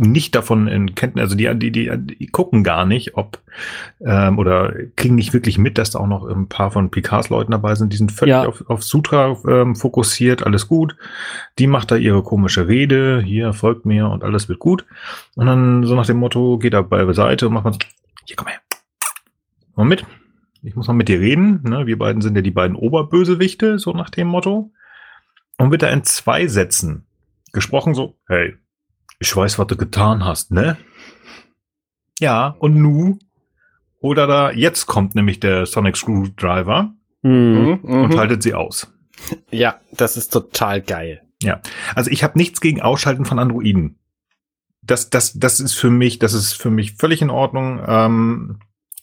nicht davon in Kenntnis, also die, die, die, die gucken gar nicht, ob ähm, oder kriegen nicht wirklich mit, dass da auch noch ein paar von Picards Leuten dabei sind. Die sind völlig Ja. auf, auf Sutra ähm, fokussiert, alles gut. Die macht da ihre komische Rede, hier folgt mir und alles wird gut. Und dann so nach dem Motto geht er beiseite und macht man so, hier komm her, komm mit. Ich muss mal mit dir reden. Ne? Wir beiden sind ja die beiden Oberbösewichte, so nach dem Motto. Und wird da in zwei Sätzen gesprochen so, hey, ich weiß, was du getan hast, ne? Ja, und nu? Oder da, jetzt kommt nämlich der Sonic Screwdriver Hm. Mhm, und mhm. haltet sie aus. Ja, das ist total geil. Also ich habe nichts gegen Ausschalten von Androiden. Das, das, das ist für mich, das ist für mich völlig in Ordnung. Ähm,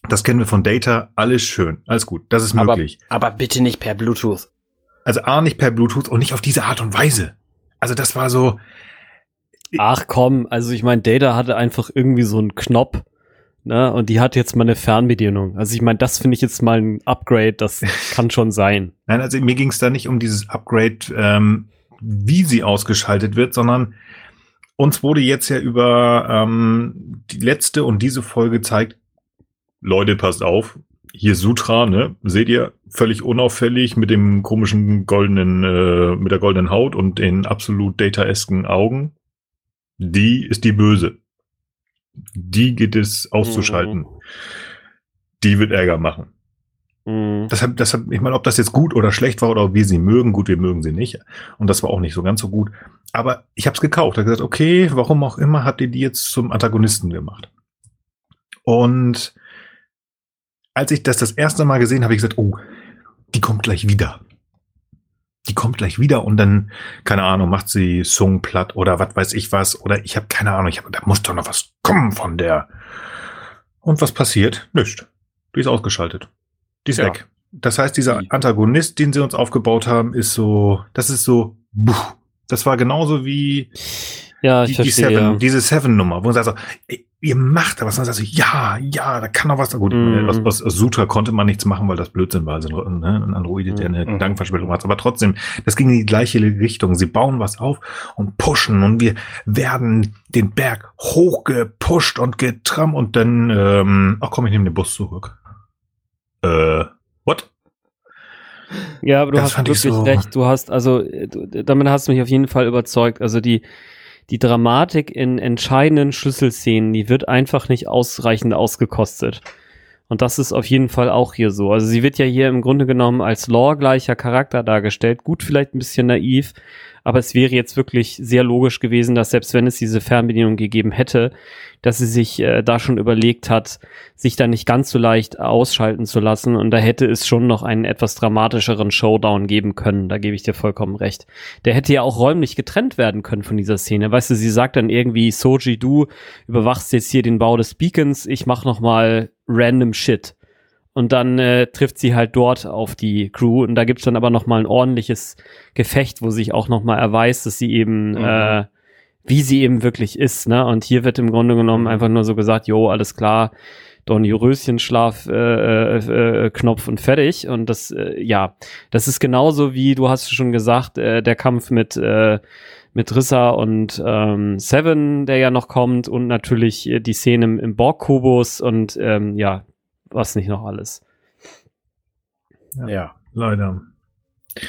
das kennen wir von Data, alles schön, alles gut, das ist Aber, möglich. aber bitte nicht per Bluetooth. Also A, nicht per Bluetooth und nicht auf diese Art und Weise. Also das war so, Ach komm, also ich meine, Data hatte einfach irgendwie so einen Knopf, ne? Und die hat jetzt mal eine Fernbedienung. Also ich meine, das finde ich jetzt mal ein Upgrade, das kann schon sein. Nein, also mir ging es da nicht um dieses Upgrade, ähm, wie sie ausgeschaltet wird, sondern uns wurde jetzt ja über ähm, die letzte und diese Folge zeigt, Leute, passt auf, hier Sutra, ne, seht ihr, völlig unauffällig mit dem komischen goldenen, äh, mit der goldenen Haut und den absolut dataesken Augen. Die ist die Böse. Die geht es auszuschalten. Die wird Ärger machen. Mhm. Das hab, ich meine, ob das jetzt gut oder schlecht war oder ob wir sie mögen, gut, wir mögen sie nicht. Und das war auch nicht so ganz so gut. Aber ich habe es gekauft. Ich hab gesagt, okay, warum auch immer habt ihr die jetzt zum Antagonisten gemacht? Und als ich das das erste Mal gesehen habe, ich gesagt, oh, die kommt gleich wieder. Die kommt gleich wieder und dann, keine Ahnung, macht sie Song platt oder was weiß ich was. Oder ich habe keine Ahnung, ich hab, da muss doch noch was kommen von der. Und was passiert? Nichts. Die ist ausgeschaltet. Die ist Ja. weg. Das heißt, dieser Die- Antagonist, den sie uns aufgebaut haben, ist so, das ist so, buh. das war genauso wie Ja, ich die, die. Seven, diese Seven-Nummer, wo man sagt so, ey, ihr macht da was. Und dann sagst du, ja, ja, da kann doch was. Gut, Mhm. aus, aus, aus Sutra konnte man nichts machen, weil das Blödsinn war. Also ne, ein Android, der eine Mhm. Gedankenverschwellung hat. Aber trotzdem, das ging in die gleiche Richtung. Sie bauen was auf und pushen und wir werden den Berg hochgepusht und getrammt und dann, ähm, ach komm, ich nehme den Bus zurück. Äh, what? Ja, aber du Das hast wirklich so- recht. Du hast, also, äh, du, damit hast du mich auf jeden Fall überzeugt. Also die, die Dramatik in entscheidenden Schlüsselszenen, die wird einfach nicht ausreichend ausgekostet. Und das ist auf jeden Fall auch hier so. Also sie wird ja hier im Grunde genommen als Lore-gleicher Charakter dargestellt. Gut, vielleicht ein bisschen naiv, aber es wäre jetzt wirklich sehr logisch gewesen, dass selbst wenn es diese Fernbedienung gegeben hätte, dass sie sich äh, da schon überlegt hat, sich da nicht ganz so leicht ausschalten zu lassen. Und da hätte es schon noch einen etwas dramatischeren Showdown geben können. Da gebe ich dir vollkommen recht. Der hätte ja auch räumlich getrennt werden können von dieser Szene. Weißt du, sie sagt dann irgendwie, Soji, du überwachst jetzt hier den Bau des Beacons, ich mach noch mal random Shit. Und dann äh, trifft sie halt dort auf die Crew und da gibt's dann aber noch mal ein ordentliches Gefecht, wo sich auch noch mal erweist, dass sie eben Mhm. äh, wie sie eben wirklich ist, ne? Und hier wird im Grunde genommen einfach nur so gesagt, jo, alles klar, Dornröschenschlaf äh, äh, äh, Knopf und fertig. Und das, äh, ja, das ist genauso wie, du hast schon gesagt, äh, der Kampf mit, äh, mit Rissa und ähm, Seven, der ja noch kommt, und natürlich äh, die Szene im, im Borg-Kubus und ähm, ja, was nicht noch alles. Ja. Leider.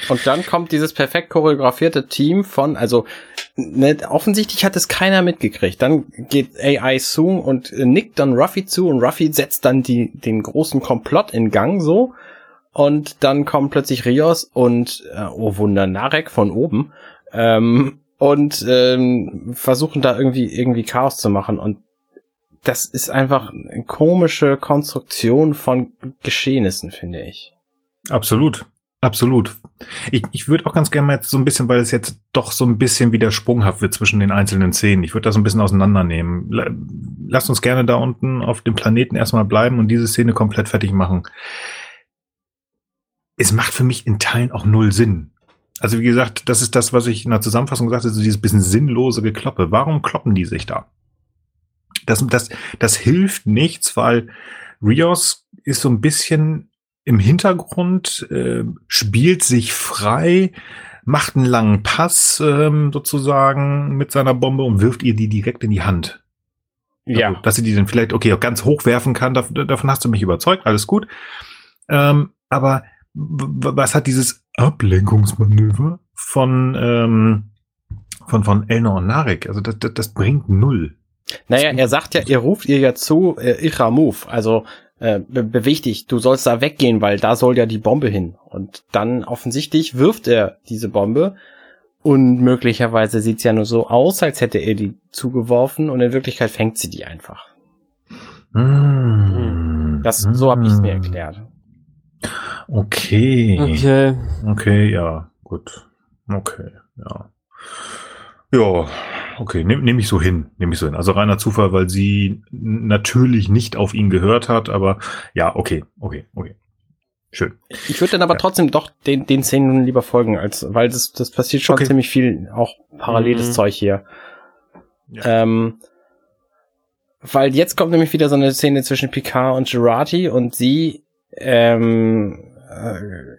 Und dann kommt dieses perfekt choreografierte Team von, also ne, offensichtlich hat es keiner mitgekriegt. Dann geht AI Soong und nickt dann Ruffy zu und Ruffy setzt dann die, den großen Komplott in Gang so. Und dann kommen plötzlich Rios und, äh, oh Wunder, Narek von oben ähm, und ähm, versuchen da irgendwie, irgendwie Chaos zu machen. Und das ist einfach eine komische Konstruktion von Geschehnissen, finde ich. Absolut. Absolut. Ich, ich würde auch ganz gerne mal jetzt so ein bisschen, weil es jetzt doch so ein bisschen wieder sprunghaft wird zwischen den einzelnen Szenen. Ich würde das ein bisschen auseinandernehmen. La- Lasst uns gerne da unten auf dem Planeten erstmal bleiben und diese Szene komplett fertig machen. Es macht für mich in Teilen auch null Sinn. Also wie gesagt, das ist das, was ich in der Zusammenfassung gesagt habe, so dieses bisschen sinnlose Gekloppe. Warum kloppen die sich da? Das, das, das hilft nichts, weil Rios ist so ein bisschen im Hintergrund, äh, spielt sich frei, macht einen langen Pass ähm, sozusagen mit seiner Bombe und wirft ihr die direkt in die Hand. Ja. Also, dass sie die dann vielleicht, okay, auch ganz hoch werfen kann, davon, davon hast du mich überzeugt, alles gut. Ähm, aber was hat dieses Ablenkungsmanöver von, ähm, von, von Elnor und Narek? Also das, das, das bringt null. Naja, er sagt ja, ihr ruft ihr ja zu, äh, Icha Move, also äh, be beweg dich, du sollst da weggehen, weil da soll ja die Bombe hin. Und dann offensichtlich wirft er diese Bombe und möglicherweise sieht's ja nur so aus, als hätte er die zugeworfen und in Wirklichkeit fängt sie die einfach. Mm. Das, so habe ich es mir erklärt. Okay. Okay. Okay, ja, gut. Okay, ja. Ja, okay, nehme nehm ich so hin, nehme ich so hin. Also reiner Zufall, weil sie natürlich nicht auf ihn gehört hat, aber ja, okay, okay, okay. Schön. Ich würde dann aber Ja. trotzdem doch den, den Szenen lieber folgen, als, weil das, das passiert schon Okay. ziemlich viel, auch paralleles Mhm. Zeug hier. Ja. Ähm, weil jetzt kommt nämlich wieder so eine Szene zwischen Picard und Gerati und sie, ähm, äh,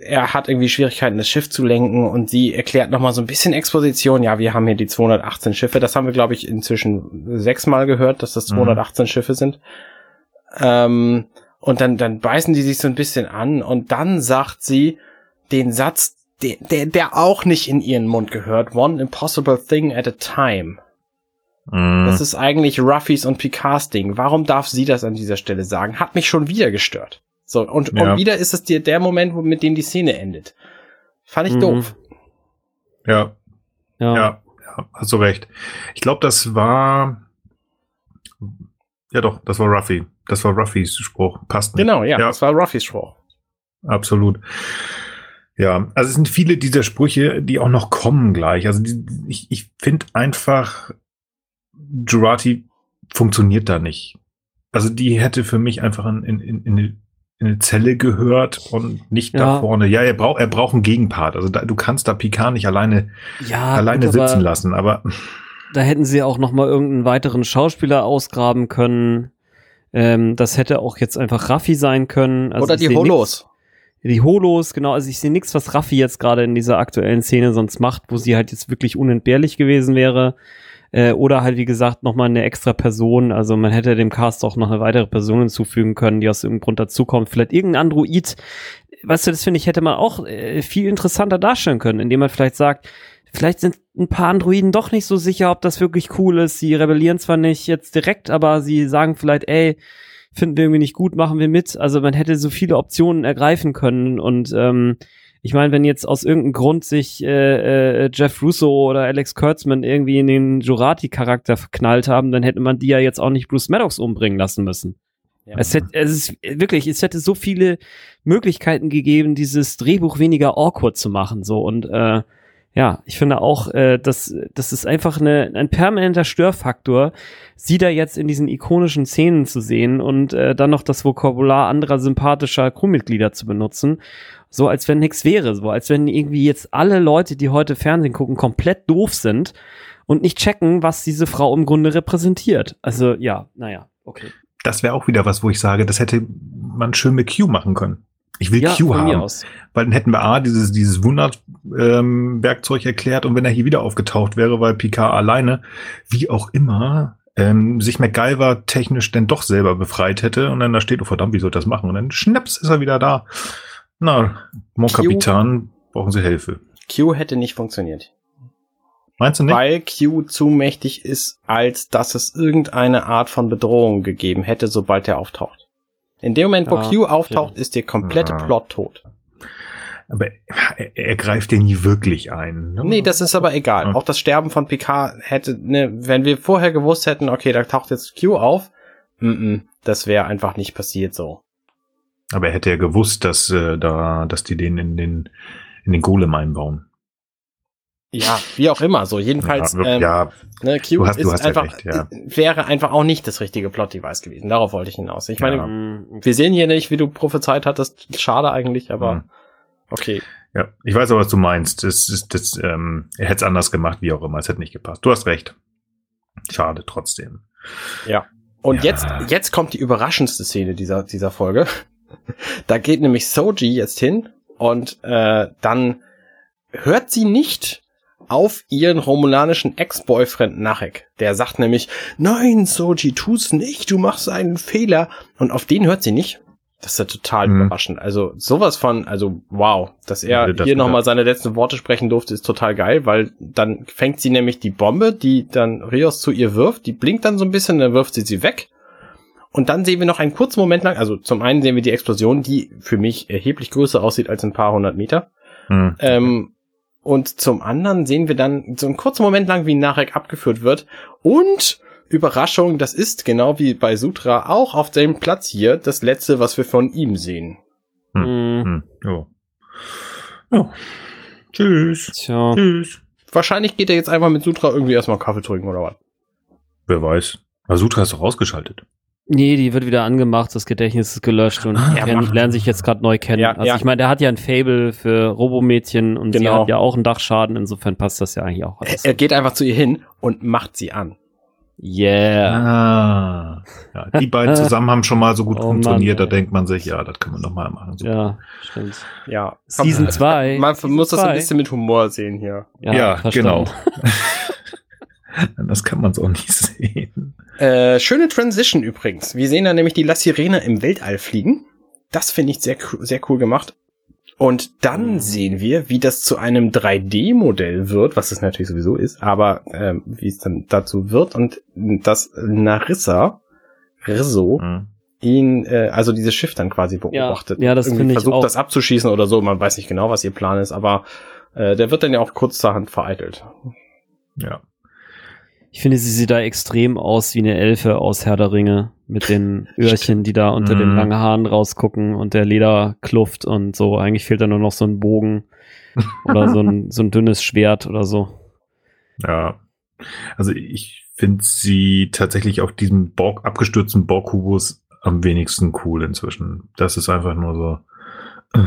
er hat irgendwie Schwierigkeiten, das Schiff zu lenken und sie erklärt nochmal so ein bisschen Exposition. Ja, wir haben hier die 218 Schiffe. Das haben wir, glaube ich, inzwischen sechsmal gehört, dass das Mhm. 218 Schiffe sind. Ähm, und dann, dann beißen die sich so ein bisschen an und dann sagt sie den Satz, der, der, der auch nicht in ihren Mund gehört. One impossible thing at a time. Mm. Das ist eigentlich Ruffys und Picards Ding. Warum darf sie das an dieser Stelle sagen? Hat mich schon wieder gestört. So, und, Ja. und wieder ist es dir der Moment, wo, mit dem die Szene endet. Fand ich Mhm. doof. ja, Ja. ja, ja, hast du recht. Ich glaube, das war, ja doch, das war Ruffy. Das war Ruffys Spruch. Passt nicht. Genau, ja, Ja. das war Ruffys Spruch. Absolut. Ja, also es sind viele dieser Sprüche, die auch noch kommen gleich. Also die, ich, ich finde einfach, Jurati funktioniert da nicht. Also die hätte für mich einfach in, in, in, eine, in eine Zelle gehört und nicht da Ja. vorne. Ja, er braucht er braucht einen Gegenpart. Also da, du kannst da Picard nicht alleine Ja, alleine gut, aber sitzen lassen. Aber Da hätten sie auch noch mal irgendeinen weiteren Schauspieler ausgraben können. Ähm, das hätte auch jetzt einfach Raffi sein können. Also Oder die Holos. Nix, die Holos, genau. Also ich sehe nichts, was Raffi jetzt gerade in dieser aktuellen Szene sonst macht, wo sie halt jetzt wirklich unentbehrlich gewesen wäre. Äh, oder halt, wie gesagt, noch mal eine extra Person. Also man hätte dem Cast auch noch eine weitere Person hinzufügen können, die aus irgendeinem Grund dazukommt. Vielleicht irgendein Android. Weißt du, das finde ich, hätte man auch äh, viel interessanter darstellen können, indem man vielleicht sagt, vielleicht sind ein paar Androiden doch nicht so sicher, ob das wirklich cool ist. Sie rebellieren zwar nicht jetzt direkt, aber sie sagen vielleicht, ey, finden wir irgendwie nicht gut, machen wir mit. Also man hätte so viele Optionen ergreifen können und ähm, ich meine, wenn jetzt aus irgendeinem Grund sich äh, äh, Jeff Russo oder Alex Kurtzman irgendwie in den Jurati-Charakter verknallt haben, dann hätte man die ja jetzt auch nicht Bruce Maddox umbringen lassen müssen. Ja. Es hätte, es ist wirklich, es hätte so viele Möglichkeiten gegeben, dieses Drehbuch weniger awkward zu machen, so und äh, ja, ich finde auch, äh, dass das ist einfach eine, ein permanenter Störfaktor, sie da jetzt in diesen ikonischen Szenen zu sehen und äh, dann noch das Vokabular anderer sympathischer Crewmitglieder zu benutzen, so als wenn nichts wäre, so als wenn irgendwie jetzt alle Leute, die heute Fernsehen gucken, komplett doof sind und nicht checken, was diese Frau im Grunde repräsentiert. Also ja, naja, okay. das wäre auch wieder was, wo ich sage, das hätte man schön mit Q machen können. Ich will Ja, Q haben. aus. Weil dann hätten wir A, dieses, dieses Wunderwerkzeug ähm, erklärt und wenn er hier wieder aufgetaucht wäre, weil Picard alleine, wie auch immer, ähm, sich MacGyver technisch denn doch selber befreit hätte und dann da steht, oh verdammt, wie soll ich das machen? Und dann schnaps ist er wieder da. Na, Mon Q- Capitan, brauchen Sie Hilfe. Q hätte nicht funktioniert. Meinst du nicht? Weil Q zu mächtig ist, als dass es irgendeine Art von Bedrohung gegeben hätte, sobald er auftaucht. In dem Moment, wo Ja, Q auftaucht, ist der komplette Ja. Plot tot. Aber er, er greift ja nie wirklich ein. ne? Nee, das ist aber egal. Ja. Auch das Sterben von Picard hätte, ne, wenn wir vorher gewusst hätten, okay, da taucht jetzt Q auf, mm -mm, das wäre einfach nicht passiert so. Aber er hätte ja gewusst, dass äh, da, dass die den in den in den Golem einbauen. Ja, wie auch immer, so jedenfalls, ja, ähm, ja, ne, Q du hast- du ist hast ja einfach, recht, ja. wäre einfach auch nicht das richtige Plot-Device gewesen. Darauf wollte ich hinaus. Ich meine, Ja. Wir sehen hier nicht, wie du prophezeit hattest. Schade eigentlich, aber Mhm. okay. ja, ich weiß aber, was du meinst. Das ist, das, ähm, er hätte es anders gemacht, wie auch immer. Es hätte nicht gepasst. Du hast recht. Schade trotzdem. Und Ja. jetzt, jetzt kommt die überraschendste Szene dieser, dieser Folge. Da geht nämlich Soji jetzt hin und äh, dann hört sie nicht auf ihren romulanischen Ex-Boyfriend Narek. Der sagt nämlich, nein, Soji, tu's nicht, du machst einen Fehler. Und auf den hört sie nicht. Das ist ja total Mhm. überraschend. Also sowas von, also wow, dass er Ja, das- hier nochmal seine letzten Worte sprechen durfte, ist total geil, weil dann fängt sie nämlich die Bombe, die dann Rios zu ihr wirft, die blinkt dann so ein bisschen, dann wirft sie sie weg. Und dann sehen wir noch einen kurzen Moment lang, also zum einen sehen wir die Explosion, die für mich erheblich größer aussieht als ein paar hundert Meter. Hm. Ähm, und zum anderen sehen wir dann so einen kurzen Moment lang, wie Narek abgeführt wird. Und Überraschung, das ist genau wie bei Sutra auch auf dem Platz hier das letzte, was wir von ihm sehen. Mhm. Hm. Ja. ja. Tschüss. Tja. Tschüss. Wahrscheinlich geht er jetzt einfach mit Sutra irgendwie erstmal Kaffee trinken oder was. Wer weiß. Asutra ist doch ausgeschaltet. Nee, die wird wieder angemacht, das Gedächtnis ist gelöscht und Ah, ja, macht- lernen sich jetzt gerade neu kennen. Ja, also ja. ich meine, der hat ja ein Fable für Robomädchen und sie Genau. hat ja auch einen Dachschaden, insofern passt das ja eigentlich auch alles. Er geht einfach zu ihr hin und macht sie an. Yeah. Ah. Ja, die beiden zusammen haben schon mal so gut Oh funktioniert, Mann, da denkt man sich, ja, das können wir nochmal machen. Super. Ja, stimmt. Ja. Season 2. Man muss das ein bisschen mit Humor sehen hier. Ja, verstanden. genau. das kann man so auch nicht sehen. Äh, schöne Transition übrigens. Wir sehen da nämlich die La Sirene im Weltall fliegen. Das finde ich sehr, sehr cool gemacht. Und dann Mhm. sehen wir, wie das zu einem 3D-Modell wird, was es natürlich sowieso ist, aber ähm, wie es dann dazu wird und dass Narissa, Rizzo, Hm. ihn, äh, also dieses Schiff dann quasi beobachtet. ja, das Irgendwie finde ich versucht, auch. das abzuschießen oder so. Man weiß nicht genau, was ihr Plan ist, aber äh, der wird dann ja auch kurzerhand vereitelt. Ja. Ich finde, sie sieht da extrem aus wie eine Elfe aus Herr der Ringe mit den Öhrchen, die da unter den Mhm. langen Haaren rausgucken und der Lederkluft und so. Eigentlich fehlt da nur noch so ein Bogen oder so ein, so ein dünnes Schwert oder so. Ja. Also ich finde sie tatsächlich auf diesem Borg, abgestürzten Borg-Kubus am wenigsten cool inzwischen. Das ist einfach nur so. äh,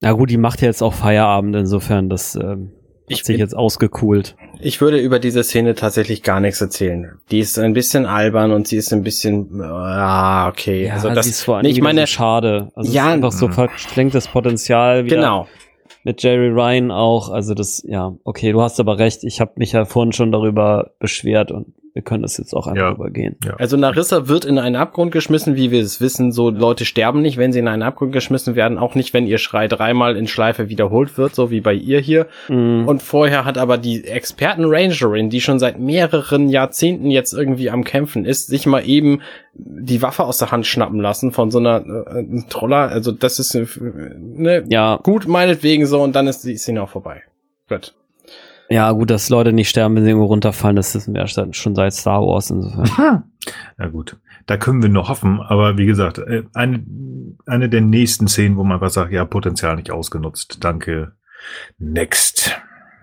Na gut, die macht ja jetzt auch Feierabend, insofern, das ähm, Ich hat sich bin- jetzt ausgekühlt. Ich würde über diese Szene tatsächlich gar nichts erzählen. Die ist ein bisschen albern und sie ist ein bisschen, ah, okay. also das, ist vor allem nee, ich meine, so schade. Also Ja, ja, ist einfach so mhm. verschränktes Potenzial wieder genau. mit Jerry Ryan auch. Also das, ja, okay, du hast aber recht. Ich habe mich ja vorhin schon darüber beschwert und wir können das jetzt auch einfach Ja. übergehen. Also Narissa wird in einen Abgrund geschmissen, wie wir es wissen. So Leute sterben nicht, wenn sie in einen Abgrund geschmissen werden, auch nicht, wenn ihr Schrei dreimal in Schleife wiederholt wird, so wie bei ihr hier. Mhm. Und vorher hat aber die Experten-Rangerin, die schon seit mehreren Jahrzehnten jetzt irgendwie am Kämpfen ist, sich mal eben die Waffe aus der Hand schnappen lassen von so einer äh, Troller. Also das ist äh, ne, ja, gut, meinetwegen so, und dann ist die Szene auch vorbei. Gut. Ja, gut, dass Leute nicht sterben, wenn sie irgendwo runterfallen, das wissen wir ja schon seit Star Wars insofern. Na gut, da können wir nur hoffen, aber wie gesagt, äh, eine, eine der nächsten Szenen, wo man einfach sagt, ja, Potenzial nicht ausgenutzt. Danke. Next.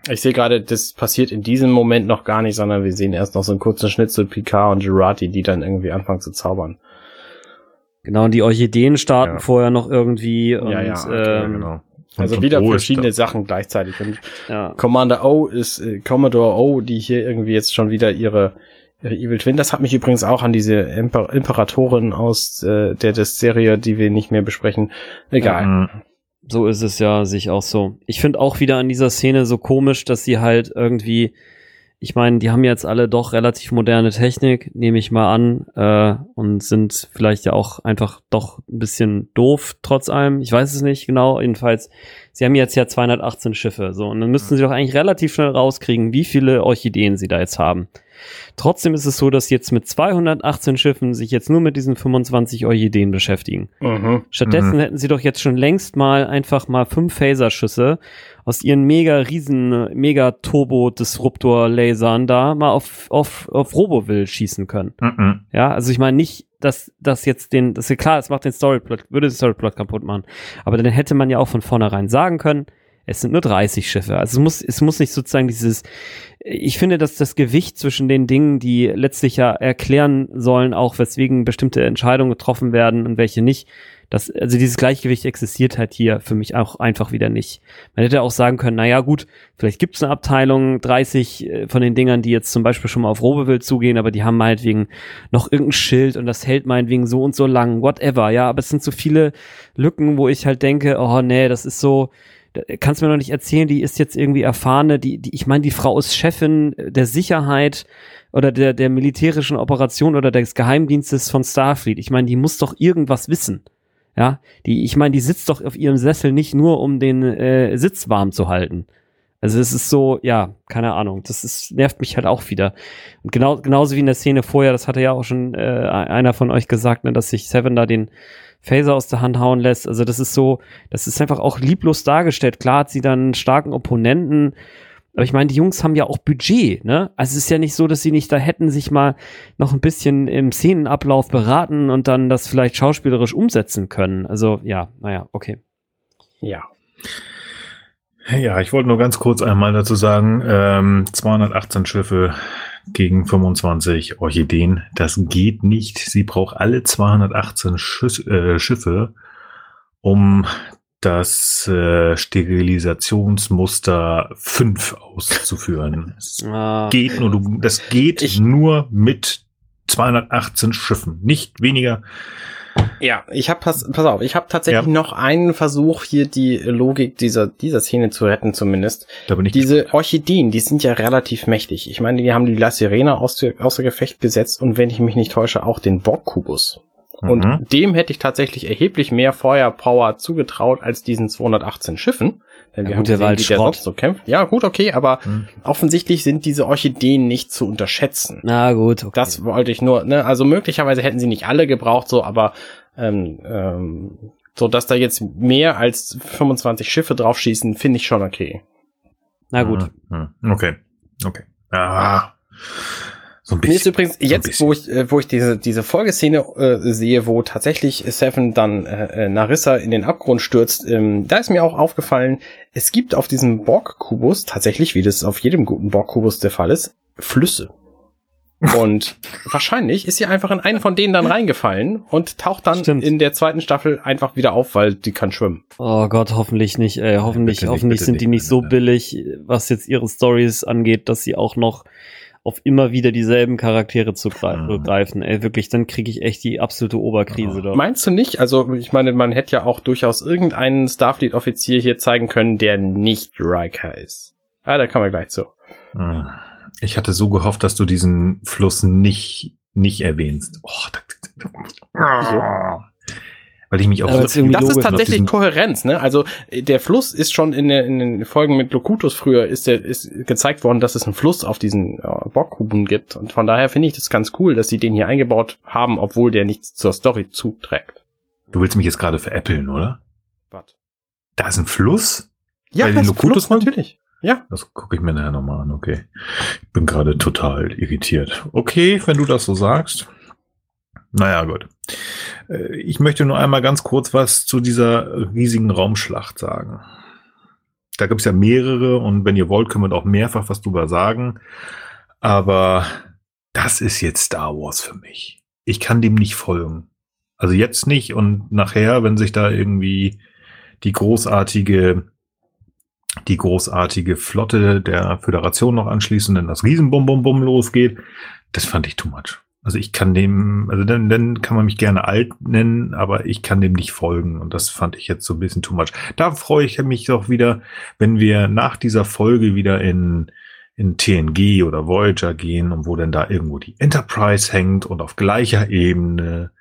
Ich sehe gerade, das passiert in diesem Moment noch gar nicht, sondern wir sehen erst noch so einen kurzen Schnitzel Picard und Girardi, die dann irgendwie anfangen zu zaubern. Genau, und die Orchideen starten Ja. vorher noch irgendwie und Ja, ja, Ja, ähm, genau. Und- Also wieder verschiedene? Sachen gleichzeitig. Und ja. Commander O ist äh, Commodore O, die hier irgendwie jetzt schon wieder ihre, ihre Evil Twin. Das hat mich übrigens auch an diese Imper Imperatorin aus äh, der des Serie, die wir nicht mehr besprechen. Egal. Mhm. So ist es ja sich auch so. Ich finde auch wieder an dieser Szene so komisch, dass sie halt irgendwie, ich meine, die haben jetzt alle doch relativ moderne Technik, nehme ich mal an, äh, und sind vielleicht ja auch einfach doch ein bisschen doof trotz allem. Ich weiß es nicht genau. Jedenfalls, sie haben jetzt ja 218 Schiffe, so und dann müssten sie doch eigentlich relativ schnell rauskriegen, wie viele Orchideen sie da jetzt haben. Trotzdem ist es so, dass jetzt mit 218 Schiffen sich jetzt nur mit diesen 25 Orchideen beschäftigen. Mhm. Stattdessen Mhm. hätten sie doch jetzt schon längst mal einfach mal fünf Phaserschüsse aus ihren mega riesen, mega Turbo-Disruptor-Lasern da mal auf, auf, auf Robovill schießen können. Mhm. Ja, also ich meine nicht, dass das jetzt den, das ist klar, es macht den Storyplot, würde den Storyplot kaputt machen. Aber dann hätte man ja auch von vornherein sagen können, es sind nur 30 Schiffe. Also es muss, es muss nicht sozusagen dieses, ich finde, dass das Gewicht zwischen den Dingen, die letztlich ja erklären sollen, auch weswegen bestimmte Entscheidungen getroffen werden und welche nicht, das, also dieses Gleichgewicht existiert halt hier für mich auch einfach wieder nicht. Man hätte auch sagen können, na ja, gut, vielleicht gibt es eine Abteilung, 30 äh, von den Dingern, die jetzt zum Beispiel schon mal auf Robewild zugehen, aber die haben meinetwegen noch irgendein Schild und das hält meinetwegen so und so lang, whatever, ja, aber es sind so viele Lücken, wo ich halt denke, oh nee, das ist so, kannst mir noch nicht erzählen, die ist jetzt irgendwie erfahrene, die, die ich meine, die Frau ist Chefin der Sicherheit oder der, der militärischen Operation oder des Geheimdienstes von Starfleet. Ich meine, die muss doch irgendwas wissen. Ja, die, ich meine, die sitzt doch auf ihrem Sessel nicht nur, um den äh, Sitz warm zu halten. Also es ist so, ja, keine Ahnung, das ist, nervt mich halt auch wieder. Und genau, genauso wie in der Szene vorher, das hatte ja auch schon äh, einer von euch gesagt, ne, dass sich Seven da den Phaser aus der Hand hauen lässt. Also das ist so, das ist einfach auch lieblos dargestellt. Klar hat sie dann einen starken Opponenten, aber ich meine, die Jungs haben ja auch Budget, ne? Also es ist ja nicht so, dass sie nicht da hätten sich mal noch ein bisschen im Szenenablauf beraten und dann das vielleicht schauspielerisch umsetzen können. Also ja, naja, okay. Ja. Ja, ich wollte nur ganz kurz einmal dazu sagen, ähm, 218 Schiffe gegen 25 Orchideen, das geht nicht. Sie braucht alle 218 Schiss, äh, Schiffe, um das äh, Sterilisationsmuster 5 auszuführen. Das Ah, geht nur, du, das geht Ich- nur mit 218 Schiffen, nicht weniger. Ja, ich habe pass, pass auf, ich habe tatsächlich Ja. noch einen Versuch hier die Logik dieser dieser Szene zu retten zumindest. Da bin ich Diese Orchideen, die sind ja relativ mächtig. Ich meine, die haben die La Sirena außer, außer Gefecht gesetzt und wenn ich mich nicht täusche, auch den Borg-Kubus. Und Mhm. dem hätte ich tatsächlich erheblich mehr Feuerpower zugetraut als diesen 218 Schiffen. Ja, wir gut, haben der war halt Schrott. so kämpft. Ja, gut, okay, aber Mhm. offensichtlich sind diese Orchideen nicht zu unterschätzen. na gut, okay. Das wollte ich nur, ne, also möglicherweise hätten sie nicht alle gebraucht, so, aber ähm, ähm, so dass da jetzt mehr als 25 Schiffe draufschießen, finde ich schon okay. na gut. Mhm. Okay. Okay. Ah. So ein Mir ist bisschen. übrigens jetzt, bisschen. wo ich, äh, wo ich diese, diese Folgeszene äh, sehe, wo tatsächlich Seven dann äh, äh, Narissa in den Abgrund stürzt, ähm, da ist mir auch aufgefallen, es gibt auf diesem Borg-Kubus tatsächlich, wie das auf jedem guten Borg-Kubus der Fall ist, Flüsse. Und wahrscheinlich ist sie einfach in einen von denen dann reingefallen und taucht dann Stimmt. in der zweiten Staffel einfach wieder auf, weil die kann schwimmen. Oh Gott, hoffentlich nicht. Ey, hoffentlich, nicht, hoffentlich bitte sind die nicht, nicht so billig, was jetzt ihre Stories angeht, dass sie auch noch auf immer wieder dieselben Charaktere zugreifen. Mhm. greifen. Ey, wirklich, dann kriege ich echt die absolute Oberkrise. Oh. da. Meinst du nicht? Also, ich meine, man hätte ja auch durchaus irgendeinen Starfleet-Offizier hier zeigen können, der nicht Riker ist. Ah, da kommen wir gleich zu. Hm. Ich hatte so gehofft, dass du diesen Fluss nicht, nicht erwähnst. Oh, da, Weil ich mich auch Aber so Das ist tatsächlich Kohärenz, ne? Also äh, der Fluss ist schon in, der, in den Folgen mit Locutus früher ist der ist gezeigt worden, dass es einen Fluss auf diesen äh, Borghuben gibt und von daher finde ich das ganz cool, dass sie den hier eingebaut haben, obwohl der nichts zur Story zuträgt. Du willst mich jetzt gerade veräppeln, oder? Was? Da ist ein Fluss? Ja, Bei den das Locutus Fluss natürlich. Ja. Das gucke ich mir nachher nochmal an, okay. Ich bin gerade total irritiert. Okay, wenn du das so sagst. Naja, gut. Äh, Ich möchte nur einmal ganz kurz was zu dieser riesigen Raumschlacht sagen. Da gibt es ja mehrere und wenn ihr wollt, können wir auch mehrfach was drüber sagen. Aber das ist jetzt Star Wars für mich. Ich kann dem nicht folgen. Also jetzt nicht und nachher, wenn sich da irgendwie die großartige die großartige Flotte der Föderation noch anschließt und das Riesenbum-Bum-Bum losgeht, das fand ich too much. Also ich kann dem, also dann, dann kann man mich gerne alt nennen, aber ich kann dem nicht folgen und das fand ich jetzt so ein bisschen too much. Da freue ich mich doch wieder, wenn wir nach dieser Folge wieder in, in TNG oder Voyager gehen und wo denn da irgendwo die Enterprise hängt und auf gleicher Ebene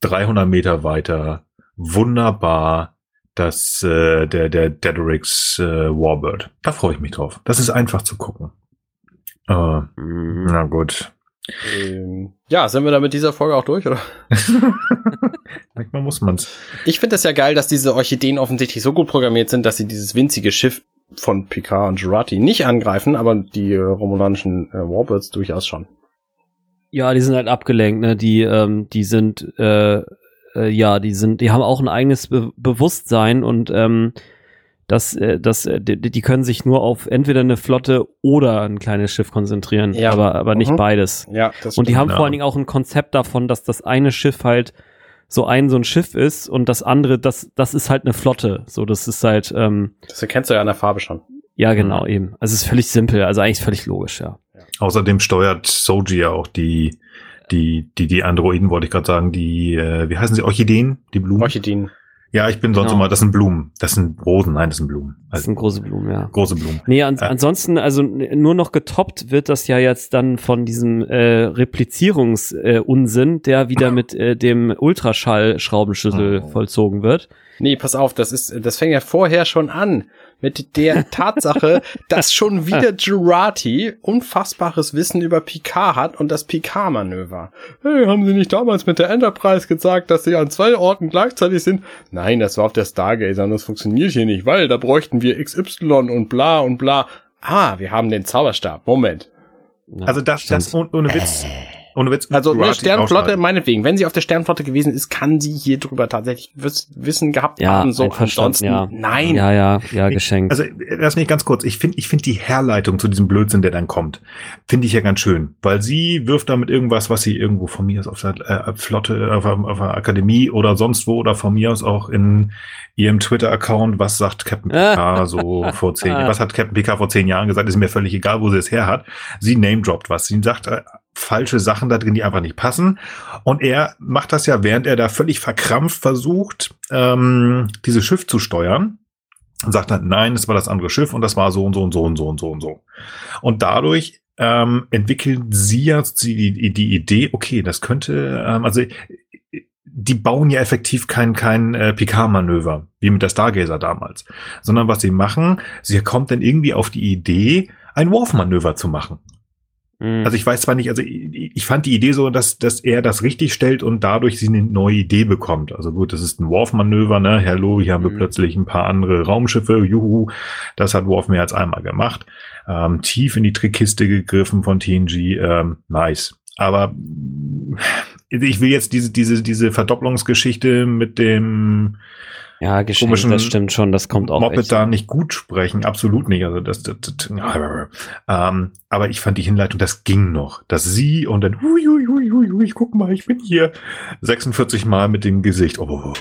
300 Meter weiter wunderbar das äh, der der Dedricks äh, Warbird. Da freue ich mich drauf. Das ist einfach zu gucken. Äh, Mhm. na gut. Ähm, ja, sind wir da mit dieser Folge auch durch, oder? Manchmal muss man's. Ich finde das ja geil, dass diese Orchideen offensichtlich so gut programmiert sind, dass sie dieses winzige Schiff von Picard und Jurati nicht angreifen, aber die äh, romulanischen äh, Warbirds durchaus schon. Ja, die sind halt abgelenkt, ne? Die, ähm, die sind, äh, äh, ja, die sind, die haben auch ein eigenes Be Bewusstsein und ähm, das, äh, das, äh, die, die können sich nur auf entweder eine Flotte oder ein kleines Schiff konzentrieren, Ja. aber, aber nicht Mhm. beides. Ja, das Und die haben ja. vor allen Dingen auch ein Konzept davon, dass das eine Schiff halt so ein so ein Schiff ist und das andere, das, das ist halt eine Flotte. So, das ist halt, ähm, Das erkennst du ja an der Farbe schon. ja genau eben. Also es ist völlig simpel, also eigentlich völlig logisch, ja. Außerdem steuert Soji ja auch die die die die Androiden wollte ich gerade sagen, die äh, wie heißen sie Orchideen, die Blumen. Orchideen. Ja, ich bin sonst Genau. immer, das sind Blumen. Das sind Rosen, nein, das sind Blumen. Das Also sind große Blumen, ja. große Blumen. Nee, an, Äh. ansonsten, also nur noch getoppt wird das ja jetzt dann von diesem äh, Replizierungsunsinn, äh, Unsinn, der wieder mit äh, dem Ultraschall-Schraubenschlüssel Oh. vollzogen wird. Nee, pass auf, das ist, das fängt ja vorher schon an mit der Tatsache, dass schon wieder Girardi unfassbares Wissen über Picard hat und das Picard-Manöver. Hey, haben Sie nicht damals mit der Enterprise gesagt, dass Sie an zwei Orten gleichzeitig sind? Nein, das war auf der Stargazer und das funktioniert hier nicht, weil da bräuchten wir XY und bla und bla. Ah, wir haben den Zauberstab. Moment. Ja, Also das, das ohne, ohne Witz. Ohne Witz. Also eine Sternflotte, meinetwegen, wenn sie auf der Sternflotte gewesen ist, kann sie hier drüber tatsächlich Wiss- Wissen gehabt ja, haben. So, ansonsten, ja. nein. Ja, ja, ja, geschenkt. Also, lass mich ganz kurz. Ich finde, ich finde die Herleitung zu diesem Blödsinn, der dann kommt, finde ich ja ganz schön, weil sie wirft damit irgendwas, was sie irgendwo von mir aus auf der äh, Flotte, auf, der- auf der Akademie oder sonst wo oder von mir aus auch in ihrem Twitter-Account, was sagt Captain Picard so vor zehn Jahren, was hat Captain Picard vor zehn Jahren gesagt, ist mir völlig egal, wo sie es her hat. Sie name-droppt was. Sie sagt äh, falsche Sachen da drin, die einfach nicht passen. Und er macht das ja, während er da völlig verkrampft versucht, ähm, dieses Schiff zu steuern und sagt dann, nein, das war das andere Schiff und das war so und so und so und so und so und so. Und dadurch ähm, entwickeln sie ja die, die Idee, okay, das könnte, ähm, also die bauen ja effektiv kein, kein äh, Picard-Manöver, wie mit der Stargazer damals, sondern was sie machen, sie kommt dann irgendwie auf die Idee, ein Worf-Manöver zu machen. Mhm. Also ich weiß zwar nicht, also ich, ich fand die Idee so, dass, dass er das richtig stellt und dadurch sie eine neue Idee bekommt. Also gut, das ist ein Worf-Manöver, ne? Hallo, hier haben wir Mhm. plötzlich ein paar andere Raumschiffe, juhu, das hat Worf mehr als einmal gemacht. Ähm, tief in die Trickkiste gegriffen von TNG, ähm, nice. Aber ich will jetzt diese, diese, diese Verdopplungsgeschichte mit dem ja, geschenkt, komischen das stimmt schon, das kommt auch Moped echt. da nicht gut sprechen, absolut nicht. Also das, das, das ähm, aber ich fand die Hinleitung, das ging noch. Dass sie und dann, hui, hui, hui, hui, hui, guck mal, ich bin hier 46 Mal mit dem Gesicht. Oh,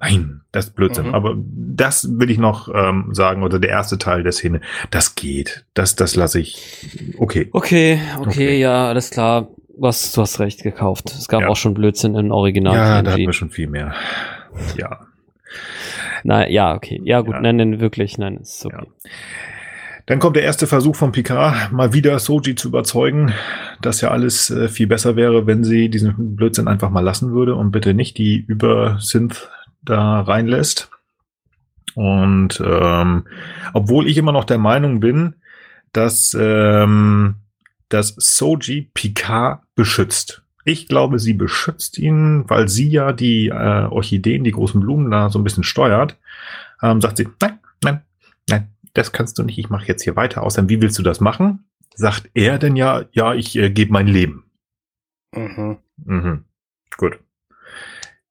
nein, das ist Blödsinn. Mhm. Aber das will ich noch ähm, sagen, oder der erste Teil der Szene, das geht. Das, das lasse ich. Okay. Okay, okay, Okay. ja, alles klar. Was, du hast recht gekauft. Es gab Ja. auch schon Blödsinn im Original. Ja, da hatten wir schon viel mehr. Ja. Na, ja, okay. Ja, gut, Ja. nein, nein, wirklich, nein, ist okay. Dann kommt der erste Versuch von Picard, mal wieder Soji zu überzeugen, dass ja alles äh, viel besser wäre, wenn sie diesen Blödsinn einfach mal lassen würde und bitte nicht die Über-Synth da reinlässt. Und ähm, obwohl ich immer noch der Meinung bin, dass, ähm, dass Soji Picard beschützt. Ich glaube, sie beschützt ihn, weil sie ja die äh, Orchideen, die großen Blumen da so ein bisschen steuert. Ähm, sagt sie, nein, nein, nein, das kannst du nicht, ich mache jetzt hier weiter. Außerdem, wie willst du das machen? Sagt er denn ja, ja, ich äh, gebe mein Leben. Mhm. Mhm. Gut.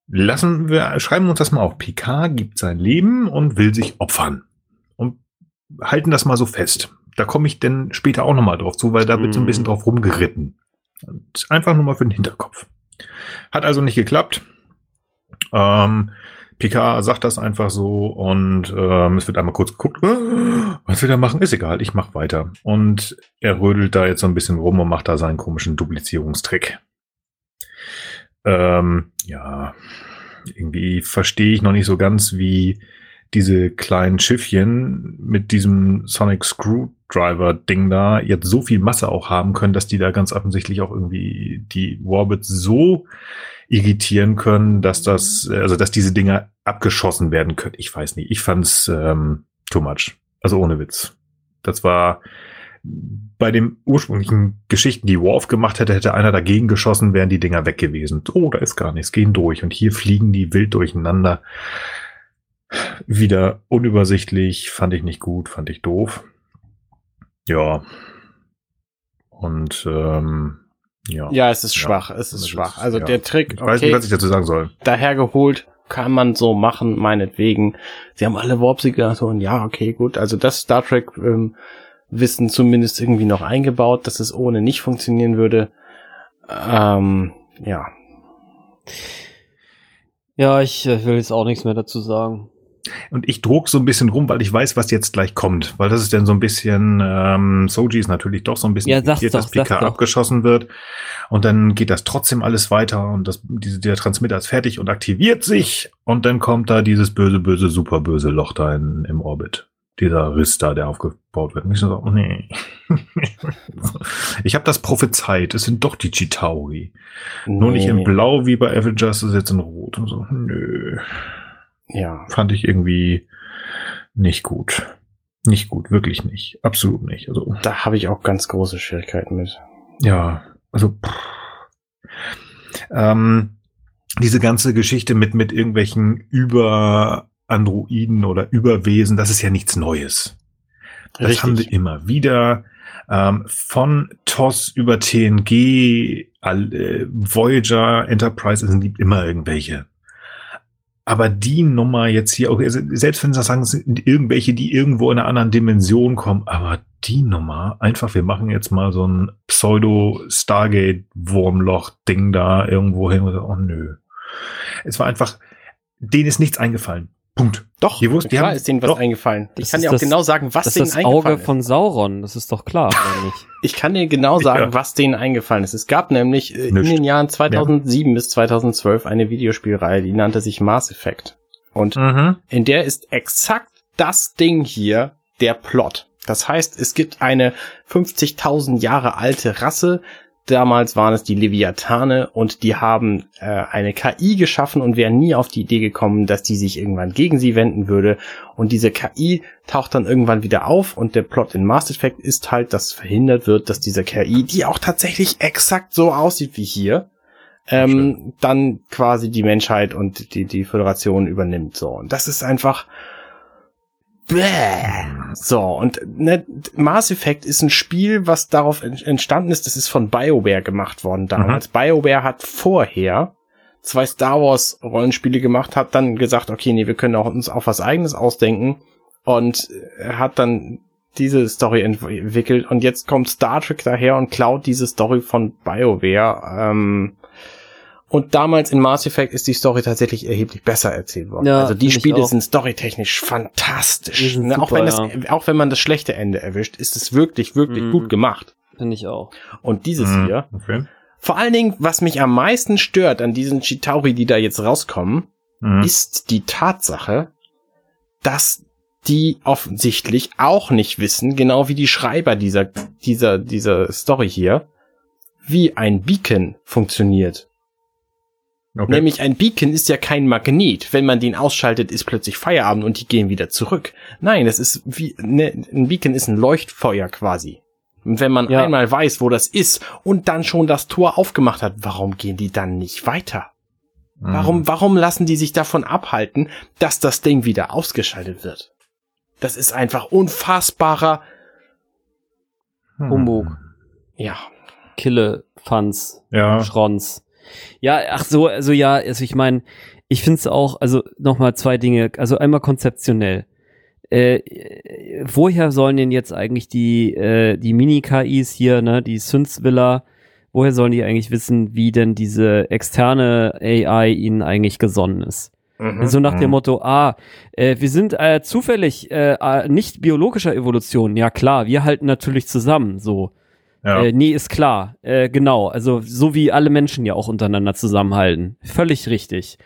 Lassen wir, schreiben wir uns das mal auf. Picard gibt sein Leben und will sich opfern. Und halten das mal so fest. Da komme ich denn später auch nochmal drauf zu, weil da wird so ein bisschen Mhm. drauf rumgeritten. Und einfach nur mal für den Hinterkopf. Hat also nicht geklappt. Ähm, Picard sagt das einfach so und ähm, es wird einmal kurz geguckt, was wir da machen, ist egal, ich mach weiter. Und er rödelt da jetzt so ein bisschen rum und macht da seinen komischen Duplizierungstrick. Ähm, ja, irgendwie verstehe ich noch nicht so ganz, wie diese kleinen Schiffchen mit diesem Sonic Screwdriver Ding da jetzt so viel Masse auch haben können, dass die da ganz offensichtlich auch irgendwie die Warbits so irritieren können, dass das, also dass diese Dinger abgeschossen werden können. Ich weiß nicht. Ich fand's ähm, too much. Also ohne Witz. Das war bei den ursprünglichen Geschichten, die Worf gemacht hätte, hätte einer dagegen geschossen, wären die Dinger weg gewesen. Oh, da ist gar nichts, gehen durch. Und hier fliegen die wild durcheinander. Wieder unübersichtlich, fand ich nicht gut, fand ich doof. Ja. Und ähm, ja. Ja, es ist Ja. schwach, es ist Das schwach. ist- Also ja. der Trick, Ich weiß nicht, okay, was ich dazu sagen soll. dahergeholt, kann man so machen, meinetwegen. Sie haben alle Warp-Signaturen, ja, okay, gut. Also das Star Trek ähm, Wissen zumindest irgendwie noch eingebaut, dass es ohne nicht funktionieren würde. Ähm, ja. Ja, ich äh, will jetzt auch nichts mehr dazu sagen. Und ich druck so ein bisschen rum, weil ich weiß, was jetzt gleich kommt. Weil das ist dann so ein bisschen, ähm, Soji ist natürlich doch so ein bisschen Ja, irritiert, doch, dass doch. abgeschossen wird. Und dann geht das trotzdem alles weiter und das, diese, der Transmitter ist fertig und aktiviert sich. Und dann kommt da dieses böse, böse, super böse Loch da in, im Orbit. Dieser Riss da, der aufgebaut wird. Und ich so, oh nee. ich habe das prophezeit. Es sind doch die Chitauri. Nur nicht in Nee. Blau wie bei Avengers, es ist jetzt in Rot. Und so, nö Ja. fand ich irgendwie nicht gut. Nicht gut, wirklich nicht. Absolut nicht. Also, Da habe ich auch ganz große Schwierigkeiten mit. ja, also, pff. ähm, diese ganze Geschichte mit, mit irgendwelchen Über-Androiden oder Überwesen, das ist ja nichts Neues. Das haben wir immer wieder. Ähm, von TOS über TNG, all, äh, Voyager, Enterprise, es gibt immer irgendwelche. Aber die Nummer jetzt hier, okay, selbst wenn sie sagen, es sind irgendwelche, die irgendwo in einer anderen Dimension kommen, aber die Nummer, einfach, wir machen jetzt mal so ein Pseudo-Stargate-Wurmloch-Ding da irgendwo hin. Oh nö. Es war einfach, denen ist nichts eingefallen. Punkt. Doch, Die wussten- die klar haben- ist denen was doch. eingefallen. Ich Das kann ist dir auch das- genau sagen, was Das denen ist das eingefallen Auge ist. von Sauron, das ist doch klar, oder nicht? Ich kann dir genau sagen, Ja. was denen eingefallen ist. Es gab nämlich äh, in den Jahren 2007 bis 2012 eine Videospielreihe, die nannte sich Mass Effect. Und Mhm. in der ist exakt das Ding hier der Plot. Das heißt, es gibt eine 50.000 Jahre alte Rasse. Damals waren es die Leviathane und die haben äh, eine KI geschaffen und wären nie auf die Idee gekommen, dass die sich irgendwann gegen sie wenden würde. Und diese KI taucht dann irgendwann wieder auf und der Plot in Mass Effect ist halt, dass verhindert wird, dass diese KI, die auch tatsächlich exakt so aussieht wie hier, ähm, dann quasi die Menschheit und die, die Föderation übernimmt. So. Und das ist einfach. Bäh. So, und ne, Mass Effect ist ein Spiel, was darauf en- entstanden ist, das ist von BioWare gemacht worden damals. BioWare hat vorher zwei Star Wars Rollenspiele gemacht, hat dann gesagt, okay, nee, wir können auch uns auch was eigenes ausdenken und äh, hat dann diese Story ent- entwickelt und jetzt kommt Star Trek daher und klaut diese Story von BioWare. Ähm, und damals in Mass Effect ist die Story tatsächlich erheblich besser erzählt worden. Ja, also die Spiele auch. sind storytechnisch fantastisch. Ne? auch, super, wenn das, ja. auch wenn man das schlechte Ende erwischt, ist es wirklich, wirklich Mhm. gut gemacht. Finde ich auch. Und dieses Mhm. hier, Okay. vor allen Dingen, was mich am meisten stört an diesen Chitauri, die da jetzt rauskommen, Mhm. ist die Tatsache, dass die offensichtlich auch nicht wissen, genau wie die Schreiber dieser, dieser, dieser Story hier, wie ein Beacon funktioniert. Okay. Nämlich ein Beacon ist ja kein Magnet. Wenn man den ausschaltet, ist plötzlich Feierabend und die gehen wieder zurück. Nein, das ist wie, ne, ein Beacon ist ein Leuchtfeuer quasi. Und wenn man Ja. einmal weiß, wo das ist und dann schon das Tor aufgemacht hat, warum gehen die dann nicht weiter? Mhm. Warum, warum lassen die sich davon abhalten, dass das Ding wieder ausgeschaltet wird? Das ist einfach unfassbarer, Mhm. Humbug. ja. Kille, Fans, Ja. Schrons. Ja, ach so, also ja, also ich meine, ich finde es auch, also nochmal zwei Dinge, also einmal konzeptionell. Äh, woher sollen denn jetzt eigentlich die, äh, die Mini-KIs hier, ne, die Synths-Villa, woher sollen die eigentlich wissen, wie denn diese externe AI ihnen eigentlich gesonnen ist? Mhm. So nach dem Mhm. Motto, ah, äh, wir sind äh, zufällig äh, äh, nicht biologischer Evolution. Ja klar, wir halten natürlich zusammen, so. Ja. Äh, nee, ist klar. Äh, genau. Also so wie alle Menschen ja auch untereinander zusammenhalten. Völlig richtig.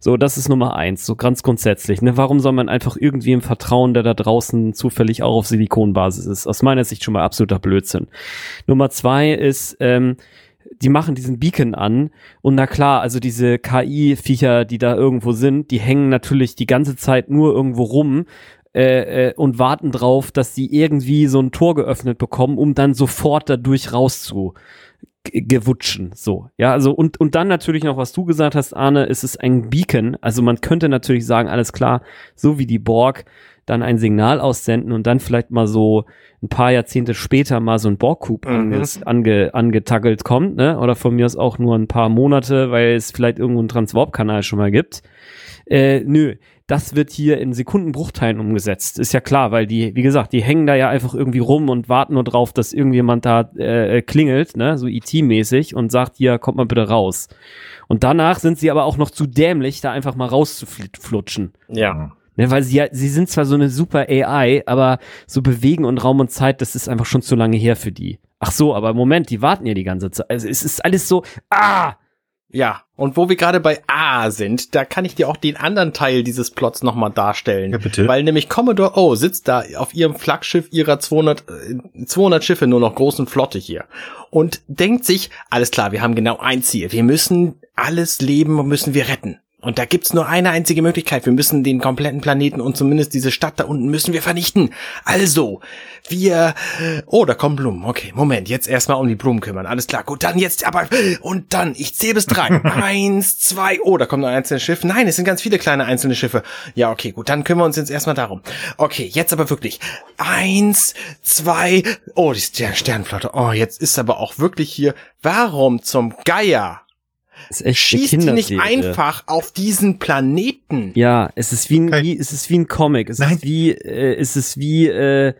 So, das ist Nummer eins. So ganz grundsätzlich. Ne? Warum soll man einfach irgendwie im Vertrauen, der da draußen zufällig auch auf Silikonbasis ist? Aus meiner Sicht schon mal absoluter Blödsinn. Nummer zwei ist, ähm, die machen diesen Beacon an und na klar, also diese KI-Viecher, die da irgendwo sind, die hängen natürlich die ganze Zeit nur irgendwo rum äh, äh, und warten drauf, dass sie irgendwie so ein Tor geöffnet bekommen, um dann sofort dadurch rauszu gewutschen, so. Ja, also und, und dann natürlich noch, was du gesagt hast, Arne, ist es ein Beacon. Also man könnte natürlich sagen, alles klar, so wie die Borg dann ein Signal aussenden und dann vielleicht mal so ein paar Jahrzehnte später mal so ein Borg-Coup Mhm. ange, angetackelt kommt, ne? Oder von mir aus auch nur ein paar Monate, weil es vielleicht irgendwo einen Transwarp-Kanal schon mal gibt. Äh, nö, das wird hier in Sekundenbruchteilen umgesetzt. Ist ja klar, weil die, wie gesagt, die hängen da ja einfach irgendwie rum und warten nur drauf, dass irgendjemand da äh, klingelt, ne, so IT-mäßig und sagt, hier, kommt mal bitte raus. Und danach sind sie aber auch noch zu dämlich, da einfach mal rauszuflutschen. Ja. Ne, weil sie ja, sie sind zwar so eine super AI, aber so bewegen und Raum und Zeit, das ist einfach schon zu lange her für die. Ach so, aber Moment, die warten ja die ganze Zeit. Also es ist alles so, ah! Ja, und wo wir gerade bei A sind, da kann ich dir auch den anderen Teil dieses Plots nochmal darstellen. Ja, bitte. Weil nämlich Commodore O sitzt da auf ihrem Flaggschiff ihrer 200, äh, 200 Schiffe nur noch großen Flotte hier und denkt sich, alles klar, wir haben genau ein Ziel. Wir müssen alles Leben müssen wir retten. Und da gibt's nur eine einzige Möglichkeit. Wir müssen den kompletten Planeten und zumindest diese Stadt da unten müssen wir vernichten. Also, wir... Oh, da kommen Blumen. Okay, Moment. Jetzt erstmal um die Blumen kümmern. Alles klar. Gut, dann jetzt aber... Und dann, ich zähle bis drei. Eins, zwei... Oh, da kommt noch ein einzelnes Schiff. Nein, es sind ganz viele kleine einzelne Schiffe. Ja, okay, gut. Dann kümmern wir uns jetzt erstmal darum. Okay, jetzt aber wirklich. Eins, zwei... Oh, die Stern Sternflotte. Oh, jetzt ist aber auch wirklich hier... Warum zum Geier ist echt schießt die nicht einfach auf diesen Planeten. Ja, es ist wie ein, wie, es ist wie ein Comic. Es Nein. ist wie, äh, es ist wie, äh,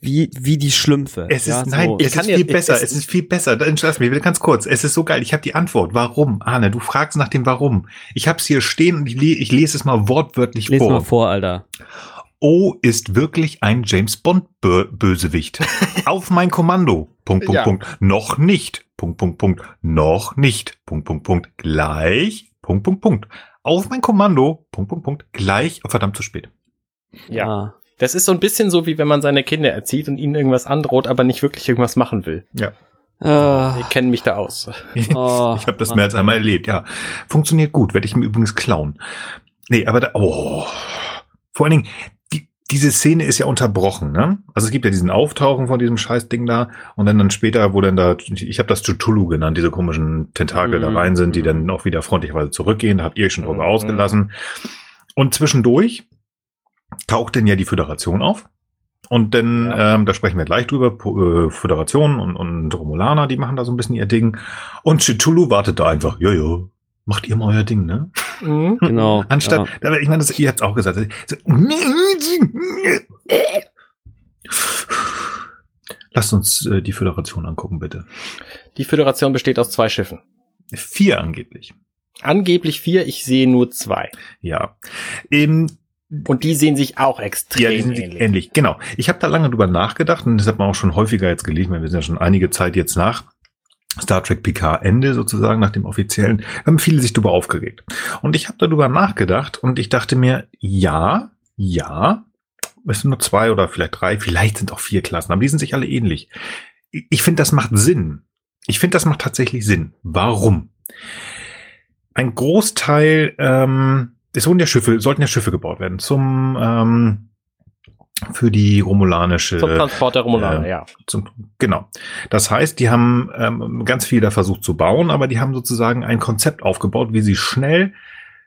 wie, wie die Schlümpfe. Es ist, ja, nein, so. es kann ist ja- viel besser, es- es ist viel besser. Dann Lass mich ganz kurz. Es ist so geil. Ich habe die Antwort. Warum? Arne, du fragst nach dem Warum. Ich habe es hier stehen und ich, le ich lese es mal wortwörtlich Lies vor. mal vor, Alter. O ist wirklich ein James Bond Bö Bösewicht. Auf mein Kommando. Punkt, Punkt, Ja. Punkt. Noch nicht. Punkt, Punkt, Punkt. Noch nicht. Punkt, Punkt, Punkt. Gleich. Punkt, Punkt, Punkt. Auf mein Kommando. Punkt, Punkt, Punkt. Gleich. Oh, verdammt zu spät. Ja. Ah. Das ist so ein bisschen so, wie wenn man seine Kinder erzieht und ihnen irgendwas androht, aber nicht wirklich irgendwas machen will. Ja. Ah. Ich kenne mich da aus. Oh. ich habe das mehr als einmal erlebt. Ja. Funktioniert gut. Werde ich mir übrigens klauen. Nee, aber da, oh. Vor allen Dingen, diese Szene ist ja unterbrochen, ne? Also es gibt ja diesen Auftauchen von diesem Scheißding da und dann dann später, wo dann da, ich habe das Cthulhu genannt, diese komischen Tentakel da Mhm. rein sind, die dann auch wieder freundlicherweise zurückgehen, da habt ihr euch schon drüber Mhm. ausgelassen. Und zwischendurch taucht denn ja die Föderation auf. Und dann, Ja. ähm, da sprechen wir gleich drüber, äh, Föderation und, und Romulaner, die machen da so ein bisschen ihr Ding. Und Cthulhu wartet da einfach, ja, macht ihr mal euer Ding, ne? Mhm. Genau. Anstatt, ja. aber ich meine, das, ihr habt auch gesagt. so- Lasst uns äh, die Föderation angucken, bitte. Die Föderation besteht aus zwei Schiffen. Vier angeblich. Angeblich vier, ich sehe nur zwei. Ja. Ähm, Und die sehen sich auch extrem ja, die sind ähnlich. ähnlich. Genau. Ich habe da lange drüber nachgedacht und das hat man auch schon häufiger jetzt gelesen. weil Wir sind ja schon einige Zeit jetzt nach Star Trek PK Ende sozusagen, nach dem offiziellen, haben viele sich darüber aufgeregt. Und ich habe darüber nachgedacht und ich dachte mir, ja, ja, es sind nur zwei oder vielleicht drei, vielleicht sind auch vier Klassen, aber die sind sich alle ähnlich. Ich finde, das macht Sinn. Ich finde, das macht tatsächlich Sinn. Warum? Ein Großteil, ähm, es wurden ja Schiffe, sollten ja Schiffe gebaut werden zum ähm, für die romulanische Zum Transport der Romulaner, äh, ja. zum, genau. Das heißt, die haben ähm, ganz viel da versucht zu bauen, aber die haben sozusagen ein Konzept aufgebaut, wie sie schnell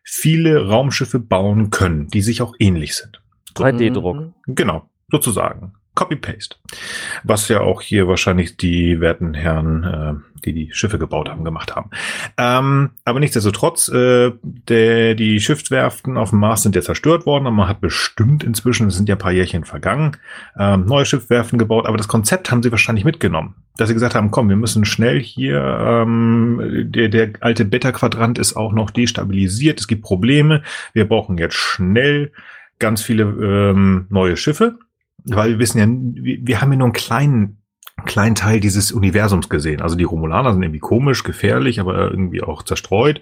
viele Raumschiffe bauen können, die sich auch ähnlich sind. 3D-Druck. Mhm. Genau, sozusagen. Copy-Paste. Was ja auch hier wahrscheinlich die werten Herren, äh, die die Schiffe gebaut haben, gemacht haben. Ähm, aber nichtsdestotrotz, äh, der, die Schiffswerften auf dem Mars sind ja zerstört worden und man hat bestimmt inzwischen, es sind ja ein paar Jährchen vergangen, ähm, neue Schiffswerften gebaut, aber das Konzept haben sie wahrscheinlich mitgenommen. Dass sie gesagt haben, komm, wir müssen schnell hier, ähm, der, der alte Beta-Quadrant ist auch noch destabilisiert, es gibt Probleme, wir brauchen jetzt schnell ganz viele ähm, neue Schiffe, weil wir wissen ja, wir, wir haben ja nur einen kleinen, kleinen Teil dieses Universums gesehen. Also die Romulaner sind irgendwie komisch, gefährlich, aber irgendwie auch zerstreut.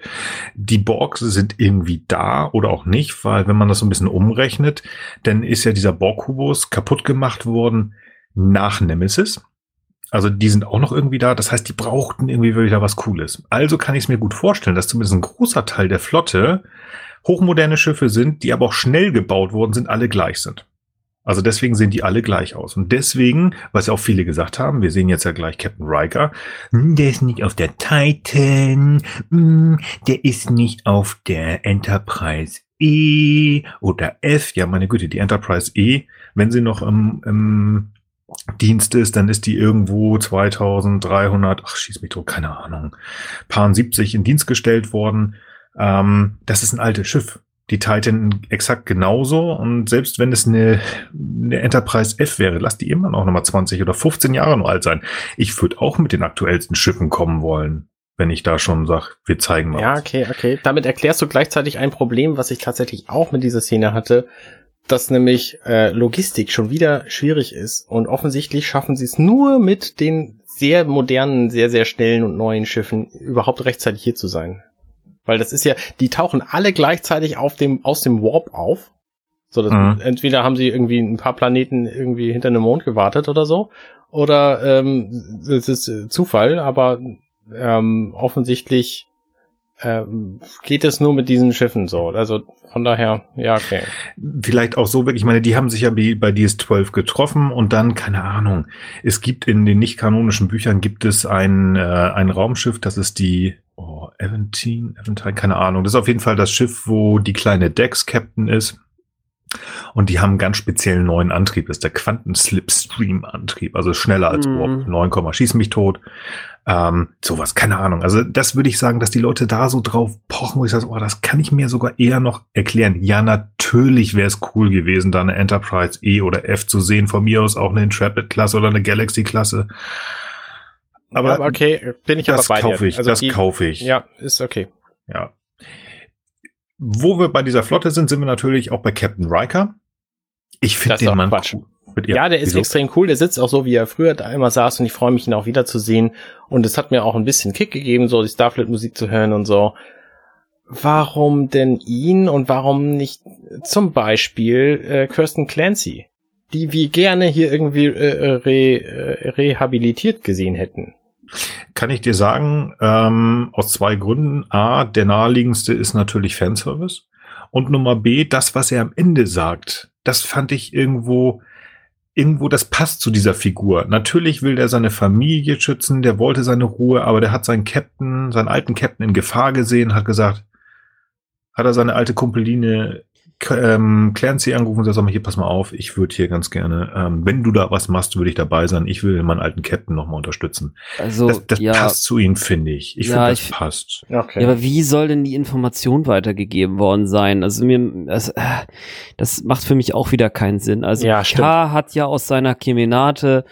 Die Borgs sind irgendwie da oder auch nicht, weil wenn man das so ein bisschen umrechnet, dann ist ja dieser Borg-Kubus kaputt gemacht worden nach Nemesis. Also die sind auch noch irgendwie da. Das heißt, die brauchten irgendwie wieder was Cooles. Also kann ich es mir gut vorstellen, dass zumindest ein großer Teil der Flotte hochmoderne Schiffe sind, die aber auch schnell gebaut worden sind, alle gleich sind. Also deswegen sehen die alle gleich aus. Und deswegen, was ja auch viele gesagt haben, wir sehen jetzt ja gleich Captain Riker, "Hm, der ist nicht auf der Titan, hm, der ist nicht auf der Enterprise E oder F. Ja, meine Güte, die Enterprise E, wenn sie noch im, im Dienst ist, dann ist die irgendwo 2300, ach schieß mich tot, keine Ahnung, paar 70 in Dienst gestellt worden. Ähm, das ist ein altes Schiff. Die Titan exakt genauso. Und selbst wenn es eine, eine Enterprise F wäre, lass die immer noch nochmal 20 oder 15 Jahre nur alt sein. Ich würde auch mit den aktuellsten Schiffen kommen wollen, wenn ich da schon sag, wir zeigen mal. Ja, okay, okay. Damit erklärst du gleichzeitig ein Problem, was ich tatsächlich auch mit dieser Szene hatte. dass nämlich äh, Logistik schon wieder schwierig ist und offensichtlich schaffen sie es nur mit den sehr modernen, sehr, sehr schnellen und neuen Schiffen überhaupt rechtzeitig hier zu sein. Weil das ist ja, die tauchen alle gleichzeitig auf dem, aus dem Warp auf. So, dass mhm. entweder haben sie irgendwie ein paar Planeten irgendwie hinter einem Mond gewartet oder so, oder ähm, es ist Zufall, aber ähm, offensichtlich ähm, geht es nur mit diesen Schiffen so. Also von daher, ja, okay. Vielleicht auch so wirklich, ich meine, die haben sich ja bei DS12 getroffen und dann, keine Ahnung, es gibt in den nicht kanonischen Büchern gibt es ein, äh, ein Raumschiff, das ist die oh, Aventine, Aventine, keine Ahnung. Das ist auf jeden Fall das Schiff, wo die kleine Dex-Captain ist. Und die haben einen ganz speziellen neuen Antrieb, das ist der Quanten-Slipstream-Antrieb, also schneller als mhm. Warp 9, schieß mich tot. Ähm, sowas, keine Ahnung. Also das würde ich sagen, dass die Leute da so drauf pochen, wo ich sage, oh, das kann ich mir sogar eher noch erklären. Ja, natürlich wäre es cool gewesen, da eine Enterprise E oder F zu sehen. Von mir aus auch eine Intrepid-Klasse oder eine Galaxy-Klasse. Aber ja, okay, bin ich das aber bei kaufe ich, also das die, kaufe ich. Ja, ist okay. Ja. Wo wir bei dieser Flotte sind, sind wir natürlich auch bei Captain Riker. Ich finde den Mann Quatsch. Cool. Ja, der ist Wieso? extrem cool. Der sitzt auch so, wie er früher da immer saß und ich freue mich, ihn auch wiederzusehen. Und es hat mir auch ein bisschen Kick gegeben, so die Starfleet-Musik zu hören und so. Warum denn ihn und warum nicht zum Beispiel äh, Kirsten Clancy, die wir gerne hier irgendwie äh, re, äh, rehabilitiert gesehen hätten? Kann ich dir sagen, ähm, aus zwei Gründen. A, der naheliegendste ist natürlich Fanservice. Und Nummer B, das, was er am Ende sagt, das fand ich irgendwo, irgendwo, das passt zu dieser Figur. Natürlich will der seine Familie schützen, der wollte seine Ruhe, aber der hat seinen Captain, seinen alten Captain in Gefahr gesehen, hat gesagt, hat er seine alte Kumpeline ähm, Clancy angerufen und sagt, sag mal, hier, pass mal auf, ich würde hier ganz gerne, ähm, wenn du da was machst, würde ich dabei sein. Ich will meinen alten Captain nochmal unterstützen. Also, das, das ja, passt zu ihm, finde ich. Ich ja, finde, das ich, passt. Okay. Ja, aber wie soll denn die Information weitergegeben worden sein? Also mir, das, äh, das macht für mich auch wieder keinen Sinn. Also ja, K hat ja aus seiner Kemenate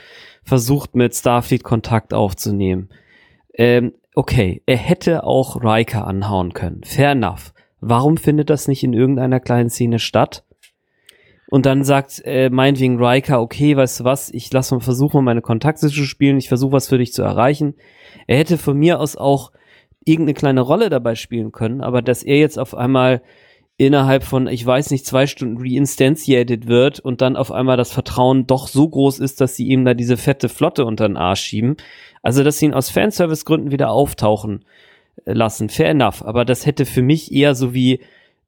versucht, mit Starfleet Kontakt aufzunehmen. Ähm, okay, er hätte auch Riker anhauen können. Fair enough. Warum findet das nicht in irgendeiner kleinen Szene statt? Und dann sagt äh, meinetwegen Riker, okay, weißt du was, ich lass mal versuchen, meine Kontakte zu spielen, ich versuche was für dich zu erreichen. Er hätte von mir aus auch irgendeine kleine Rolle dabei spielen können, aber dass er jetzt auf einmal innerhalb von, ich weiß nicht, zwei Stunden reinstantiated wird und dann auf einmal das Vertrauen doch so groß ist, dass sie ihm da diese fette Flotte unter den Arsch schieben. Also, dass sie ihn aus Fanservice-Gründen wieder auftauchen lassen. Fair enough. Aber das hätte für mich eher so wie,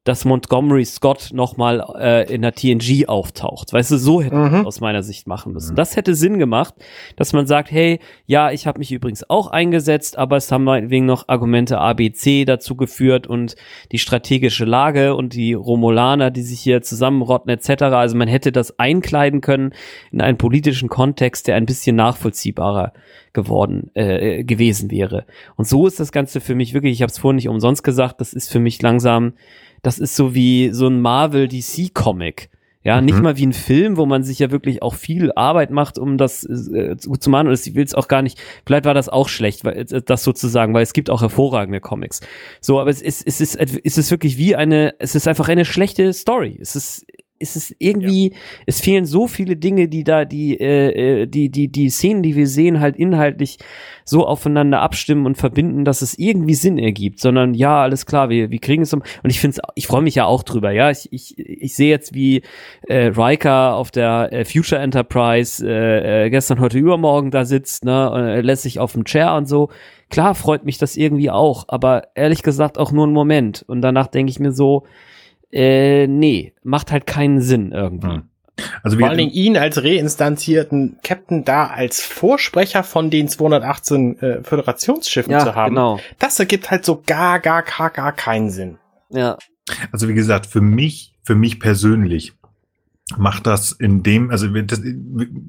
dass Montgomery Scott nochmal äh, in der TNG auftaucht. Weißt du, so hätte mhm. man aus meiner Sicht machen müssen. Mhm. Das hätte Sinn gemacht, dass man sagt, hey, ja, ich habe mich übrigens auch eingesetzt, aber es haben wegen noch Argumente ABC dazu geführt und die strategische Lage und die Romulaner, die sich hier zusammenrotten etc. Also man hätte das einkleiden können in einen politischen Kontext, der ein bisschen nachvollziehbarer geworden äh, gewesen wäre. Und so ist das Ganze für mich wirklich, ich habe es vorhin nicht umsonst gesagt, das ist für mich langsam, das ist so wie so ein Marvel DC Comic. Ja, mhm. nicht mal wie ein Film, wo man sich ja wirklich auch viel Arbeit macht, um das äh, zu machen. Und ich will es auch gar nicht, vielleicht war das auch schlecht, weil, äh, das sozusagen, weil es gibt auch hervorragende Comics. So, aber es ist, es ist, es ist wirklich wie eine, es ist einfach eine schlechte Story. Es ist, ist es irgendwie, ja. es fehlen so viele Dinge, die da, die, äh, äh, die, die, die Szenen, die wir sehen, halt inhaltlich so aufeinander abstimmen und verbinden, dass es irgendwie Sinn ergibt, sondern ja, alles klar, wir, wir kriegen es um. Und ich finde ich freue mich ja auch drüber, ja. Ich, ich, ich sehe jetzt, wie äh, Riker auf der äh, Future Enterprise äh, äh, gestern, heute, übermorgen da sitzt, ne, und, äh, lässt sich auf dem Chair und so. Klar freut mich das irgendwie auch, aber ehrlich gesagt auch nur einen Moment. Und danach denke ich mir so, äh, nee, macht halt keinen Sinn irgendwie. Hm. Also Vor allen Dingen ihn als reinstanzierten Captain da als Vorsprecher von den 218 äh, Föderationsschiffen ja, zu haben, genau. das ergibt halt so gar, gar, gar, gar keinen Sinn. Ja. Also wie gesagt, für mich, für mich persönlich macht das in dem, also das,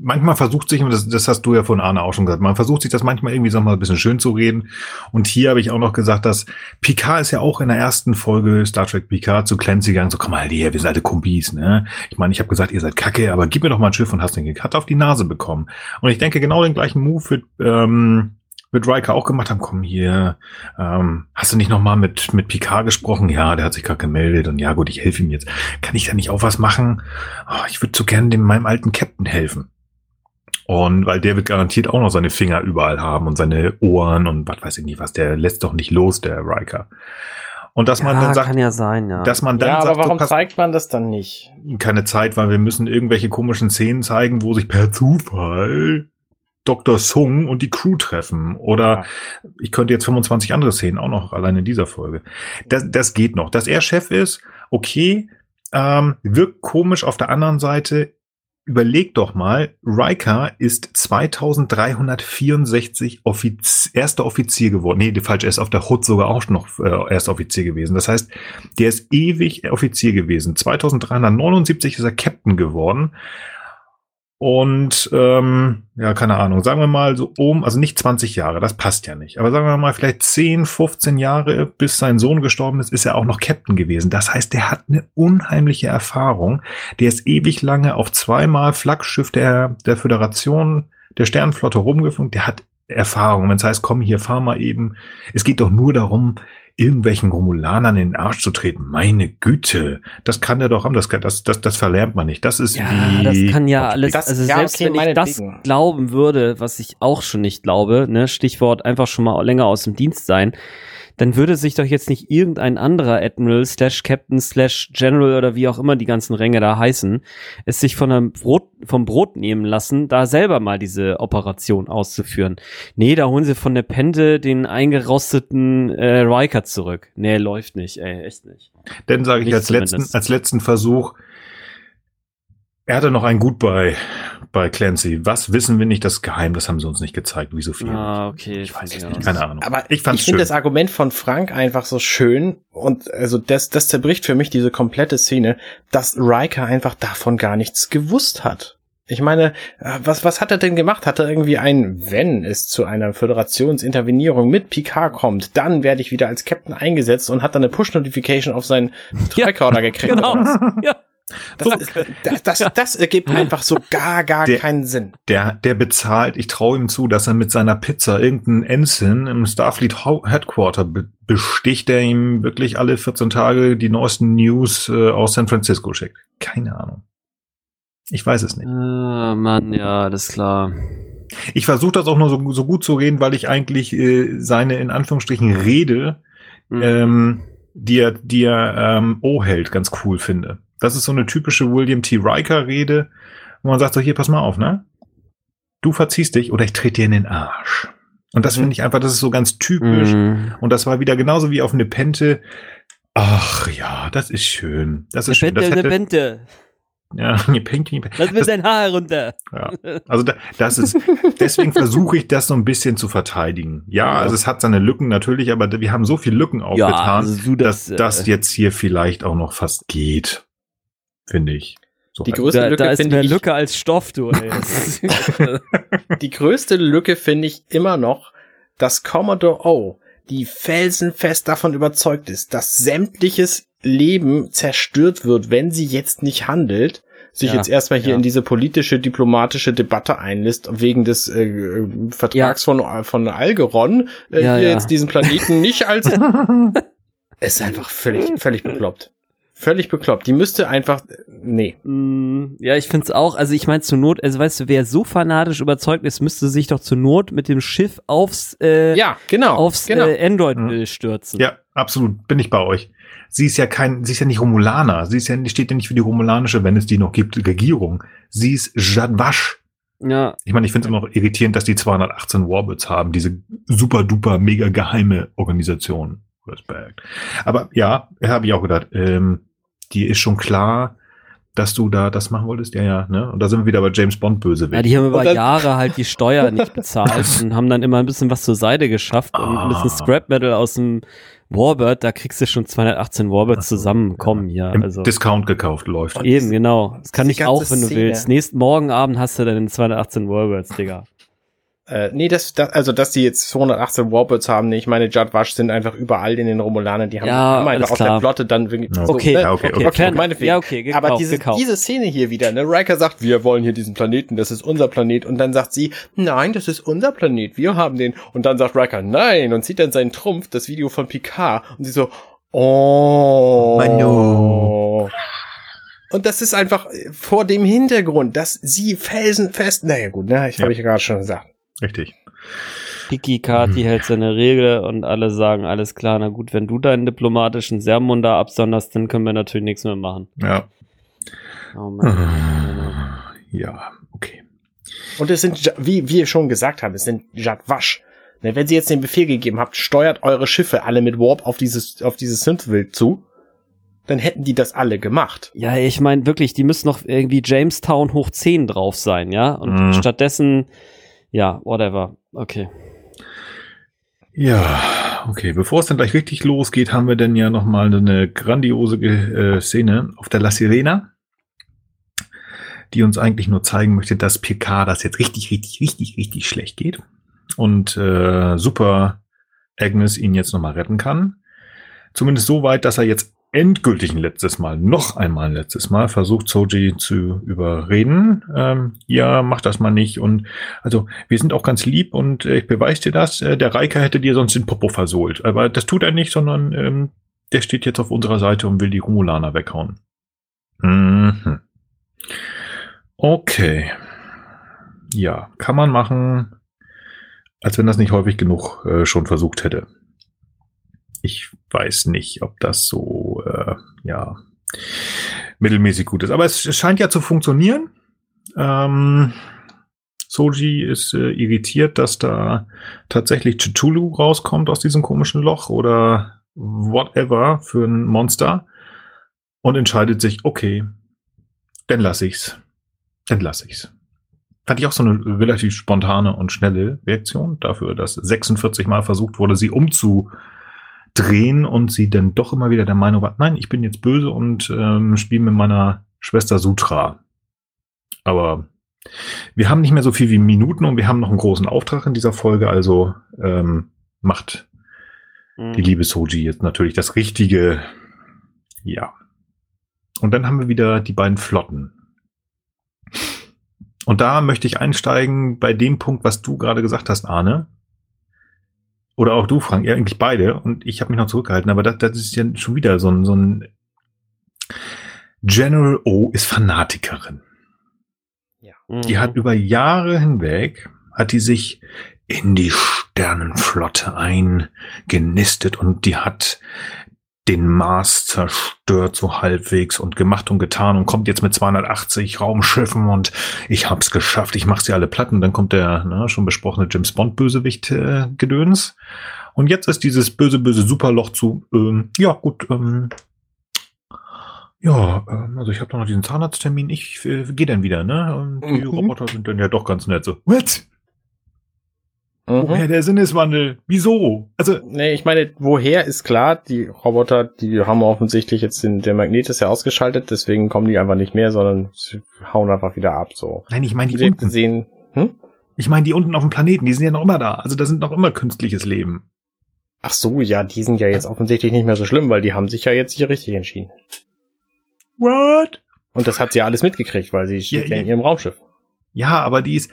manchmal versucht sich, das, das hast du ja von Arne auch schon gesagt, man versucht sich das manchmal irgendwie so mal ein bisschen schön zu reden. Und hier habe ich auch noch gesagt, dass Picard ist ja auch in der ersten Folge Star Trek Picard zu Clancy gegangen, so komm mal her, wir sind alte Kumpis, ne? Ich meine, ich habe gesagt, ihr seid kacke, aber gib mir doch mal ein Schiff und hast den Cut auf die Nase bekommen. Und ich denke, genau den gleichen Move wird ähm, wird Riker auch gemacht haben, komm hier, ähm, hast du nicht nochmal mit, mit Picard gesprochen? Ja, der hat sich gerade gemeldet und ja gut, ich helfe ihm jetzt. Kann ich da nicht auch was machen? Oh, ich würde so gerne dem meinem alten Captain helfen. Und weil der wird garantiert auch noch seine Finger überall haben und seine Ohren und was weiß ich nicht was, der lässt doch nicht los, der Riker. Und dass man Ja, dann sagt, kann ja sein, ja. dass man dann ja, sagt, aber warum so, zeigt man das dann nicht? keine Zeit, weil wir müssen irgendwelche komischen Szenen zeigen, wo sich per Zufall Dr. Sung und die Crew treffen. Oder ich könnte jetzt 25 andere Szenen auch noch allein in dieser Folge. Das, das geht noch. Dass er Chef ist, okay, ähm, wirkt komisch auf der anderen Seite. Überleg doch mal, Riker ist 2364 Offiz erster Offizier geworden. Nee, falsch, er ist auf der Hood sogar auch noch äh, erster Offizier gewesen. Das heißt, der ist ewig Offizier gewesen. 2379 ist er Captain geworden. Und ähm, ja, keine Ahnung, sagen wir mal so um, also nicht 20 Jahre, das passt ja nicht. Aber sagen wir mal vielleicht 10, 15 Jahre, bis sein Sohn gestorben ist, ist er auch noch Captain gewesen. Das heißt, der hat eine unheimliche Erfahrung. Der ist ewig lange auf zweimal Flaggschiff der, der Föderation, der Sternenflotte rumgeflogen. Der hat Erfahrung. Wenn es heißt, komm hier, fahr mal eben. Es geht doch nur darum, irgendwelchen Romulanern in den Arsch zu treten. Meine Güte, das kann er doch haben. Das, kann, das, das, das verlernt man nicht. Das ist Ja, wie. das kann ja alles, Das- also ja, selbst okay, wenn ich das glauben würde, was ich auch schon nicht glaube, ne, Stichwort einfach schon mal länger aus dem Dienst sein, dann würde sich doch jetzt nicht irgendein anderer Admiral slash Captain slash General oder wie auch immer die ganzen Ränge da heißen, es sich von einem Brot, vom Brot nehmen lassen, da selber mal diese Operation auszuführen. Nee, da holen sie von der Pente den eingerosteten äh, Riker zurück. Nee, läuft nicht, ey, echt nicht. Dann sage ich Nicht als letzten, zumindest. als letzten Versuch, er hatte noch ein Gut bei, bei Clancy. Was wissen wir nicht? Das geheim, das haben sie uns nicht gezeigt, wie so viel. Ah, okay. ich weiß es ja. nicht, keine Ahnung. Aber ich ich, finde das Argument von Frank einfach so schön und also das, das zerbricht für mich diese komplette Szene, dass Riker einfach davon gar nichts gewusst hat. Ich meine, äh, was, was hat er denn gemacht? Hat er irgendwie ein, wenn es zu einer Föderationsintervenierung mit Picard kommt, dann werde ich wieder als Captain eingesetzt und hat dann eine Push-Notification auf seinen Ja, Tricorder gekriegt. Genau. oder was? Ja. Das, ist, das, das, das ergibt einfach so gar, gar Der- keinen Sinn. Der, der bezahlt, ich traue ihm zu, dass er mit seiner Pizza irgendeinen Ensign im Starfleet Headquarter be besticht, der ihm wirklich alle 14 Tage die neuesten News äh, aus San Francisco schickt. Keine Ahnung. Ich weiß es nicht. Ah, Mann, ja, das ist klar. Ich versuche das auch nur so, so gut zu reden, weil ich eigentlich äh, seine in Anführungsstrichen Rede, Mhm. ähm, die er, die er ähm, O hält, ganz cool finde. Das ist so eine typische William T. Riker-Rede, wo man sagt so, hier, pass mal auf, ne? Du verziehst dich oder ich trete dir in den Arsch. Und das Mhm. finde ich einfach, das ist so ganz typisch. Mhm. Und das war wieder genauso wie auf eine Pente. Ach ja, das ist schön. Das ist schön. Das Bente, hätte, Bente. ja, eine Pente, eine Pente. Lass mir dein Haar herunter. Ja. Also da, das ist, deswegen versuche ich das so ein bisschen zu verteidigen. Ja, Ja. also es hat seine Lücken natürlich, aber wir haben so viele Lücken aufgetan, also du dass das, das äh, jetzt hier vielleicht auch noch fast geht. Finde ich. So Die halt. größte Da, Lücke da ist finde mehr ich, Lücke als Stoff, du. Ey. Die größte Lücke finde ich immer noch, dass Commodore O die felsenfest davon überzeugt ist, dass sämtliches Leben zerstört wird, wenn sie jetzt nicht handelt, sich Ja, jetzt erstmal hier ja. in diese politische, diplomatische Debatte einlässt, wegen des äh, Vertrags von, von Algeron, äh, Ja, hier ja. jetzt diesen Planeten nicht als... ist einfach völlig, völlig bekloppt. Völlig bekloppt. Die müsste einfach... Nee. Mm, ja, ich find's auch. Also ich meine zur Not, also weißt du, wer so fanatisch überzeugt ist, müsste sich doch zur Not mit dem Schiff aufs äh, Ja, genau. aufs genau. äh, Android-Bild stürzen. Ja, absolut, bin ich bei euch. Sie ist ja kein, sie ist ja nicht Romulaner. Sie ist ja, steht ja nicht für die romulanische, wenn es die noch gibt, Regierung. Sie ist Jadwasch. ja. Ich meine, ich finde es immer noch irritierend, dass die 218 Warbirds haben, diese super duper mega geheime Organisation. Respekt. Aber ja, habe ich auch gedacht, ähm, die ist schon klar, dass du da das machen wolltest. Ja, ja, ne? Und da sind wir wieder bei James Bond böse. Ja, die haben über Jahre halt die Steuer nicht bezahlt und haben dann immer ein bisschen was zur Seite geschafft und ein bisschen Ah. Scrap Metal aus dem Warbird, da kriegst du schon 218 Warbirds zusammen. Komm, ja, Im also. Discount gekauft läuft. Eben, genau. Das kann ich auch, wenn du Szene. willst. Nächsten Morgen Abend hast du dann 218 Warbirds, Digga. Äh, nee, das, das, also dass die jetzt 218 Warbirds haben, nee, ich meine, Judd Wash sind einfach überall in den Romulanern, die haben Ja, immer einfach aus der Flotte dann wirklich. Ja, Okay, ne? ja, okay, okay. fair- meinetwegen. ja, okay, gekauft, Aber diese, gekauft. diese Szene hier wieder, ne? Riker sagt, wir wollen hier diesen Planeten, das ist unser Planet. Und dann sagt sie, nein, das ist unser Planet, wir haben den. Und dann sagt Riker, nein, und zieht dann seinen Trumpf, das Video von Picard. Und sie so, oh. Manu. Und das ist einfach vor dem Hintergrund, dass sie felsenfest, naja gut, ne, ich Ja. habe ich ja gerade schon gesagt. Richtig. Kiki Kati Mhm. hält seine Regel und alle sagen, alles klar, na gut, wenn du deinen diplomatischen Sermon da absonderst, dann können wir natürlich nichts mehr machen. Ja. Oh Mann. Ja, okay. Und es sind, Ja- wie wir schon gesagt haben, es sind Jadwasch. Ne, Wenn sie jetzt den Befehl gegeben habt, steuert eure Schiffe alle mit Warp auf dieses, auf dieses Synthwild zu, dann hätten die das alle gemacht. Ja, ich meine wirklich, die müssen noch irgendwie Jamestown hoch 10 drauf sein, ja? Und Mhm. stattdessen, ja, whatever. Okay. Ja, okay. Bevor es dann gleich richtig losgeht, haben wir dann ja noch mal eine grandiose äh, Szene auf der La Sirena, die uns eigentlich nur zeigen möchte, dass PK das jetzt richtig, richtig, richtig, richtig schlecht geht und äh, super Agnes ihn jetzt noch mal retten kann. Zumindest so weit, dass er jetzt endgültig ein letztes Mal, noch einmal ein letztes Mal versucht, Soji zu überreden. Ähm, ja, mach das mal nicht. Und also, wir sind auch ganz lieb und äh, ich beweise dir das. Äh, der Reiker hätte dir sonst den Popo versohlt. Aber das tut er nicht, sondern ähm, der steht jetzt auf unserer Seite und will die Romulaner weghauen. Mhm. Okay. Ja, kann man machen, als wenn das nicht häufig genug äh, schon versucht hätte. Ich weiß nicht, ob das so, äh, ja, mittelmäßig gut ist. Aber es scheint ja zu funktionieren. Ähm, Soji ist äh, irritiert, dass da tatsächlich Chitulu rauskommt aus diesem komischen Loch oder whatever für ein Monster und entscheidet sich, okay, dann lass ich's. Dann lass ich's. Fand ich auch so eine relativ spontane und schnelle Reaktion dafür, dass 46 Mal versucht wurde, sie umzudrehen und sie dann doch immer wieder der Meinung war, nein, ich bin jetzt böse und ähm, spiele mit meiner Schwester Sutra. Aber wir haben nicht mehr so viel wie Minuten und wir haben noch einen großen Auftrag in dieser Folge, also ähm, macht Mhm. die liebe Soji jetzt natürlich das Richtige. Ja. Und dann haben wir wieder die beiden Flotten. Und da möchte ich einsteigen bei dem Punkt, was du gerade gesagt hast, Arne. Oder auch du, Frank, ja, eigentlich beide. Und ich habe mich noch zurückgehalten, aber das, das ist ja schon wieder so ein, so ein General O ist Fanatikerin. Mhm. Die hat über Jahre hinweg, hat die sich in die Sternenflotte eingenistet und die hat den Mars zerstört so halbwegs und gemacht und getan und kommt jetzt mit 280 Raumschiffen und ich hab's geschafft, ich mach sie alle platt und dann kommt der ne, schon besprochene James Bond Bösewicht äh, Gedöns und jetzt ist dieses böse böse Superloch zu ähm, ja gut ähm, ja, ähm, also ich habe doch noch diesen Zahnarzttermin, ich äh, gehe dann wieder, ne? Und die Mhm. Roboter sind dann ja doch ganz nett so. What? Mhm. Woher der Sinneswandel? Wieso? Also, Nee, ich meine, woher ist klar, die Roboter, die haben offensichtlich jetzt den, der Magnet ist ja ausgeschaltet, deswegen kommen die einfach nicht mehr, sondern sie hauen einfach wieder ab, so. nein, ich meine die Sie unten. sehen, hm? Ich meine die unten auf dem Planeten, die sind ja noch immer da. Also da sind noch immer künstliches Leben. Ach so, ja, die sind ja jetzt offensichtlich nicht mehr so schlimm, weil die haben sich ja jetzt hier richtig entschieden. What? Und das hat sie ja alles mitgekriegt, weil sie steht ja, ja. in ihrem Raumschiff. Ja, aber die ist,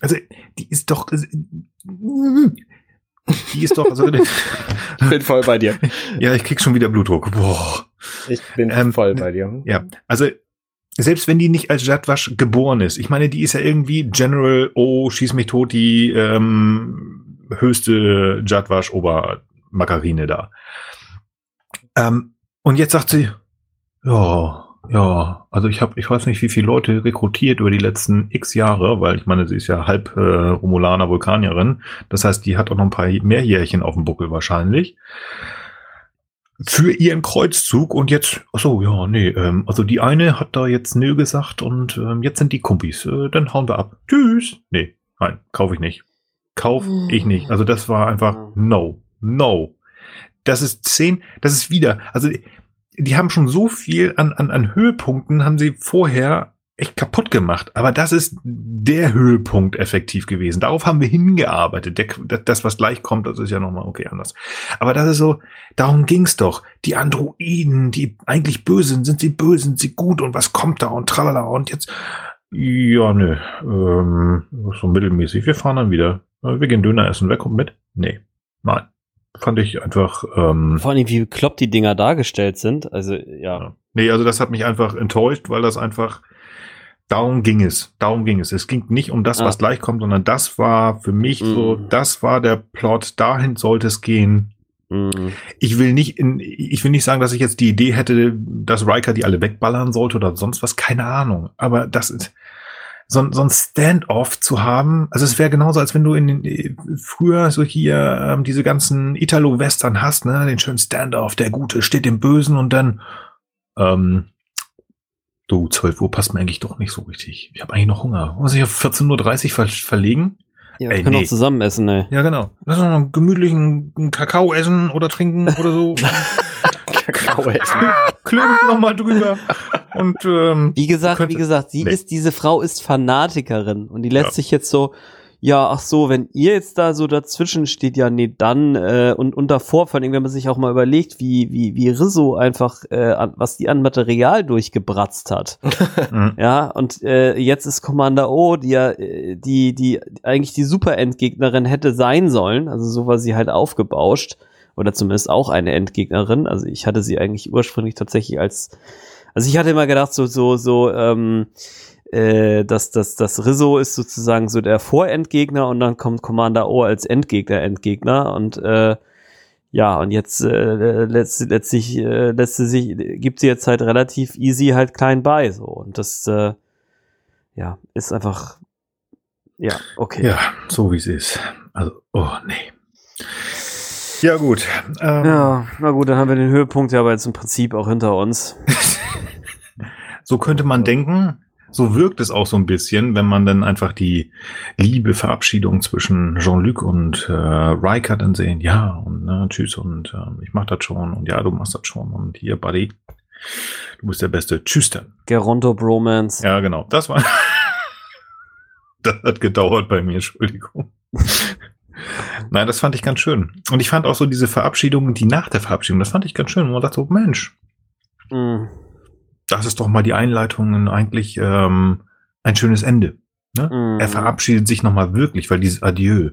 also die ist doch, die ist doch, also, Ich bin voll bei dir. ja, ich krieg schon wieder Blutdruck. Boah. Ich bin Ähm, voll bei dir. Ja, also selbst wenn die nicht als Jadwasch geboren ist, ich meine, die ist ja irgendwie General, oh, schieß mich tot, die ähm, höchste Jadwasch Obermargarine da. Ähm, und jetzt sagt sie, ja, ja, also ich habe, ich weiß nicht, wie viele Leute rekrutiert über die letzten x Jahre, weil ich meine, sie ist ja halb äh, Romulaner Vulkanierin. Das heißt, die hat auch noch ein paar mehr Jährchen auf dem Buckel wahrscheinlich für ihren Kreuzzug und jetzt, ach so, ja, nee, ähm, also die eine hat da jetzt nö gesagt und ähm, jetzt sind die Kumpis, äh, dann hauen wir ab. Tschüss. Nee, nein, kaufe ich nicht. Kauf ich nicht. Also das war einfach no, no. Das ist zehn, das ist wieder, also die, haben schon so viel an, an, an Höhepunkten, haben sie vorher echt kaputt gemacht. Aber das ist der Höhepunkt effektiv gewesen. Darauf haben wir hingearbeitet. Der, das, was gleich kommt, das ist ja nochmal okay anders. Aber das ist so, darum ging's doch. Die Androiden, die eigentlich böse sind, sind sie böse, sind sie gut und was kommt da und tralala und jetzt, ja, nö, ähm, so mittelmäßig. Wir fahren dann wieder. Wir gehen Döner essen. Wer kommt mit? Nee, nein. Fand ich einfach. Ähm, Vor allem, wie bekloppt die Dinger dargestellt sind. Also, ja. ja. Nee, also das hat mich einfach enttäuscht, weil das einfach Darum ging es. Darum ging es. Es ging nicht um das, ah. was gleich kommt, sondern das war für mich mm. so, das war der Plot. Dahin sollte es gehen. Mm. Ich will nicht in, ich will nicht sagen, dass ich jetzt die Idee hätte, dass Riker die alle wegballern sollte oder sonst was. Keine Ahnung. Aber das ist, so, so ein Stand-off zu haben. Also es wäre genauso, als wenn du in den, früher so hier ähm, diese ganzen Italo-Western hast, ne, den schönen Stand-off, der Gute steht dem Bösen und dann ähm, Du, 12 Uhr passt mir eigentlich doch nicht so richtig. Ich habe eigentlich noch Hunger. Muss ich auf 14.30 Uhr ver verlegen? Ja, wir können nee. auch zusammen essen, ey. Ja, genau. Lass uns noch einen gemütlichen Kakao essen oder trinken oder so. Kakao essen. Klönt nochmal drüber. Und, ähm, wie gesagt, wie gesagt, sie nee. ist, diese Frau ist Fanatikerin und die lässt ja. sich jetzt so ja, ach so, wenn ihr jetzt da so dazwischen steht, ja, nee, dann äh, und, und davor, vor allem, wenn man sich auch mal überlegt, wie, wie, wie Rizzo einfach, äh, an, was die an Material durchgebratzt hat. Mhm. ja, und äh, jetzt ist Commander O, die ja, äh, die, die eigentlich die Super-Endgegnerin hätte sein sollen, also so war sie halt aufgebauscht, oder zumindest auch eine Endgegnerin. Also ich hatte sie eigentlich ursprünglich tatsächlich als, also ich hatte immer gedacht, so, so, so, ähm, äh, dass das, das Rizzo ist sozusagen so der Vorendgegner und dann kommt Commander O als Endgegner, Endgegner und äh, ja, und jetzt äh, letzt, letztlich äh, lässt sie sich, gibt sie jetzt halt relativ easy halt klein bei so und das äh, ja ist einfach ja okay. Ja, so wie es ist. Also, oh nee. Ja, gut. Ähm, ja, na gut, dann haben wir den Höhepunkt ja aber jetzt im Prinzip auch hinter uns. so könnte man denken so wirkt es auch so ein bisschen, wenn man dann einfach die liebe Verabschiedung zwischen Jean-Luc und äh, Riker dann sehen, ja, und ne, tschüss und äh, ich mach das schon und ja, du machst das schon und hier, Buddy, du bist der Beste, tschüss dann. Geronto Bromance. Ja, genau, das war, das hat gedauert bei mir, Entschuldigung. Nein, das fand ich ganz schön. Und ich fand auch so diese Verabschiedung, die nach der Verabschiedung, das fand ich ganz schön. Und man dachte so, Mensch, mm das ist doch mal die Einleitung eigentlich ähm, ein schönes Ende. Ne? Mm. Er verabschiedet sich nochmal wirklich, weil dieses Adieu,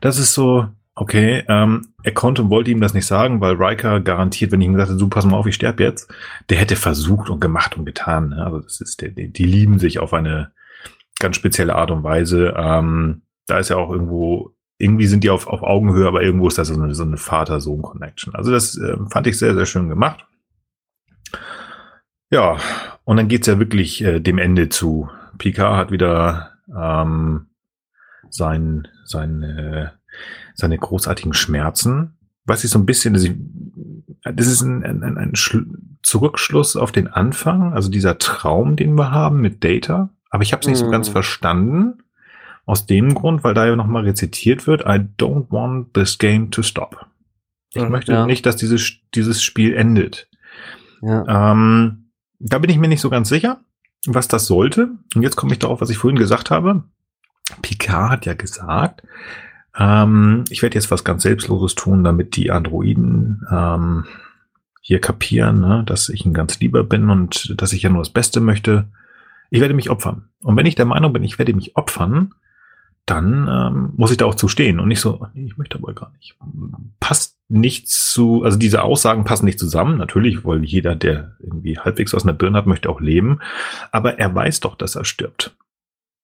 das ist so, okay, ähm, er konnte und wollte ihm das nicht sagen, weil Riker garantiert, wenn ich ihm gesagt hätte, du pass mal auf, ich sterbe jetzt, der hätte versucht und gemacht und getan. Ne? Also das ist, die, die lieben sich auf eine ganz spezielle Art und Weise. Ähm, da ist ja auch irgendwo, irgendwie sind die auf, auf Augenhöhe, aber irgendwo ist das so eine, so eine Vater-Sohn-Connection. Also das äh, fand ich sehr, sehr schön gemacht. Ja, und dann geht's ja wirklich äh, dem Ende zu. Picard hat wieder ähm, sein, sein, äh, seine großartigen Schmerzen. Was ich so ein bisschen, das ist ein, ein, ein Zurückschluss auf den Anfang, also dieser Traum, den wir haben mit Data. Aber ich habe es nicht mm. so ganz verstanden. Aus dem Grund, weil da ja nochmal rezitiert wird, I don't want this game to stop. Ich mm, möchte ja. nicht, dass dieses, dieses Spiel endet. Ja. Ähm, da bin ich mir nicht so ganz sicher, was das sollte. Und jetzt komme ich darauf, was ich vorhin gesagt habe. Picard hat ja gesagt, ähm, ich werde jetzt was ganz Selbstloses tun, damit die Androiden ähm, hier kapieren, ne, dass ich ein ganz lieber bin und dass ich ja nur das Beste möchte. Ich werde mich opfern. Und wenn ich der Meinung bin, ich werde mich opfern, dann ähm, muss ich da auch zu stehen und nicht so, nee, ich möchte aber gar nicht. Passt nicht zu, also diese Aussagen passen nicht zusammen. Natürlich, weil jeder, der irgendwie halbwegs aus einer Birne hat, möchte auch leben. Aber er weiß doch, dass er stirbt.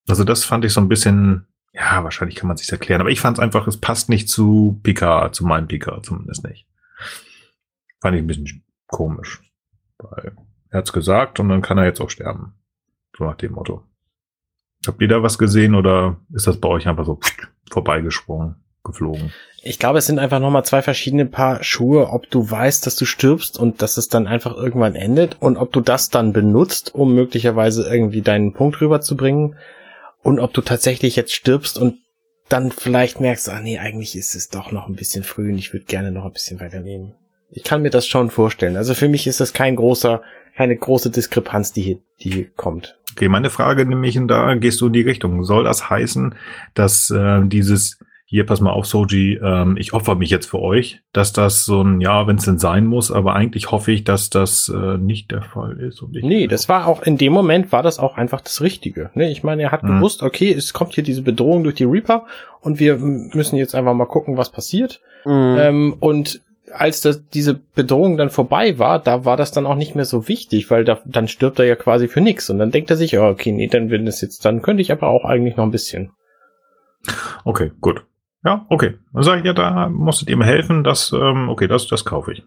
Also das fand ich so ein bisschen, ja, wahrscheinlich kann man sich erklären. Aber ich fand es einfach, es passt nicht zu Picard, zu meinem Picard zumindest nicht. Fand ich ein bisschen komisch. Weil er hat's gesagt und dann kann er jetzt auch sterben. So nach dem Motto. Habt ihr da was gesehen oder ist das bei euch einfach so vorbeigesprungen, geflogen? Ich glaube, es sind einfach nochmal zwei verschiedene Paar Schuhe, ob du weißt, dass du stirbst und dass es dann einfach irgendwann endet und ob du das dann benutzt, um möglicherweise irgendwie deinen Punkt rüberzubringen und ob du tatsächlich jetzt stirbst und dann vielleicht merkst, ah nee, eigentlich ist es doch noch ein bisschen früh und ich würde gerne noch ein bisschen weiternehmen. Ich kann mir das schon vorstellen. Also für mich ist das kein großer, keine große Diskrepanz, die hier, die hier kommt. Okay, meine Frage nämlich, und da gehst du in die Richtung. Soll das heißen, dass äh, dieses, hier, pass mal auf, Soji, ähm, ich opfer mich jetzt für euch, dass das so ein, ja, wenn es denn sein muss, aber eigentlich hoffe ich, dass das äh, nicht der Fall ist. Und ich Nee, das war auch, in dem Moment war das auch einfach das Richtige. Ne? Ich meine, er hat Mhm. gewusst, okay, es kommt hier diese Bedrohung durch die Reaper und wir müssen jetzt einfach mal gucken, was passiert. Mhm. Ähm, und als das, diese Bedrohung dann vorbei war, da war das dann auch nicht mehr so wichtig, weil da, dann stirbt er ja quasi für nichts. Und dann denkt er sich, ja, okay, nee, dann wenn es jetzt, dann könnte ich aber auch eigentlich noch ein bisschen. Okay, gut. Ja, okay. Dann sage ich ja, da musstet ihr mir helfen, das, ähm, okay, das, das kaufe ich.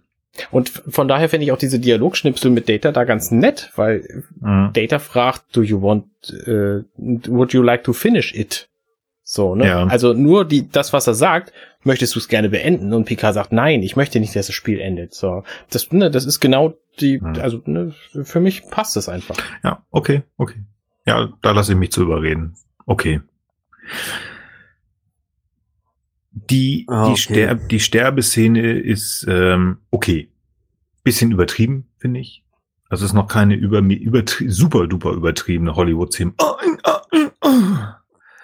Und von daher finde ich auch diese Dialogschnipsel mit Data da ganz nett, weil Mhm. Data fragt, do you want, äh, would you like to finish it? So, ne? Ja. Also nur die, das, was er sagt, möchtest du es gerne beenden? Und Picard sagt, nein, ich möchte nicht, dass das Spiel endet. So, das, ne, das ist genau die, Hm. also ne, für mich passt das einfach. Ja, okay, okay. Ja, da lasse ich mich zu überreden. Okay. Die, Ah, die, okay. Sterb, die Sterbeszene ist ähm, okay. Bisschen übertrieben, finde ich. Also es ist noch keine über, übertrie super duper übertriebene Hollywood-Szene.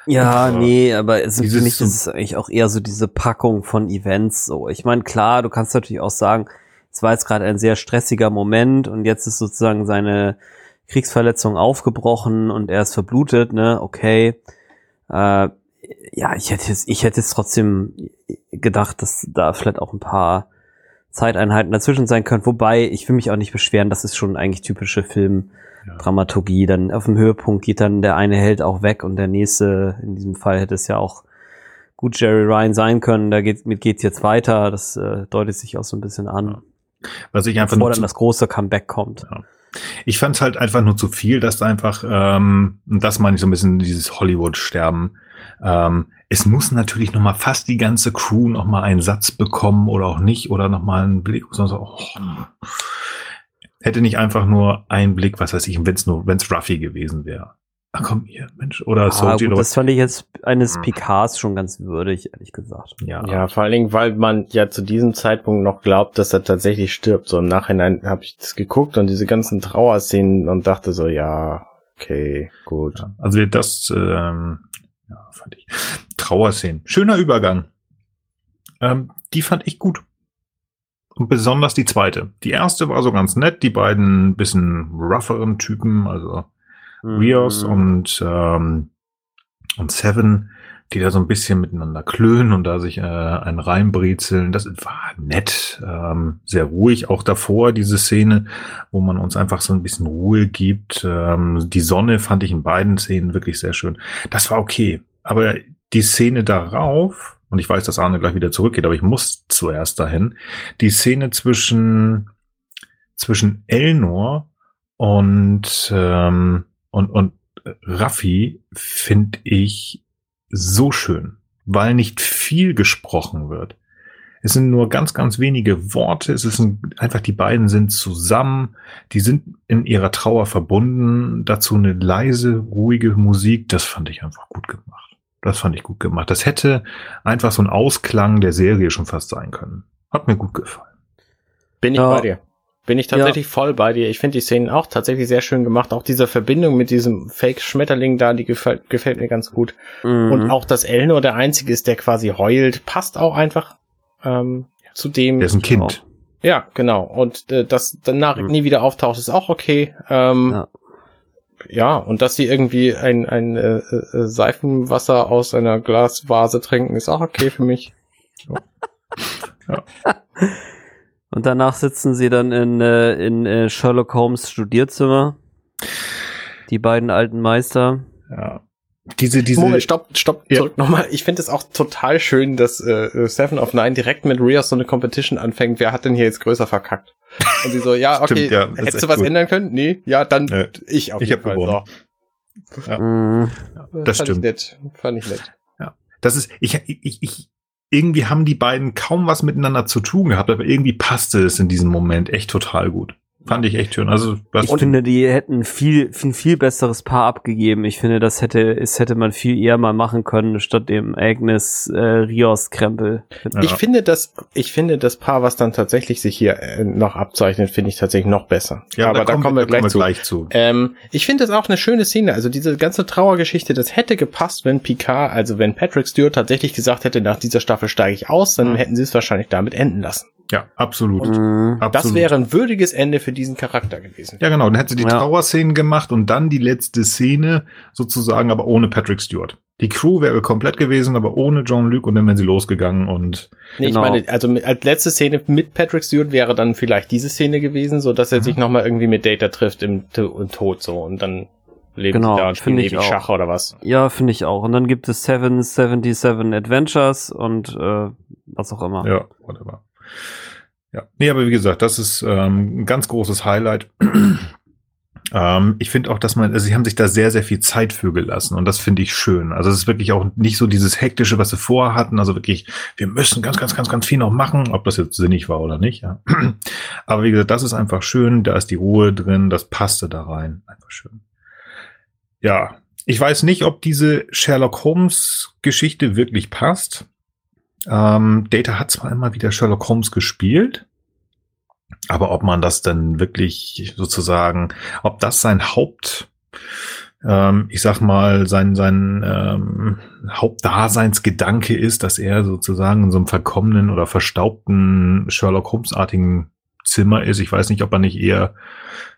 Ja, Und, äh, nee, aber es, dieses für mich ist es eigentlich auch eher so diese Packung von Events so. Ich meine, klar, du kannst natürlich auch sagen, es war jetzt gerade ein sehr stressiger Moment und jetzt ist sozusagen seine Kriegsverletzung aufgebrochen und er ist verblutet, ne, okay. Äh, ja, ich hätte jetzt, ich hätte jetzt trotzdem gedacht, dass da vielleicht auch ein paar Zeiteinheiten dazwischen sein können. Wobei, ich will mich auch nicht beschweren, das ist schon eigentlich typische Film, Ja. Dann auf dem Höhepunkt geht dann der eine Held auch weg und der nächste, in diesem Fall hätte es ja auch gut Jerry Ryan sein können. Da geht, mit geht's jetzt weiter. Das äh, deutet sich auch so ein bisschen an, Was ich einfach bevor dann das große Comeback kommt. ich fand es halt einfach nur zu viel, dass da einfach, ähm, das meine ich so ein bisschen dieses Hollywood-Sterben. Ähm, es muss natürlich noch mal fast die ganze Crew noch mal einen Satz bekommen oder auch nicht oder noch mal einen Blick, sondern so, oh, hätte nicht einfach nur einen Blick, was weiß ich, wenn es nur, wenn es Ruffy gewesen wäre. Ach komm hier, Mensch, oder Ah, Soji gut, oder das fand ich jetzt eines Hm. Picards schon ganz würdig, ehrlich gesagt. ja, Ja, vor allen Dingen, weil man ja zu diesem Zeitpunkt noch glaubt, dass er tatsächlich stirbt. So im Nachhinein habe ich das geguckt und diese ganzen Trauerszenen und dachte so, ja, okay, gut. Ja, Also das, ähm, ja, fand ich. Trauerszenen. Schöner Übergang. Ähm, die fand ich gut. Und besonders die zweite. Die erste war so ganz nett, die beiden bisschen rougheren Typen, also Rios Mhm. und, ähm, und Seven, die da so ein bisschen miteinander klönen und da sich äh, einen reinbrezeln. Das war nett, ähm, sehr ruhig. Auch davor diese Szene, wo man uns einfach so ein bisschen Ruhe gibt. Ähm, die Sonne fand ich in beiden Szenen wirklich sehr schön. Das war okay. Aber die Szene darauf, und ich weiß, dass Arne gleich wieder zurückgeht, aber ich muss zuerst dahin, die Szene zwischen, zwischen Elnor und, ähm, und, und Raffi finde ich so schön, weil nicht viel gesprochen wird. Es sind nur ganz, ganz wenige Worte. Es ist ein, einfach, die beiden sind zusammen. Die sind in ihrer Trauer verbunden. Dazu eine leise, ruhige Musik. Das fand ich einfach gut gemacht. Das fand ich gut gemacht. Das hätte einfach so ein Ausklang der Serie schon fast sein können. Hat mir gut gefallen. Bin ich Ja. bei dir. Bin ich tatsächlich voll bei dir. Ich finde die Szenen auch tatsächlich sehr schön gemacht. Auch diese Verbindung mit diesem Fake-Schmetterling da, die gefällt, gefällt mir ganz gut. Mhm. Und auch, dass Elnor der Einzige ist, der quasi heult, passt auch einfach ähm, zu dem. Der ist ein Kind. Ja, genau. Und äh, dass danach Mhm. nie wieder auftaucht, ist auch okay. Ähm, Ja. ja. und dass sie irgendwie ein, ein äh, äh, Seifenwasser aus einer Glasvase trinken, ist auch okay für mich. Und danach sitzen sie dann in, äh, in äh, Sherlock Holmes Studierzimmer. Die beiden alten Meister. Ja. Diese, diese, Moment, stopp, stopp, Ja. zurück nochmal. Ich finde es auch total schön, dass äh, Seven of Nine direkt mit Rios so eine Competition anfängt. Wer hat denn hier jetzt größer verkackt? Und sie so, ja, okay, Stimmt, ja, das hättest du was gut. ändern können? Nee, ja, dann Nö. ich auf Ich jeden hab Fall. gewonnen. So. Ja. Mhm. Das fand stimmt. Ich nett. Fand ich nett. Das ist, ich, ich, ich, irgendwie haben die beiden kaum was miteinander zu tun gehabt, aber irgendwie passte es in diesem Moment echt total gut. Fand ich echt schön. Also was Ich finde, die hätten viel, viel, viel besseres Paar abgegeben. Ich finde, das hätte, es hätte man viel eher mal machen können, statt dem Agnes äh, Rios Krempel. Ja. Ich finde das, ich finde das Paar, was dann tatsächlich sich hier äh, noch abzeichnet, finde ich tatsächlich noch besser. ja, aber da kommen wir, gleich, zu. gleich zu. Ähm, ich finde das auch eine schöne Szene. Also diese ganze Trauergeschichte, das hätte gepasst, wenn Picard, also wenn Patrick Stewart tatsächlich gesagt hätte, nach dieser Staffel steige ich aus, dann Mhm. hätten sie es wahrscheinlich damit enden lassen. Ja, absolut. Mhm. absolut. Das wäre ein würdiges Ende für diesen Charakter gewesen. Ja, genau. Dann hätte sie die Ja. Trauerszenen gemacht und dann die letzte Szene sozusagen, aber ohne Patrick Stewart. Die Crew wäre komplett gewesen, aber ohne Jean-Luc und dann wären sie losgegangen und Nee, Genau. ich meine, also mit, als letzte Szene mit Patrick Stewart wäre dann vielleicht diese Szene gewesen, so dass er Mhm. sich nochmal irgendwie mit Data trifft im, im Tod so und dann leben Genau, sie da und spielen finde ich ewig auch. Schach oder was. Ja, finde ich auch. Und dann gibt es 777 Adventures und äh, was auch immer. ja, whatever. Ja, nee, aber wie gesagt, das ist ähm, ein ganz großes Highlight. ähm, ich finde auch, dass man, also sie haben sich da sehr, sehr viel Zeit für gelassen und das finde ich schön. Also es ist wirklich auch nicht so dieses hektische, was sie vorher hatten. Also wirklich, wir müssen ganz, ganz, ganz, ganz viel noch machen, ob das jetzt sinnig war oder nicht. Ja. Aber wie gesagt, das ist einfach schön. Da ist die Ruhe drin, das passte da rein. Einfach schön. Ja, ich weiß nicht, ob diese Sherlock Holmes Geschichte wirklich passt. Ähm, Data hat zwar immer wieder Sherlock Holmes gespielt, aber ob man das dann wirklich sozusagen, ob das sein Haupt, ähm, ich sag mal, sein, sein ähm, Hauptdaseinsgedanke ist, dass er sozusagen in so einem verkommenen oder verstaubten Sherlock Holmes-artigen Zimmer ist. Ich weiß nicht, ob er nicht eher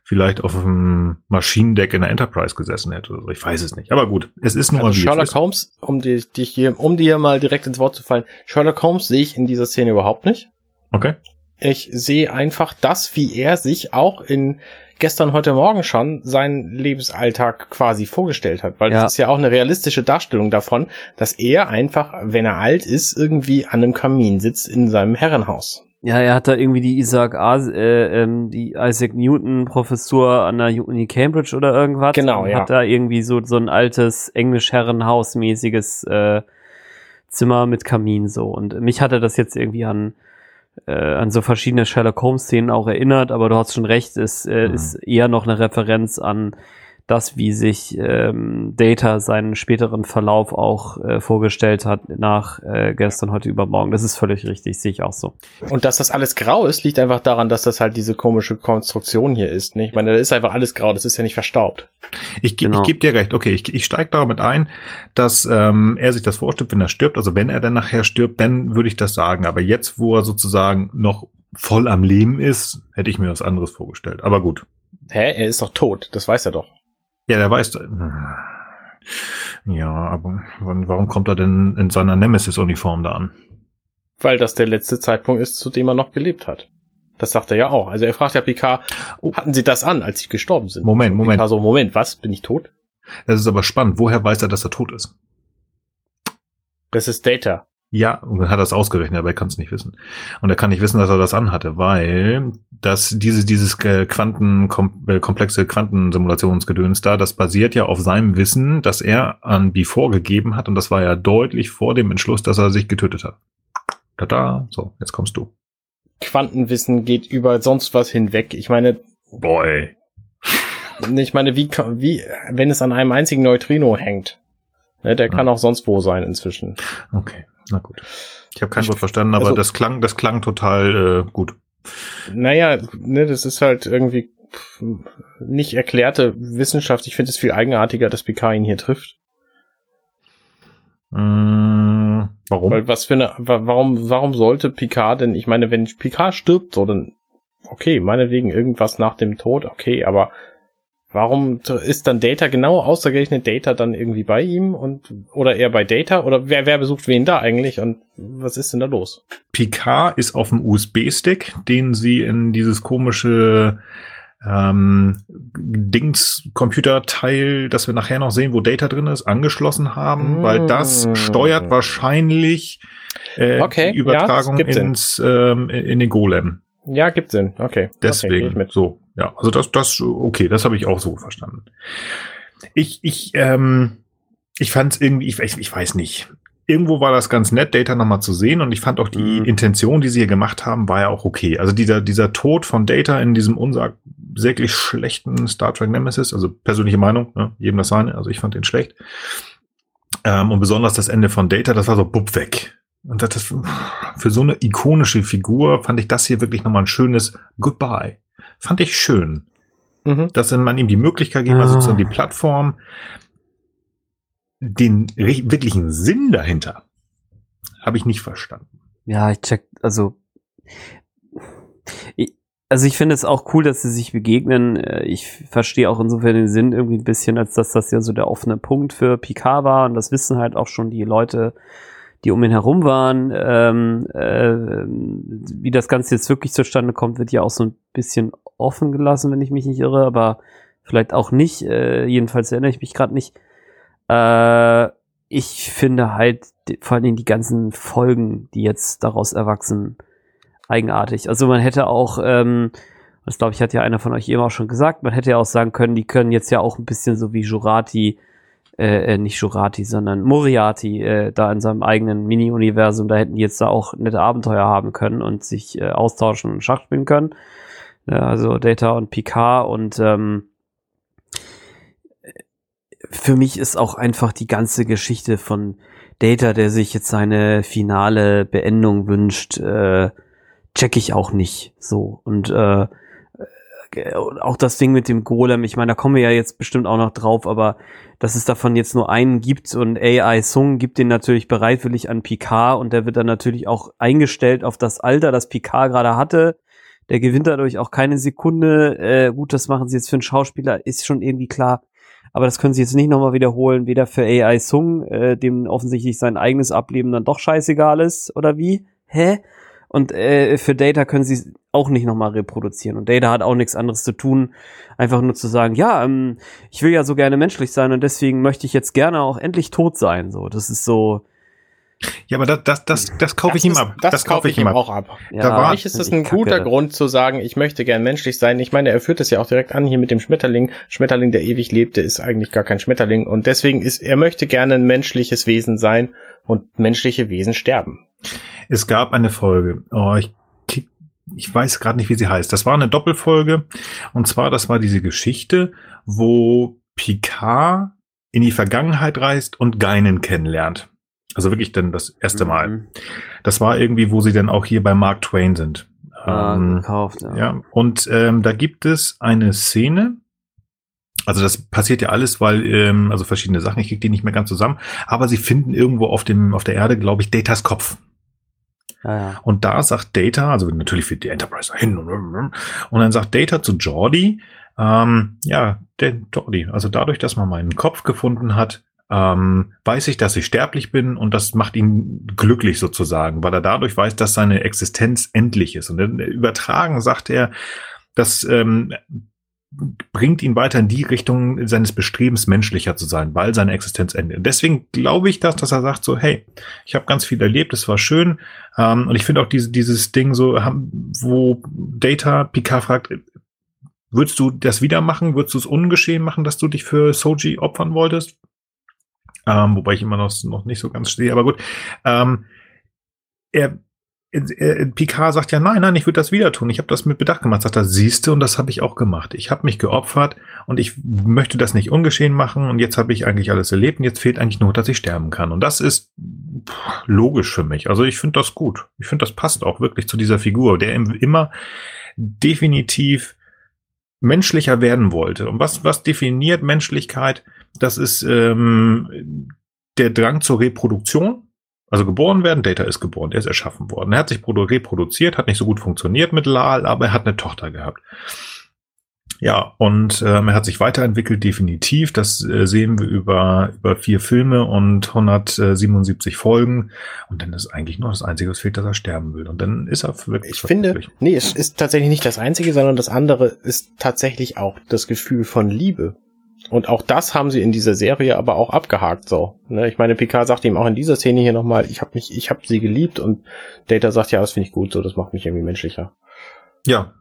vielleicht auf dem Maschinendeck in der Enterprise gesessen hätte oder so. Ich weiß es nicht. Aber gut, es ist nur Also mal Sherlock. Holmes, um dir, dich hier, um dir mal direkt ins Wort zu fallen, Sherlock Holmes sehe ich in dieser Szene überhaupt nicht. Okay. Ich sehe einfach das, wie er sich auch in gestern, heute Morgen schon seinen Lebensalltag quasi vorgestellt hat, weil Ja. das ist ja auch eine realistische Darstellung davon, dass er einfach, wenn er alt ist, irgendwie an einem Kamin sitzt in seinem Herrenhaus. Ja, er hat da irgendwie die Isaac, äh, ähm, die Isaac Newton Professur an der Uni Cambridge oder irgendwas. Genau, ja. Hat da irgendwie so so ein altes englisch Herrenhaus mäßiges äh, Zimmer mit Kamin so und mich hatte das jetzt irgendwie an äh, an so verschiedene Sherlock Holmes Szenen auch erinnert, aber du hast schon recht, es äh, Mhm. ist eher noch eine Referenz an das, wie sich ähm, Data seinen späteren Verlauf auch äh, vorgestellt hat nach äh, gestern, heute, übermorgen. Das ist völlig richtig, sehe ich auch so. Und dass das alles grau ist, liegt einfach daran, dass das halt diese komische Konstruktion hier ist. Ne? Ich meine, da ist einfach alles grau, das ist ja nicht verstaubt. Ich, ge Genau. ich gebe dir recht. Okay, ich, ich steige damit ein, dass ähm, er sich das vorstellt, wenn er stirbt. Also wenn er dann nachher stirbt, dann würde ich das sagen. Aber jetzt, wo er sozusagen noch voll am Leben ist, hätte ich mir was anderes vorgestellt. Aber gut. Hä? Er ist doch tot, das weiß er doch. Ja, der weiß. Ja, aber warum kommt er denn in seiner Nemesis-Uniform da an? Weil das der letzte Zeitpunkt ist, zu dem er noch gelebt hat. Das sagt er ja auch. Also er fragt ja Picard, Oh. hatten sie das an, als sie gestorben sind? Moment, Und Moment. Picard so, Moment, was? Bin ich tot? Das ist aber spannend. Woher weiß er, dass er tot ist? Das ist Data. Ja, und dann hat er es ausgerechnet, aber er kann es nicht wissen. Und er kann nicht wissen, dass er das anhatte, weil das diese dieses äh, Quanten äh, komplexe Quantensimulationsgedöns da, das basiert ja auf seinem Wissen, das er an Before gegeben hat und das war ja deutlich vor dem Entschluss, dass er sich getötet hat. Tada, so, jetzt kommst du. Quantenwissen geht über sonst was hinweg. Ich meine, Boy. ich meine, wie, wie, wenn es an einem einzigen Neutrino hängt, ne, der kann auch sonst wo sein inzwischen. Okay, na gut. Ich habe kein Wort verstanden, aber also- das klang, das klang total äh, gut. Naja, ne, das ist halt irgendwie nicht erklärte Wissenschaft. Ich finde es viel eigenartiger, dass Picard ihn hier trifft. Mm, warum? Weil was für eine, wa- warum, warum sollte Picard denn, ich meine, wenn Picard stirbt, so dann, okay, meinetwegen irgendwas nach dem Tod, okay, aber warum ist dann Data, genau ausgerechnet Data dann irgendwie bei ihm und, oder eher bei Data, oder wer, wer besucht wen da eigentlich und was ist denn da los? Picard ist auf dem USB-Stick, den sie in dieses komische ähm, Dings-Computerteil, das wir nachher noch sehen, wo Data drin ist, angeschlossen haben, Mm. weil das steuert wahrscheinlich äh, Okay, die Übertragung ja, ins ähm, in den Golem. Ja, gibt Sinn, okay. Okay, Deswegen mit. so, ja, also das, das, okay, das habe ich auch so verstanden. Ich, ich, ähm, ich fand es irgendwie, ich, ich, ich weiß nicht. Irgendwo war das ganz nett, Data nochmal zu sehen und ich fand auch die Mhm. Intention, die sie hier gemacht haben, war ja auch okay. Also dieser, dieser Tod von Data in diesem unsag, wirklich schlechten Star Trek Nemesis, also persönliche Meinung, ne? jedem das seine, also ich fand den schlecht. Ähm, und besonders das Ende von Data, das war so bupp weg. Und das, das für so eine ikonische Figur fand ich das hier wirklich nochmal ein schönes Goodbye. Fand ich schön. Mhm. Dass man ihm die Möglichkeit geben, also ah. sozusagen die Plattform, den wirklichen Sinn dahinter habe ich nicht verstanden. Ja, ich check, also ich, also ich finde es auch cool, dass sie sich begegnen. Äh, ich verstehe auch insofern den Sinn irgendwie ein bisschen, als dass das ja so der offene Punkt für Picard war und das wissen halt auch schon die Leute, die um ihn herum waren. Ähm, äh, wie das Ganze jetzt wirklich zustande kommt, wird ja auch so ein bisschen offen gelassen, wenn ich mich nicht irre, aber vielleicht auch nicht. Äh, jedenfalls erinnere ich mich gerade nicht. Äh, ich finde halt vor allem die ganzen Folgen, die jetzt daraus erwachsen, eigenartig. Also man hätte auch, ähm, das glaube ich, hat ja einer von euch eben auch schon gesagt, man hätte ja auch sagen können, die können jetzt ja auch ein bisschen so wie Jurati, äh, äh, nicht Jurati, sondern Moriarty, äh, da in seinem eigenen Mini-Universum, da hätten die jetzt da auch nette Abenteuer haben können und sich äh, austauschen und Schach spielen können. Ja, also Data und Picard und ähm, für mich ist auch einfach die ganze Geschichte von Data, der sich jetzt seine finale Beendung wünscht, äh, check ich auch nicht so. Und äh, äh, auch das Ding mit dem Golem, ich meine, da kommen wir ja jetzt bestimmt auch noch drauf, aber dass es davon jetzt nur einen gibt und AI Sung gibt den natürlich bereitwillig an Picard und der wird dann natürlich auch eingestellt auf das Alter, das Picard gerade hatte. Der gewinnt dadurch auch keine Sekunde. Äh, gut, das machen sie jetzt für einen Schauspieler, ist schon irgendwie klar. Aber das können sie jetzt nicht nochmal wiederholen, weder für AI Sung, äh, dem offensichtlich sein eigenes Ableben dann doch scheißegal ist, oder wie? Hä? Und äh, für Data können sie auch nicht nochmal reproduzieren. Und Data hat auch nichts anderes zu tun, einfach nur zu sagen, ja, ähm, ich will ja so gerne menschlich sein und deswegen möchte ich jetzt gerne auch endlich tot sein. So, das ist so. Ja, aber das, das, das, das kaufe ich ihm ab. Das, das kaufe ich ihm auch ab. Ja, da war, ist es ein guter Grund zu sagen, ich möchte gern menschlich sein. Ich meine, er führt es ja auch direkt an hier mit dem Schmetterling. Schmetterling, der ewig lebte, ist eigentlich gar kein Schmetterling. Und deswegen ist, er möchte gerne ein menschliches Wesen sein und menschliche Wesen sterben. Es gab eine Folge, oh, ich, ich weiß gerade nicht, wie sie heißt. Das war eine Doppelfolge. Und zwar, das war diese Geschichte, wo Picard in die Vergangenheit reist und Geinen kennenlernt. Also wirklich dann das erste Mal. Mhm. Das war irgendwie, wo sie dann auch hier bei Mark Twain sind. Ah, ähm, gekauft, ja. ja. Und ähm, da gibt es eine Szene, also das passiert ja alles, weil, ähm, also verschiedene Sachen, ich kriege die nicht mehr ganz zusammen, aber sie finden irgendwo auf dem, auf der Erde, glaube ich, Datas Kopf. Ja, ja. Und da sagt Data, also natürlich für die Enterprise hin und, und dann sagt Data zu Jordi, ähm, ja, der Jordi, also dadurch, dass man meinen Kopf gefunden hat, ähm, weiß ich, dass ich sterblich bin und das macht ihn glücklich sozusagen, weil er dadurch weiß, dass seine Existenz endlich ist. Und übertragen sagt er, dass ähm, bringt ihn weiter in die Richtung seines Bestrebens, menschlicher zu sein, weil seine Existenz endet. Deswegen glaube ich das, dass er sagt so, hey, ich habe ganz viel erlebt, es war schön. Ähm, und ich finde auch diese, dieses Ding so, wo Data Picard fragt, würdest du das wieder machen? Würdest du es ungeschehen machen, dass du dich für Soji opfern wolltest? Ähm, wobei ich immer noch, noch nicht so ganz stehe, aber gut. Ähm, er äh, Picard sagt ja, nein, nein, ich würde das wieder tun. Ich habe das mit Bedacht gemacht. Sagt er, siehste, und das habe ich auch gemacht. Ich habe mich geopfert und ich möchte das nicht ungeschehen machen und jetzt habe ich eigentlich alles erlebt und jetzt fehlt eigentlich nur, dass ich sterben kann. Und das ist logisch für mich. Also ich finde das gut. Ich finde, das passt auch wirklich zu dieser Figur, der immer definitiv menschlicher werden wollte. Und was, was definiert Menschlichkeit? Das ist ähm, der Drang zur Reproduktion also geboren werden, Data ist geboren, der ist erschaffen worden. Er hat sich reproduziert, hat nicht so gut funktioniert mit Lal, aber er hat eine Tochter gehabt. Ja, und ähm, er hat sich weiterentwickelt, definitiv. Das äh, sehen wir über, über vier Filme und 177 Folgen. Und dann ist eigentlich nur das Einzige, was fehlt, dass er sterben will. Und dann ist er wirklich. Ich finde, nee, es ist tatsächlich nicht das Einzige, sondern das andere ist tatsächlich auch das Gefühl von Liebe. Und auch das haben sie in dieser Serie aber auch abgehakt so. Ne? Ich meine, Picard sagt ihm auch in dieser Szene hier nochmal, ich habe mich, ich habe sie geliebt und Data sagt, ja, das finde ich gut, so, das macht mich irgendwie menschlicher. Ja.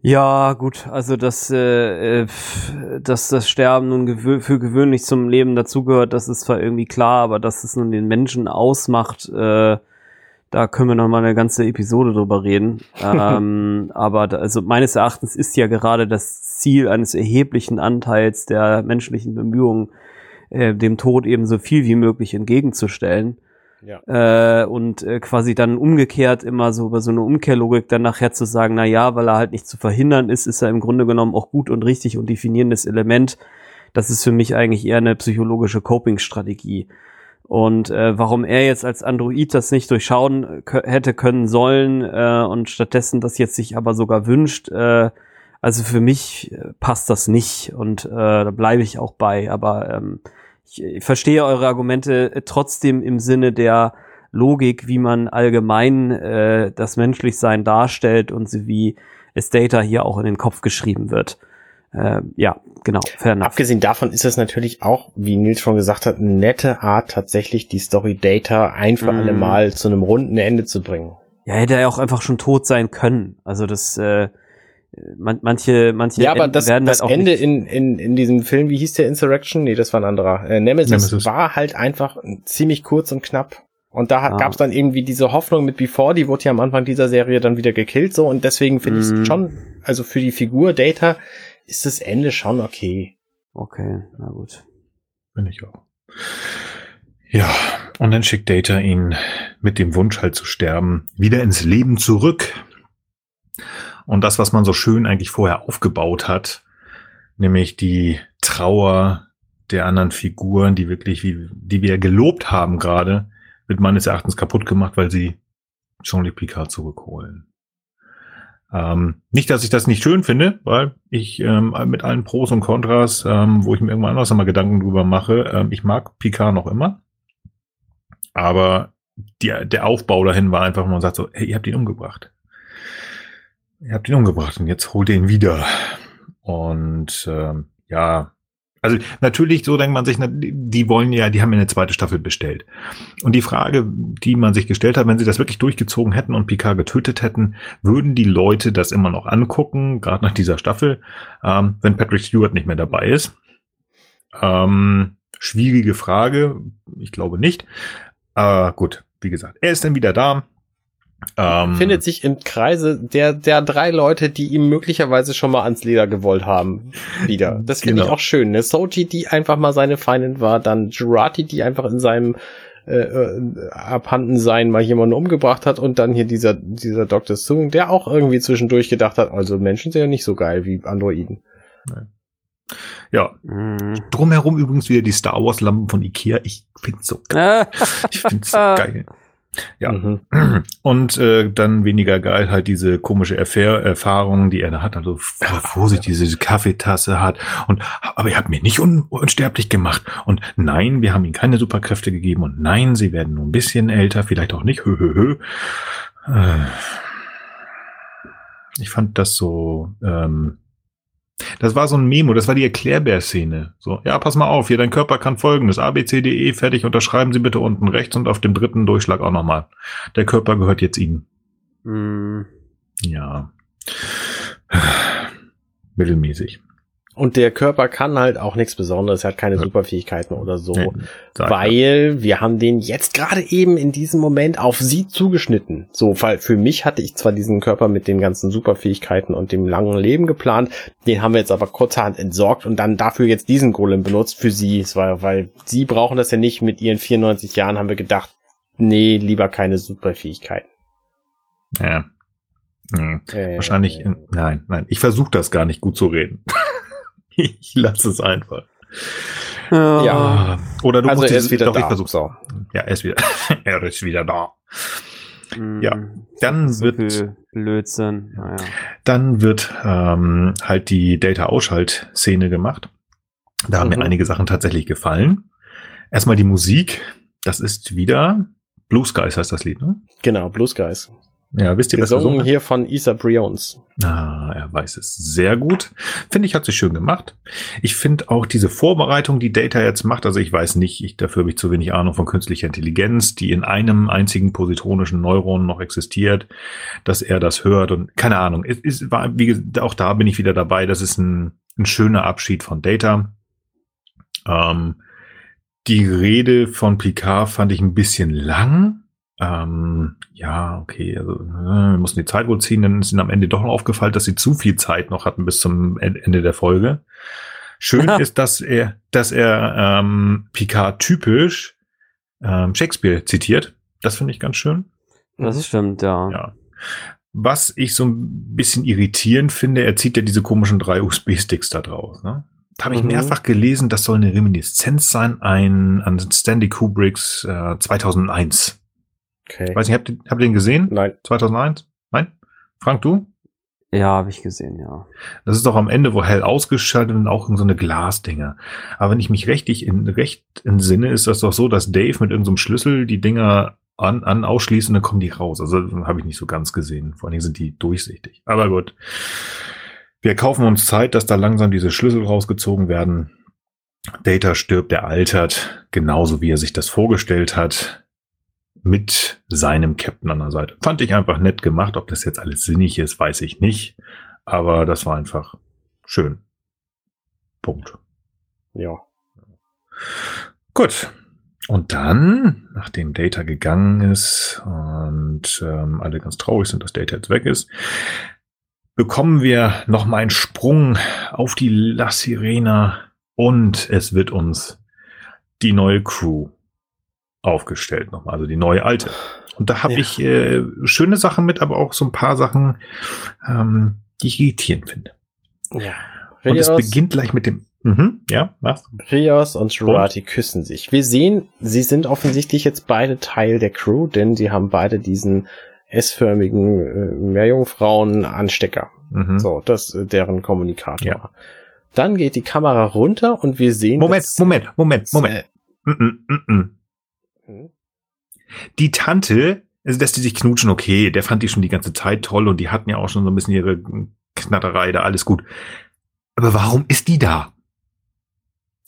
Ja, gut, also dass, äh, dass das Sterben nun gewö für gewöhnlich zum Leben dazugehört, das ist zwar irgendwie klar, aber dass es nun den Menschen ausmacht, äh, Da können wir noch mal eine ganze Episode drüber reden. ähm, aber da, also meines Erachtens ist ja gerade das Ziel eines erheblichen Anteils der menschlichen Bemühungen, äh, dem Tod eben so viel wie möglich entgegenzustellen. Ja. Äh, und äh, quasi dann umgekehrt immer so über so eine Umkehrlogik dann nachher zu sagen, na ja, weil er halt nicht zu verhindern ist, ist er im Grunde genommen auch gut und richtig und definierendes Element. Das ist für mich eigentlich eher eine psychologische Coping-Strategie. Und äh, warum er jetzt als Android das nicht durchschauen hätte können sollen äh, und stattdessen das jetzt sich aber sogar wünscht, äh, also für mich äh, passt das nicht und äh, da bleibe ich auch bei. Aber ähm, ich, ich verstehe eure Argumente äh, trotzdem im Sinne der Logik, wie man allgemein äh, das Menschlichsein darstellt und wie es Data hier auch in den Kopf geschrieben wird äh, ja, genau, fair enough. Abgesehen davon ist es natürlich auch, wie Nils schon gesagt hat, eine nette Art, tatsächlich die Story Data ein für mm. alle Mal zu einem runden Ende zu bringen. Ja, hätte er auch einfach schon tot sein können. Also das, äh, man, manche, manche ja, aber das, werden das halt Ende in, in, in diesem Film, wie hieß der Insurrection? Nee, das war ein anderer. Äh, Nemesis, Nemesis, war halt einfach ziemlich kurz und knapp. Und da ah. gab es dann irgendwie diese Hoffnung mit Before, die wurde ja am Anfang dieser Serie dann wieder gekillt, so und deswegen finde mm. ich es schon, also für die Figur Data ist das Ende schon okay. Okay, na gut. Bin ich auch. Ja, und dann schickt Data ihn mit dem Wunsch halt zu sterben wieder ins Leben zurück. Und das, was man so schön eigentlich vorher aufgebaut hat, nämlich die Trauer der anderen Figuren, die wirklich, wie, die wir gelobt haben gerade, wird meines Erachtens kaputt gemacht, weil sie Jean-Luc Picard zurückholen. Ähm, nicht, dass ich das nicht schön finde, weil ich ähm, mit allen Pros und Kontras, ähm, wo ich mir irgendwann anders mal Gedanken drüber mache, ähm, ich mag Picard noch immer. Aber die, der Aufbau dahin war einfach, man sagt so, hey, ihr habt ihn umgebracht. Ihr habt ihn umgebracht und jetzt holt ihr ihn wieder. Und ähm, ja, also natürlich, so denkt man sich, die wollen ja, die haben ja eine zweite Staffel bestellt. Und die Frage, die man sich gestellt hat, wenn sie das wirklich durchgezogen hätten und Picard getötet hätten, würden die Leute das immer noch angucken, gerade nach dieser Staffel, ähm, wenn Patrick Stewart nicht mehr dabei ist? Ähm, schwierige Frage, ich glaube nicht. Äh, gut, wie gesagt, er ist dann wieder da. Ähm, findet sich im Kreise der, der drei Leute, die ihm möglicherweise schon mal ans Leder gewollt haben, wieder. Das finde genau. ich auch schön. Ne? Soji, die einfach mal seine Feindin war, dann Jurati, die einfach in seinem äh, äh, Abhandensein mal jemanden umgebracht hat und dann hier dieser, dieser Dr. Sung, der auch irgendwie zwischendurch gedacht hat, also Menschen sind ja nicht so geil wie Androiden. Ja. Mhm. Drumherum übrigens wieder die Star Wars Lampen von Ikea. Ich find's so geil. ich find's so geil. Ja. Mhm. Und äh, dann weniger geil halt diese komische Erfahr Erfahrung, die er hat, also vorsichtig diese Kaffeetasse hat. Und aber ihr habt mir nicht un unsterblich gemacht. Und nein, wir haben ihm keine Superkräfte gegeben. Und nein, sie werden nur ein bisschen älter, vielleicht auch nicht. Hö, hö, hö. Äh, ich fand das so ähm, das war so ein Memo, das war die Erklärbär-Szene. So, ja, pass mal auf, hier, dein Körper kann folgendes. A, B, C, D, E, fertig, unterschreiben Sie bitte unten rechts und auf dem dritten Durchschlag auch nochmal. Der Körper gehört jetzt Ihnen. Mm. Ja. Mittelmäßig. Und der Körper kann halt auch nichts Besonderes, er hat keine ja. Superfähigkeiten oder so, nee, weil wir haben den jetzt gerade eben in diesem Moment auf sie zugeschnitten. So, weil für mich hatte ich zwar diesen Körper mit den ganzen Superfähigkeiten und dem langen Leben geplant, den haben wir jetzt aber kurzerhand entsorgt und dann dafür jetzt diesen Golem benutzt für sie, weil, weil sie brauchen das ja nicht mit ihren 94 Jahren, haben wir gedacht, nee, lieber keine Superfähigkeiten. Ja. Hm. Äh, Wahrscheinlich, äh, nein, nein, ich versuche das gar nicht gut zu reden. Ich lasse es einfach. Ja. ja. Oder du also musst er ist wieder doch, da. ich versuch's auch. Ja, er ist wieder, er ist wieder da. Mm, ja, dann so wird Blödsinn. Naja. Dann wird ähm, halt die Data-Ausschalt-Szene gemacht. Da haben mhm. mir einige Sachen tatsächlich gefallen. Erstmal die Musik. Das ist wieder Blue Skies heißt das Lied, ne? Genau, Blue Skies. Ja, wisst ihr, was gesungen hier von Isa Briones. Ah, er weiß es sehr gut. Finde ich, hat sich schön gemacht. Ich finde auch diese Vorbereitung, die Data jetzt macht, also ich weiß nicht, ich, dafür habe ich zu wenig Ahnung von künstlicher Intelligenz, die in einem einzigen positronischen Neuron noch existiert, dass er das hört und keine Ahnung. Es, es war, wie gesagt, auch da bin ich wieder dabei. Das ist ein, ein schöner Abschied von Data. Ähm, die Rede von Picard fand ich ein bisschen lang ähm, ja, okay, also äh, wir mussten die Zeit wohl ziehen, dann ist ihnen am Ende doch noch aufgefallen, dass sie zu viel Zeit noch hatten bis zum Ende der Folge. Schön ist, dass er, dass er ähm, Picard typisch ähm, Shakespeare zitiert. Das finde ich ganz schön. Das stimmt, ja. Ja. Was ich so ein bisschen irritierend finde, er zieht ja diese komischen drei USB-Sticks da draus. Ne? Da habe ich Mhm. mehrfach gelesen, das soll eine Reminiszenz sein ein, an Stanley Kubricks äh, 2001. Okay. Weiß nicht, habt ihr, habt ihr den gesehen? Nein. 2001? Nein? Frank, du? Ja, habe ich gesehen, ja. Das ist doch am Ende, wo hell ausgeschaltet und auch in so eine Glasdinger. Aber wenn ich mich richtig in, recht entsinne, ist das doch so, dass Dave mit irgendeinem Schlüssel die Dinger an, an ausschließt und dann kommen die raus. Also habe ich nicht so ganz gesehen. Vor allen Dingen sind die durchsichtig. Aber gut. Wir kaufen uns Zeit, dass da langsam diese Schlüssel rausgezogen werden. Data stirbt, er altert, genauso wie er sich das vorgestellt hat, mit seinem Captain an der Seite. Fand ich einfach nett gemacht. Ob das jetzt alles sinnig ist, weiß ich nicht. Aber das war einfach schön. Punkt. Ja. Gut. Und dann, nachdem Data gegangen ist und ähm, alle ganz traurig sind, dass Data jetzt weg ist, bekommen wir noch mal einen Sprung auf die La Sirena und es wird uns die neue Crew aufgestellt nochmal, also die neue alte. Und da habe Ja. ich äh, schöne Sachen mit, aber auch so ein paar Sachen, ähm, die ich irritierend finde. Ja. Und es Rios, beginnt gleich mit dem, mhm, ja, was? Rios und Jurati küssen sich. Wir sehen, sie sind offensichtlich jetzt beide Teil der Crew, denn sie haben beide diesen S-förmigen äh, Meerjungfrauen-Anstecker. Mhm. So, das äh, deren Kommunikator. Ja. Dann geht die Kamera runter und wir sehen. Moment, Moment, Moment, Moment. Äh, Mm -mm, mm -mm. hm? Die Tante, also dass die sich knutschen, okay, der fand die schon die ganze Zeit toll und die hatten ja auch schon so ein bisschen ihre Knatterei da, alles gut. Aber warum ist die da?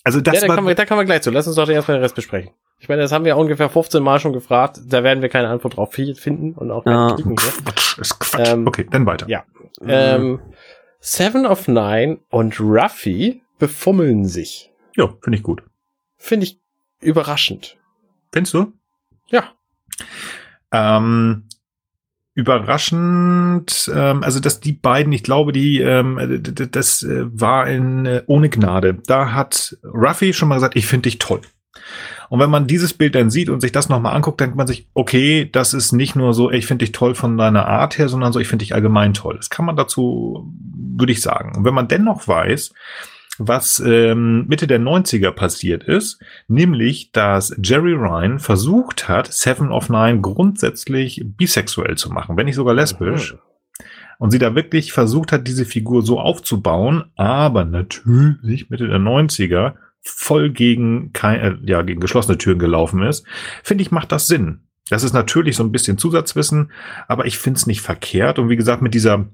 Also das ja, da war, kommen, wir, da kommen wir gleich zu. Lass uns doch erstmal den Rest besprechen. Ich meine, das haben wir ungefähr 15 Mal schon gefragt. Da werden wir keine Antwort drauf fi- finden und auch keine kriegen hier. Quatsch, ist Quatsch. Ähm, okay, dann weiter. ja. Ähm, Seven of Nine und Ruffy befummeln sich. Ja, finde ich gut. Finde ich überraschend. Findest du? Ja. Ähm, überraschend, ähm, also dass die beiden, ich glaube, die, ähm, das äh, war in äh, ohne Gnade. Da hat Ruffy schon mal gesagt, ich finde dich toll. Und wenn man dieses Bild dann sieht und sich das nochmal anguckt, denkt man sich, okay, das ist nicht nur so, ich finde dich toll von deiner Art her, sondern so, ich finde dich allgemein toll. Das kann man dazu, würde ich sagen. Und wenn man dennoch weiß, was ähm, Mitte der 90er passiert ist, nämlich, dass Jerry Ryan versucht hat, Seven of Nine grundsätzlich bisexuell zu machen, wenn nicht sogar lesbisch. Mhm. Und sie da wirklich versucht hat, diese Figur so aufzubauen, aber natürlich Mitte der 90er voll gegen, kein, äh, ja, gegen geschlossene Türen gelaufen ist, finde ich, macht das Sinn. Das ist natürlich so ein bisschen Zusatzwissen, aber ich finde es nicht verkehrt. Und wie gesagt, mit dieser,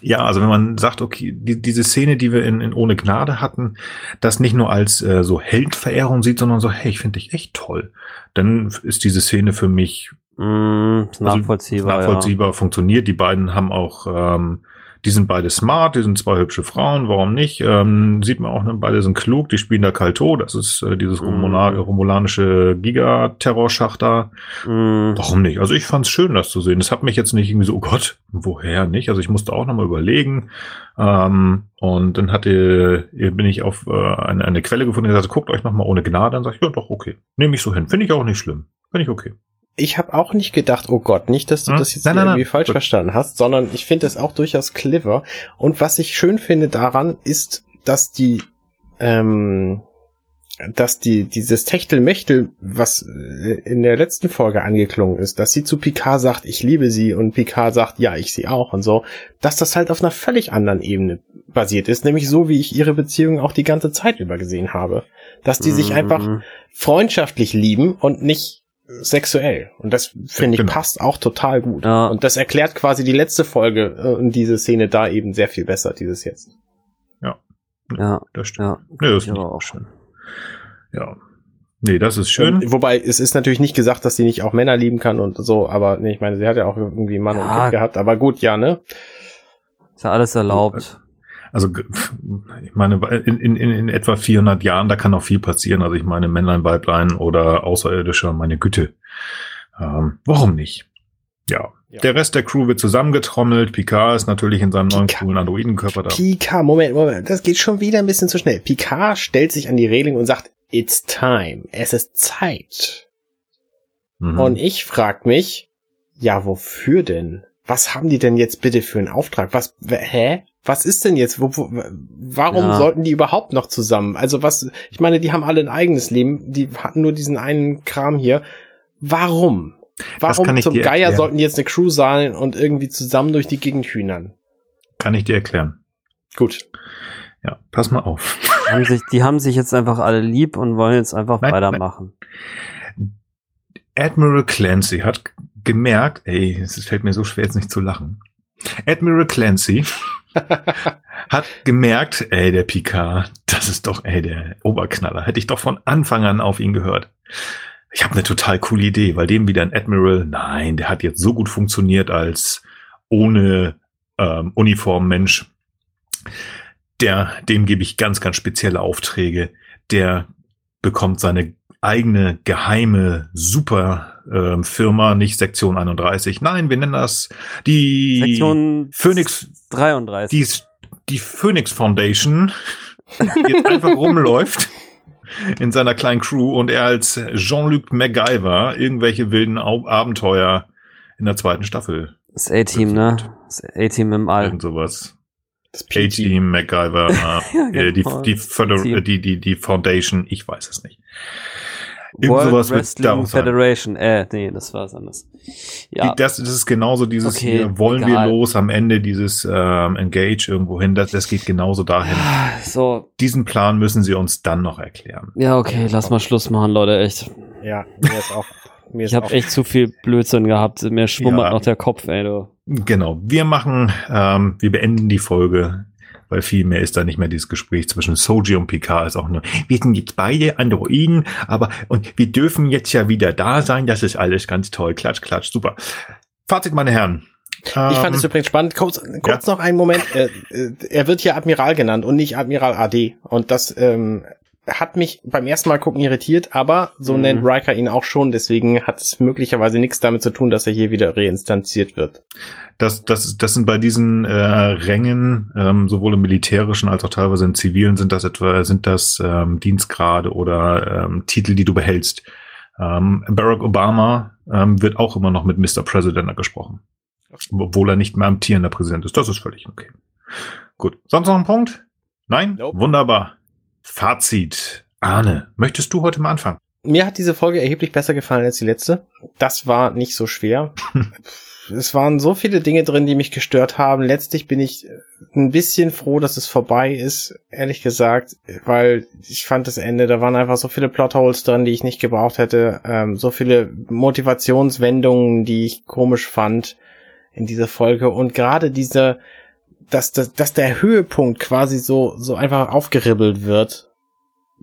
ja, also wenn man sagt, okay, die, diese Szene, die wir in, in Ohne Gnade hatten, das nicht nur als äh, so Heldverehrung sieht, sondern so, hey, ich finde dich echt toll, dann ist diese Szene für mich Mm, ist also nachvollziehbar. nachvollziehbar funktioniert. Die beiden haben auch, ähm, die sind beide smart, die sind zwei hübsche Frauen, warum nicht? Ähm, sieht man auch, ne? beide sind klug, die spielen da Kalto, das ist äh, dieses Mhm. Romula romulanische Giga-Terrorschacht da. Mm, Warum nicht? Also ich fand's schön, das zu sehen. Das hat mich jetzt nicht irgendwie so, oh Gott, woher nicht? Also ich musste auch nochmal überlegen. Ähm, und dann hatte, bin ich auf äh, eine, eine Quelle gefunden, die gesagt, guckt euch nochmal ohne Gnade. Dann sag ich, ja doch, okay. Nehme ich so hin. Finde ich auch nicht schlimm. Finde ich okay. Ich habe auch nicht gedacht, oh Gott, nicht, dass du Hm? das jetzt Nein, nein, irgendwie nein. falsch Gut. verstanden hast, sondern ich finde es auch durchaus clever. Und was ich schön finde daran, ist, dass die, ähm, dass die, dieses Techtelmechtel, was äh, in der letzten Folge angeklungen ist, dass sie zu Picard sagt, ich liebe sie und Picard sagt, ja, ich sie auch und so, dass das halt auf einer völlig anderen Ebene basiert ist, nämlich so, wie ich ihre Beziehung auch die ganze Zeit über gesehen habe. Dass die sich mm, einfach freundschaftlich lieben und nicht sexuell. Und das finde ich Genau. passt auch total gut. Ja. Und das erklärt quasi die letzte Folge äh, und diese Szene da eben sehr viel besser, dieses jetzt. Ja, Das stimmt. ja. Nee, das Ja, aber auch schön. Ja. Nee, das ist schön. Und, wobei, es ist natürlich nicht gesagt, dass sie nicht auch Männer lieben kann und so, aber nee, ich meine, sie hat ja auch irgendwie einen Mann und Ja. Kind gehabt, aber gut, ja, ne? Ist ja alles erlaubt. Also ich meine, in, in, in etwa 400 Jahren, da kann noch viel passieren. Also ich meine, Männlein, Weiblein oder Außerirdischer, meine Güte. Ähm, warum nicht? Ja. Ja. Der Rest der Crew wird zusammengetrommelt. Picard ist natürlich in seinem neuen coolen Androidenkörper da. Picard, Moment, Moment, das geht schon wieder ein bisschen zu schnell. Picard stellt sich an die Reling und sagt, it's time, es ist Zeit. Mhm. Und ich frag mich, ja, wofür denn? Was haben die denn jetzt bitte für einen Auftrag? Was, hä? Was ist denn jetzt? Wo, wo, warum Ja. sollten die überhaupt noch zusammen? Also was, ich meine, die haben alle ein eigenes Leben, die hatten nur diesen einen Kram hier. Warum? Warum kann ich zum Geier erklären. sollten die jetzt eine Crew sein und irgendwie zusammen durch die Gegend hühnern? Kann ich dir erklären. Gut. Ja, pass mal auf. Die haben, sich, die haben sich jetzt einfach alle lieb und wollen jetzt einfach Nein, weitermachen. Admiral Clancy hat gemerkt, ey, es fällt mir so schwer, jetzt nicht zu lachen. Admiral Clancy hat gemerkt, ey, der Picard, das ist doch, ey, der Oberknaller. Hätte ich doch von Anfang an auf ihn gehört. Ich habe eine total coole Idee, weil dem wieder ein Admiral, nein, der hat jetzt so gut funktioniert als ohne ähm, Uniform Mensch. Der, dem gebe ich ganz, ganz spezielle Aufträge. Der bekommt seine eigene geheime super ähm, Firma, nicht Sektion 31. Nein, wir nennen das die Sektion Phoenix 33. die, die Phoenix Foundation die jetzt einfach rumläuft in seiner kleinen Crew und er als Jean-Luc MacGyver irgendwelche wilden Au Abenteuer in der zweiten Staffel. das A-Team, ne? Das A-Team im All. Irgend sowas. Das PG. A-Team, MacGyver, äh, die, genau. die, äh, die, die, die Foundation, ich weiß es nicht. Irgend World sowas wird Wrestling sein. Federation. Äh, nee, das war was anderes. Ja, Das, das ist genauso dieses Okay, hier, wollen egal. wir los am Ende dieses ähm, Engage irgendwo hin. Das, das geht genauso dahin. so. Diesen Plan müssen sie uns dann noch erklären. Ja, okay, lass mal Schluss machen, Leute, echt. Ja, mir ist auch. Mir ist Ich habe echt zu viel Blödsinn gehabt. Mir schwummert Ja. noch der Kopf, ey, du. Genau. Wir machen, ähm, wir beenden die Folge, weil viel mehr ist da nicht mehr dieses Gespräch zwischen Soji und Picard. Ist auch nur, wir sind jetzt beide Androiden, aber und wir dürfen jetzt ja wieder da sein. Das ist alles ganz toll. Klatsch, klatsch, super. Fazit, meine Herren. Ich fand es Ähm, übrigens spannend. Kurz, kurz noch einen Moment. Äh, äh, er wird hier Admiral genannt und nicht Admiral AD. Und das ähm, hat mich beim ersten Mal gucken irritiert, aber so Mhm. nennt Riker ihn auch schon. Deswegen hat es möglicherweise nichts damit zu tun, dass er hier wieder reinstanziert wird. das, das, das sind bei diesen äh, Rängen, ähm, sowohl im militärischen als auch teilweise im zivilen, sind das etwa, sind das ähm, Dienstgrade oder ähm, Titel, die du behältst. Ähm, Barack Obama ähm, wird auch immer noch mit Mr. President gesprochen. Obwohl er nicht mehr amtierender Präsident ist. Das ist völlig okay. Gut. Sonst noch ein Punkt? Nein? Nope. Wunderbar. Fazit. Arne, möchtest du heute mal anfangen? Mir hat diese Folge erheblich besser gefallen als die letzte. Das war nicht so schwer. es waren so viele Dinge drin, die mich gestört haben. Letztlich bin ich ein bisschen froh, dass es vorbei ist, ehrlich gesagt, weil ich fand das Ende, da waren einfach so viele Plotholes drin, die ich nicht gebraucht hätte, ähm, so viele Motivationswendungen, die ich komisch fand in dieser Folge und gerade diese, dass, dass, dass der Höhepunkt quasi so, so einfach aufgeribbelt wird,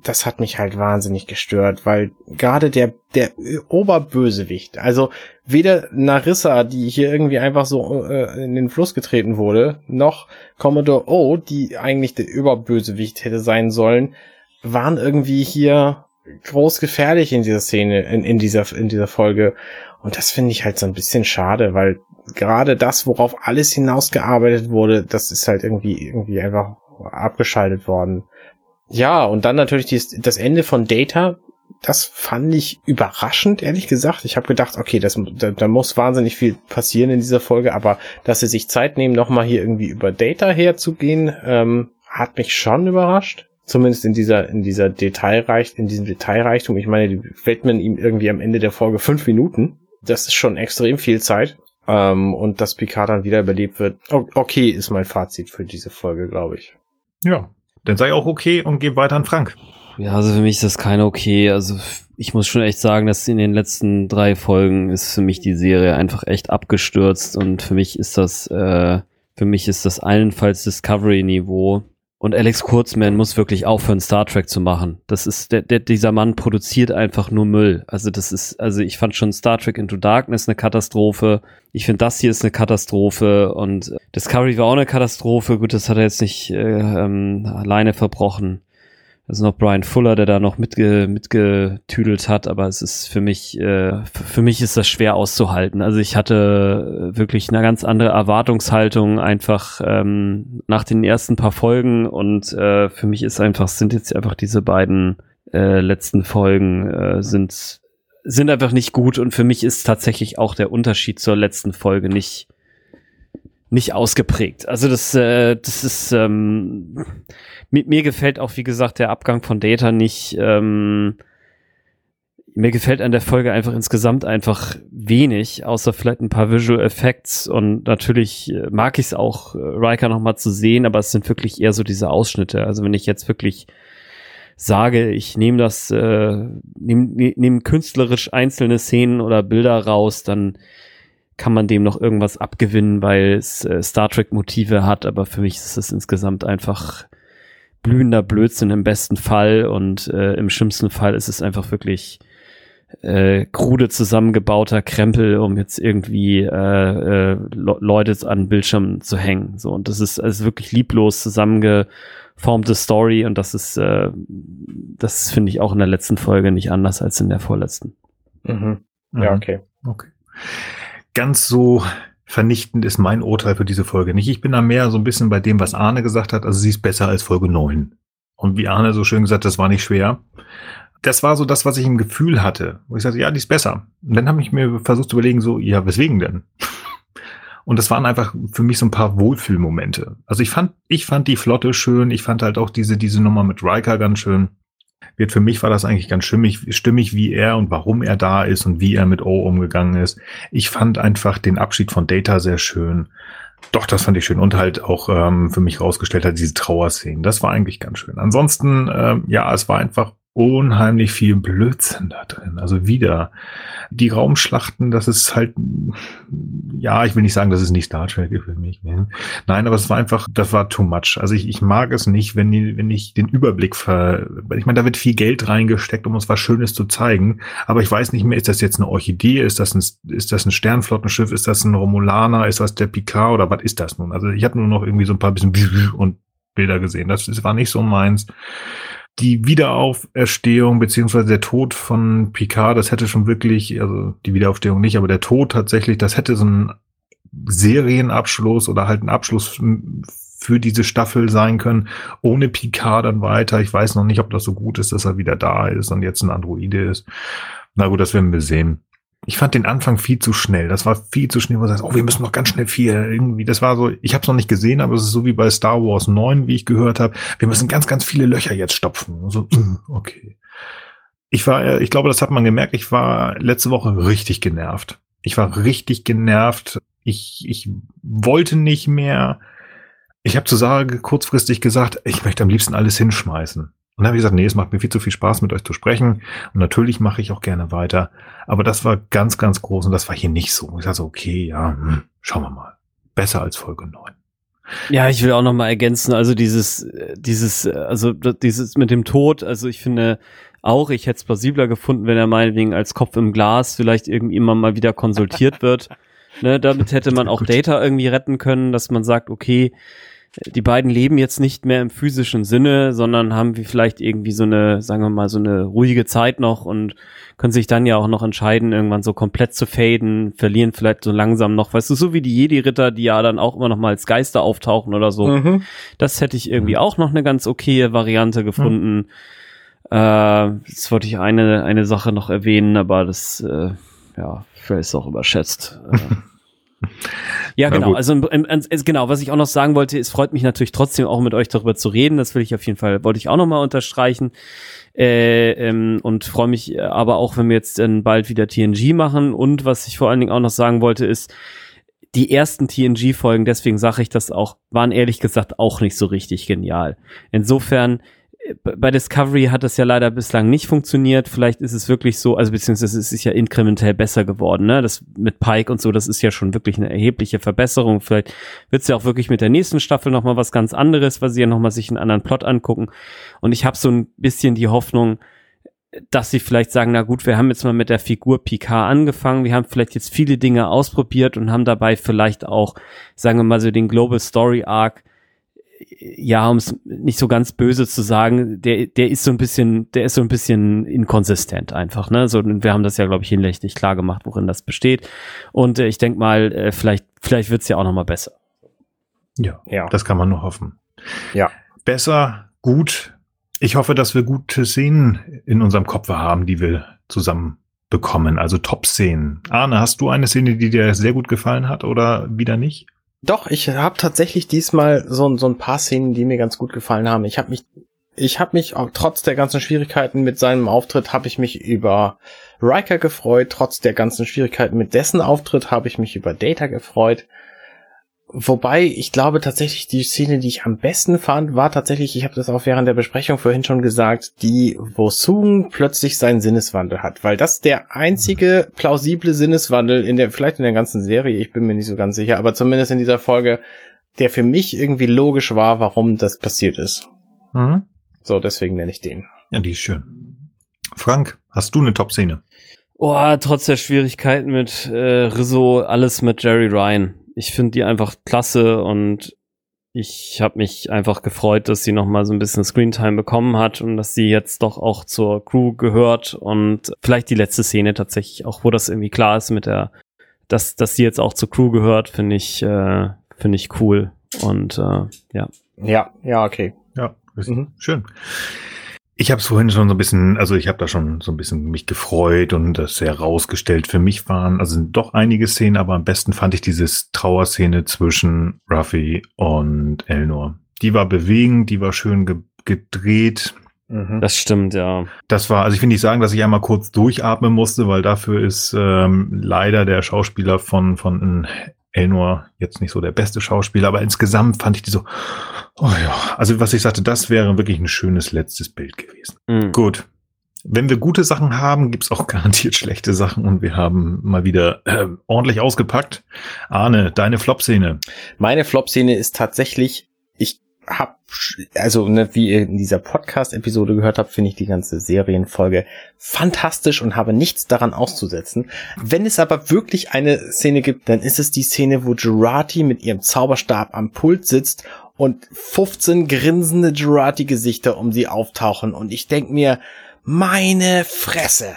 das hat mich halt wahnsinnig gestört, weil gerade der, der Oberbösewicht, also weder Narissa, die hier irgendwie einfach so äh, in den Fluss getreten wurde, noch Commodore O, die eigentlich der Überbösewicht hätte sein sollen, waren irgendwie hier groß gefährlich in dieser Szene, in, in dieser, in dieser Folge. Und das finde ich halt so ein bisschen schade, weil gerade das, worauf alles hinausgearbeitet wurde, das ist halt irgendwie, irgendwie einfach abgeschaltet worden. Ja, und dann natürlich dies, das Ende von Data, das fand ich überraschend, ehrlich gesagt. Ich habe gedacht, okay, das, da, da muss wahnsinnig viel passieren in dieser Folge, aber dass sie sich Zeit nehmen, nochmal hier irgendwie über Data herzugehen, ähm, hat mich schon überrascht. Zumindest in dieser, in dieser Detailreich, in diesem Detailreichtum. Ich meine, die widmen ihm irgendwie am Ende der Folge fünf Minuten. Das ist schon extrem viel Zeit. Ähm, und dass Picard dann wieder überlebt wird. Okay, ist mein Fazit für diese Folge, glaube ich. Ja. Dann sei auch okay und geh weiter an Frank. Ja, also für mich ist das keine okay. Also ich muss schon echt sagen, dass in den letzten drei Folgen ist für mich die Serie einfach echt abgestürzt und für mich ist das, äh, für mich ist das allenfalls Discovery-Niveau. Und Alex Kurzman muss wirklich aufhören, Star Trek zu machen. Das ist, der, der, dieser Mann produziert einfach nur Müll. Also das ist, also ich fand schon Star Trek Into Darkness eine Katastrophe. Ich finde, das hier ist eine Katastrophe und Discovery war auch eine Katastrophe. Gut, das hat er jetzt nicht äh, ähm, alleine verbrochen. Also noch Brian Fuller, der da noch mitge mitgetüdelt hat, aber es ist für mich, äh, für mich ist das schwer auszuhalten. Also ich hatte wirklich eine ganz andere Erwartungshaltung einfach ähm, nach den ersten paar Folgen und äh, für mich ist einfach, sind jetzt einfach diese beiden äh, letzten Folgen äh, sind sind einfach nicht gut und für mich ist tatsächlich auch der Unterschied zur letzten Folge nicht nicht ausgeprägt. Also das äh, das ist ähm, mir, mir gefällt auch wie gesagt der Abgang von Data nicht. Ähm, mir gefällt an der Folge einfach insgesamt einfach wenig, außer vielleicht ein paar Visual Effects und natürlich äh, mag ich es auch, äh, Riker nochmal zu sehen, aber es sind wirklich eher so diese Ausschnitte. Also wenn ich jetzt wirklich sage, ich nehme das, äh, nehme ne, nehm künstlerisch einzelne Szenen oder Bilder raus, dann kann man dem noch irgendwas abgewinnen, weil es äh, Star Trek Motive hat, aber für mich ist es insgesamt einfach blühender Blödsinn im besten Fall und äh, im schlimmsten Fall ist es einfach wirklich äh, krude zusammengebauter Krempel, um jetzt irgendwie äh, äh, Leute an Bildschirmen zu hängen. So und das ist also wirklich lieblos zusammenge formte Story und das ist, äh, das finde ich auch in der letzten Folge nicht anders als in der vorletzten. Mhm. Ja, mhm. okay. Okay. Ganz so vernichtend ist mein Urteil für diese Folge nicht. Ich bin da mehr so ein bisschen bei dem, was Arne gesagt hat. Also sie ist besser als Folge 9. Und wie Arne so schön gesagt, das war nicht schwer. Das war so das, was ich im Gefühl hatte. Wo ich sagte, ja, die ist besser. Und dann habe ich mir versucht zu überlegen, so, ja, weswegen denn? Und das waren einfach für mich so ein paar Wohlfühlmomente. Also ich fand, ich fand die Flotte schön. Ich fand halt auch diese, diese Nummer mit Riker ganz schön. Wird für mich war das eigentlich ganz stimmig, stimmig, wie er und warum er da ist und wie er mit O umgegangen ist. Ich fand einfach den Abschied von Data sehr schön. Doch, das fand ich schön und halt auch ähm, für mich rausgestellt hat diese Trauerszenen. Das war eigentlich ganz schön. Ansonsten, ähm, ja, es war einfach unheimlich viel Blödsinn da drin. Also wieder die Raumschlachten, das ist halt, ja, ich will nicht sagen, das ist nicht Star Trek für mich. Ne? Nein, aber es war einfach, das war too much. Also ich, ich mag es nicht, wenn, die, wenn ich den Überblick ver, ich meine, da wird viel Geld reingesteckt, um uns was Schönes zu zeigen. Aber ich weiß nicht mehr, ist das jetzt eine Orchidee? Ist das ein, ist das ein Sternflottenschiff? Ist das ein Romulaner? Ist das der Picard? Oder was ist das nun? Also ich habe nur noch irgendwie so ein paar bisschen und Bilder gesehen. Das, das war nicht so meins die Wiederauferstehung beziehungsweise der Tod von Picard, das hätte schon wirklich, also die Wiederaufstehung nicht, aber der Tod tatsächlich, das hätte so ein Serienabschluss oder halt ein Abschluss für diese Staffel sein können, ohne Picard dann weiter. Ich weiß noch nicht, ob das so gut ist, dass er wieder da ist und jetzt ein Androide ist. Na gut, das werden wir sehen ich fand den Anfang viel zu schnell. Das war viel zu schnell, wo du sagst, oh, wir müssen noch ganz schnell viel irgendwie. Das war so, ich habe es noch nicht gesehen, aber es ist so wie bei Star Wars 9, wie ich gehört habe. Wir müssen ganz, ganz viele Löcher jetzt stopfen. So, okay. Ich war, ich glaube, das hat man gemerkt. Ich war letzte Woche richtig genervt. Ich war richtig genervt. Ich, ich wollte nicht mehr. Ich habe zu Sarah kurzfristig gesagt, ich möchte am liebsten alles hinschmeißen. Und dann habe ich gesagt, nee, es macht mir viel zu viel Spaß, mit euch zu sprechen. Und natürlich mache ich auch gerne weiter. Aber das war ganz, ganz groß und das war hier nicht so. Ich sage okay, ja, hm, schauen wir mal. Besser als Folge 9. Ja, ich will auch noch mal ergänzen, also dieses, dieses, also dieses mit dem Tod, also ich finde auch, ich hätte es plausibler gefunden, wenn er meinetwegen als Kopf im Glas vielleicht irgendwie immer mal wieder konsultiert wird. ne, damit hätte man auch Data irgendwie retten können, dass man sagt, okay, die beiden leben jetzt nicht mehr im physischen Sinne, sondern haben wie vielleicht irgendwie so eine, sagen wir mal, so eine ruhige Zeit noch und können sich dann ja auch noch entscheiden, irgendwann so komplett zu faden, verlieren vielleicht so langsam noch, weißt du, so wie die Jedi-Ritter, die ja dann auch immer noch mal als Geister auftauchen oder so. Mhm. Das hätte ich irgendwie auch noch eine ganz okaye Variante gefunden. Mhm. Äh, jetzt wollte ich eine, eine Sache noch erwähnen, aber das, äh, ja, vielleicht ist auch überschätzt. Äh, Ja, Na genau. Gut. Also im, im, genau, was ich auch noch sagen wollte, es freut mich natürlich trotzdem auch mit euch darüber zu reden. Das will ich auf jeden Fall, wollte ich auch noch mal unterstreichen. Äh, ähm, und freue mich aber auch, wenn wir jetzt dann bald wieder TNG machen. Und was ich vor allen Dingen auch noch sagen wollte, ist, die ersten TNG-Folgen, deswegen sage ich das auch, waren ehrlich gesagt auch nicht so richtig genial. Insofern bei Discovery hat das ja leider bislang nicht funktioniert. Vielleicht ist es wirklich so, also beziehungsweise es ist ja inkrementell besser geworden, ne? Das mit Pike und so, das ist ja schon wirklich eine erhebliche Verbesserung. Vielleicht wird es ja auch wirklich mit der nächsten Staffel nochmal was ganz anderes, weil sie ja nochmal sich einen anderen Plot angucken. Und ich habe so ein bisschen die Hoffnung, dass sie vielleicht sagen, na gut, wir haben jetzt mal mit der Figur Picard angefangen, wir haben vielleicht jetzt viele Dinge ausprobiert und haben dabei vielleicht auch, sagen wir mal so, den Global Story Arc ja, um es nicht so ganz böse zu sagen, der, der ist so ein bisschen, der ist so ein bisschen inkonsistent einfach, ne? So, wir haben das ja, glaube ich, hinlänglich klar gemacht, worin das besteht. Und äh, ich denke mal, äh, vielleicht, vielleicht wird's ja auch noch mal besser. Ja, ja, das kann man nur hoffen. Ja. Besser, gut. Ich hoffe, dass wir gute Szenen in unserem Kopf haben, die wir zusammen bekommen, also Top-Szenen. Arne, hast du eine Szene, die dir sehr gut gefallen hat oder wieder nicht? Doch, ich habe tatsächlich diesmal so, so ein paar Szenen, die mir ganz gut gefallen haben. Ich habe mich, ich habe mich auch trotz der ganzen Schwierigkeiten mit seinem Auftritt, habe ich mich über Riker gefreut. Trotz der ganzen Schwierigkeiten mit dessen Auftritt habe ich mich über Data gefreut. Wobei, ich glaube tatsächlich, die Szene, die ich am besten fand, war tatsächlich, ich habe das auch während der Besprechung vorhin schon gesagt, die, wo Sung plötzlich seinen Sinneswandel hat. Weil das der einzige plausible Sinneswandel in der, vielleicht in der ganzen Serie, ich bin mir nicht so ganz sicher, aber zumindest in dieser Folge, der für mich irgendwie logisch war, warum das passiert ist. Mhm. So, deswegen nenne ich den. Ja, die ist schön. Frank, hast du eine Top-Szene? Oh, trotz der Schwierigkeiten mit äh, Rizzo, alles mit Jerry Ryan ich finde die einfach klasse und ich habe mich einfach gefreut, dass sie noch mal so ein bisschen Screentime bekommen hat und dass sie jetzt doch auch zur Crew gehört und vielleicht die letzte Szene tatsächlich auch, wo das irgendwie klar ist mit der, dass dass sie jetzt auch zur Crew gehört, finde ich äh, finde ich cool und äh, ja. Ja, ja, okay. Ja, mhm. schön. Ich habe es vorhin schon so ein bisschen, also ich habe da schon so ein bisschen mich gefreut und das herausgestellt. Für mich waren also doch einige Szenen, aber am besten fand ich diese Trauerszene zwischen Ruffy und Elnor. Die war bewegend, die war schön ge gedreht. Mhm. Das stimmt, ja. Das war, also ich will nicht sagen, dass ich einmal kurz durchatmen musste, weil dafür ist ähm, leider der Schauspieler von, von Elnor jetzt nicht so der beste Schauspieler, aber insgesamt fand ich die so, Oh ja, also was ich sagte, das wäre wirklich ein schönes letztes Bild gewesen. Mhm. Gut. Wenn wir gute Sachen haben, gibt's auch garantiert schlechte Sachen und wir haben mal wieder äh, ordentlich ausgepackt. Arne, deine Flop-Szene. Meine Flop-Szene ist tatsächlich, ich hab, also ne, wie ihr in dieser Podcast-Episode gehört habt, finde ich die ganze Serienfolge fantastisch und habe nichts daran auszusetzen. Wenn es aber wirklich eine Szene gibt, dann ist es die Szene, wo Gerati mit ihrem Zauberstab am Pult sitzt und 15 grinsende Jurati-Gesichter um sie auftauchen und ich denk mir, meine Fresse,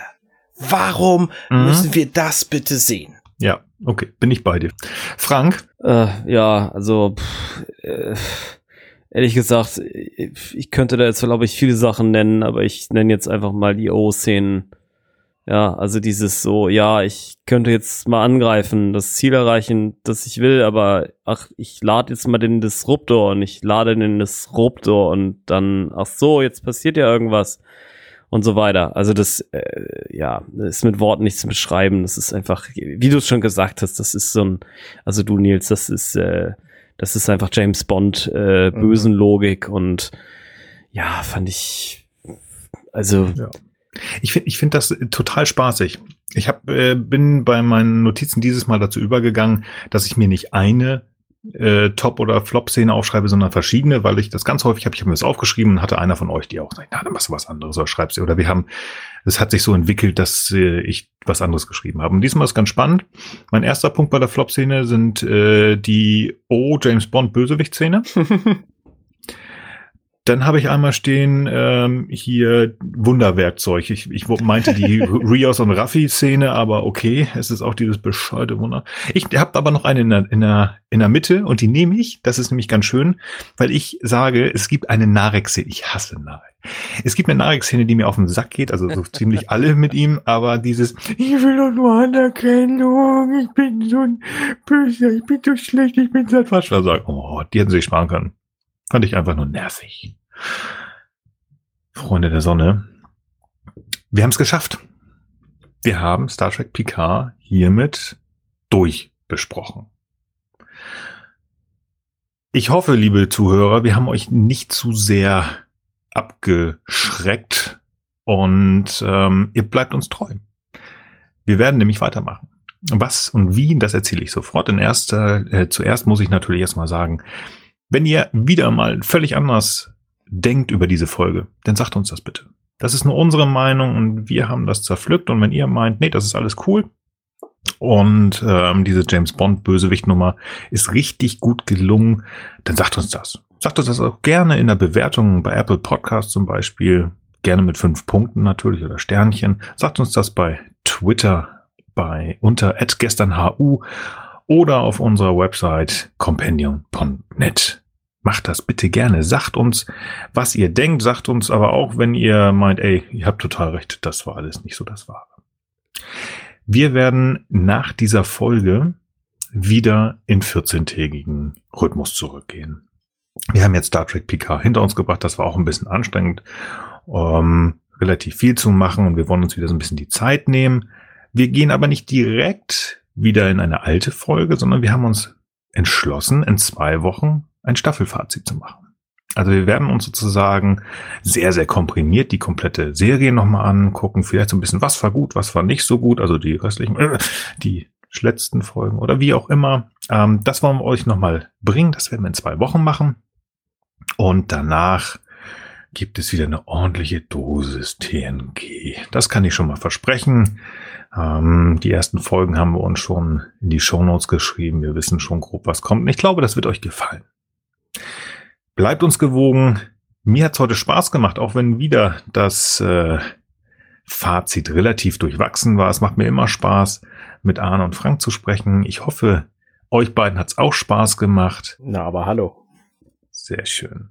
warum mhm. müssen wir das bitte sehen? Ja, okay, bin ich bei dir. Frank? Äh, ja, also pff, äh, ehrlich gesagt, ich könnte da jetzt, glaube ich, viele Sachen nennen, aber ich nenne jetzt einfach mal die O-Szenen ja, also dieses so, ja, ich könnte jetzt mal angreifen, das Ziel erreichen, das ich will, aber ach, ich lade jetzt mal den Disruptor und ich lade den Disruptor und dann, ach so, jetzt passiert ja irgendwas und so weiter. Also das, äh, ja, ist mit Worten nicht zu beschreiben. Das ist einfach, wie du es schon gesagt hast, das ist so ein, also du Nils, das ist, äh, das ist einfach James Bond äh, mhm. bösen Logik und ja, fand ich, also ja. Ich finde ich finde das total spaßig. Ich hab, äh, bin bei meinen Notizen dieses Mal dazu übergegangen, dass ich mir nicht eine äh, Top- oder Flop-Szene aufschreibe, sondern verschiedene, weil ich das ganz häufig habe, ich habe mir das aufgeschrieben und hatte einer von euch, die auch sagt, na, dann machst du was anderes oder schreibst. Oder wir haben, es hat sich so entwickelt, dass äh, ich was anderes geschrieben habe. Und diesmal ist ganz spannend. Mein erster Punkt bei der Flop-Szene sind äh, die Oh, James Bond Bösewicht-Szene. Dann habe ich einmal stehen ähm, hier Wunderwerkzeug. Ich, ich meinte die Rios und Raffi-Szene, aber okay, es ist auch dieses bescheuerte Wunder. Ich habe aber noch eine in der, in, der, in der Mitte und die nehme ich. Das ist nämlich ganz schön, weil ich sage, es gibt eine Narek-Szene. Ich hasse Narek. Es gibt eine Narek-Szene, die mir auf den Sack geht, also so ziemlich alle mit ihm, aber dieses, ich will doch nur Anerkennung, ich bin so ein Böser, ich bin so schlecht, ich bin so falsch. Also, oh, die hätten sich sparen können. Fand ich einfach nur nervig. Freunde der Sonne. Wir haben es geschafft. Wir haben Star Trek Picard hiermit durchbesprochen. Ich hoffe, liebe Zuhörer, wir haben euch nicht zu sehr abgeschreckt und ähm, ihr bleibt uns treu. Wir werden nämlich weitermachen. Was und wie, das erzähle ich sofort. In erster, äh, zuerst muss ich natürlich erstmal sagen, wenn ihr wieder mal völlig anders denkt über diese Folge, dann sagt uns das bitte. Das ist nur unsere Meinung und wir haben das zerpflückt. Und wenn ihr meint, nee, das ist alles cool und ähm, diese James Bond Bösewicht Nummer ist richtig gut gelungen, dann sagt uns das. sagt uns das auch gerne in der Bewertung bei Apple Podcast zum Beispiel. Gerne mit fünf Punkten natürlich oder Sternchen. Sagt uns das bei Twitter bei unter gesternhu oder auf unserer Website companion.net. Macht das bitte gerne. Sagt uns, was ihr denkt. Sagt uns aber auch, wenn ihr meint, ey, ihr habt total recht, das war alles nicht so das Wahre. Wir werden nach dieser Folge wieder in 14-tägigen Rhythmus zurückgehen. Wir haben jetzt Star Trek PK hinter uns gebracht. Das war auch ein bisschen anstrengend, ähm, relativ viel zu machen und wir wollen uns wieder so ein bisschen die Zeit nehmen. Wir gehen aber nicht direkt wieder in eine alte Folge, sondern wir haben uns entschlossen, in zwei Wochen ein Staffelfazit zu machen. Also wir werden uns sozusagen sehr, sehr komprimiert die komplette Serie nochmal angucken. Vielleicht so ein bisschen, was war gut, was war nicht so gut. Also die restlichen, äh, die letzten Folgen oder wie auch immer. Ähm, das wollen wir euch nochmal bringen. Das werden wir in zwei Wochen machen. Und danach gibt es wieder eine ordentliche Dosis TNG. Das kann ich schon mal versprechen. Ähm, die ersten Folgen haben wir uns schon in die Shownotes geschrieben. Wir wissen schon grob, was kommt. Und ich glaube, das wird euch gefallen. Bleibt uns gewogen. Mir hat's heute Spaß gemacht, auch wenn wieder das äh, Fazit relativ durchwachsen war. Es macht mir immer Spaß, mit Arne und Frank zu sprechen. Ich hoffe, euch beiden hat's auch Spaß gemacht. Na, aber hallo. Sehr schön.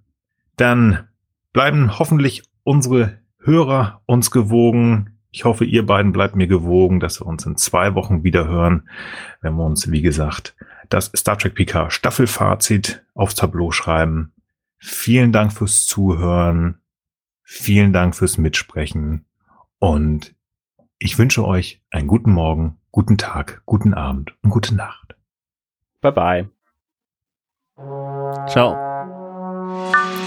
Dann bleiben hoffentlich unsere Hörer uns gewogen. Ich hoffe, ihr beiden bleibt mir gewogen, dass wir uns in zwei Wochen wieder hören, wenn wir uns, wie gesagt, das Star Trek PK Staffelfazit aufs Tableau schreiben. Vielen Dank fürs Zuhören. Vielen Dank fürs Mitsprechen. Und ich wünsche euch einen guten Morgen, guten Tag, guten Abend und gute Nacht. Bye bye. Ciao.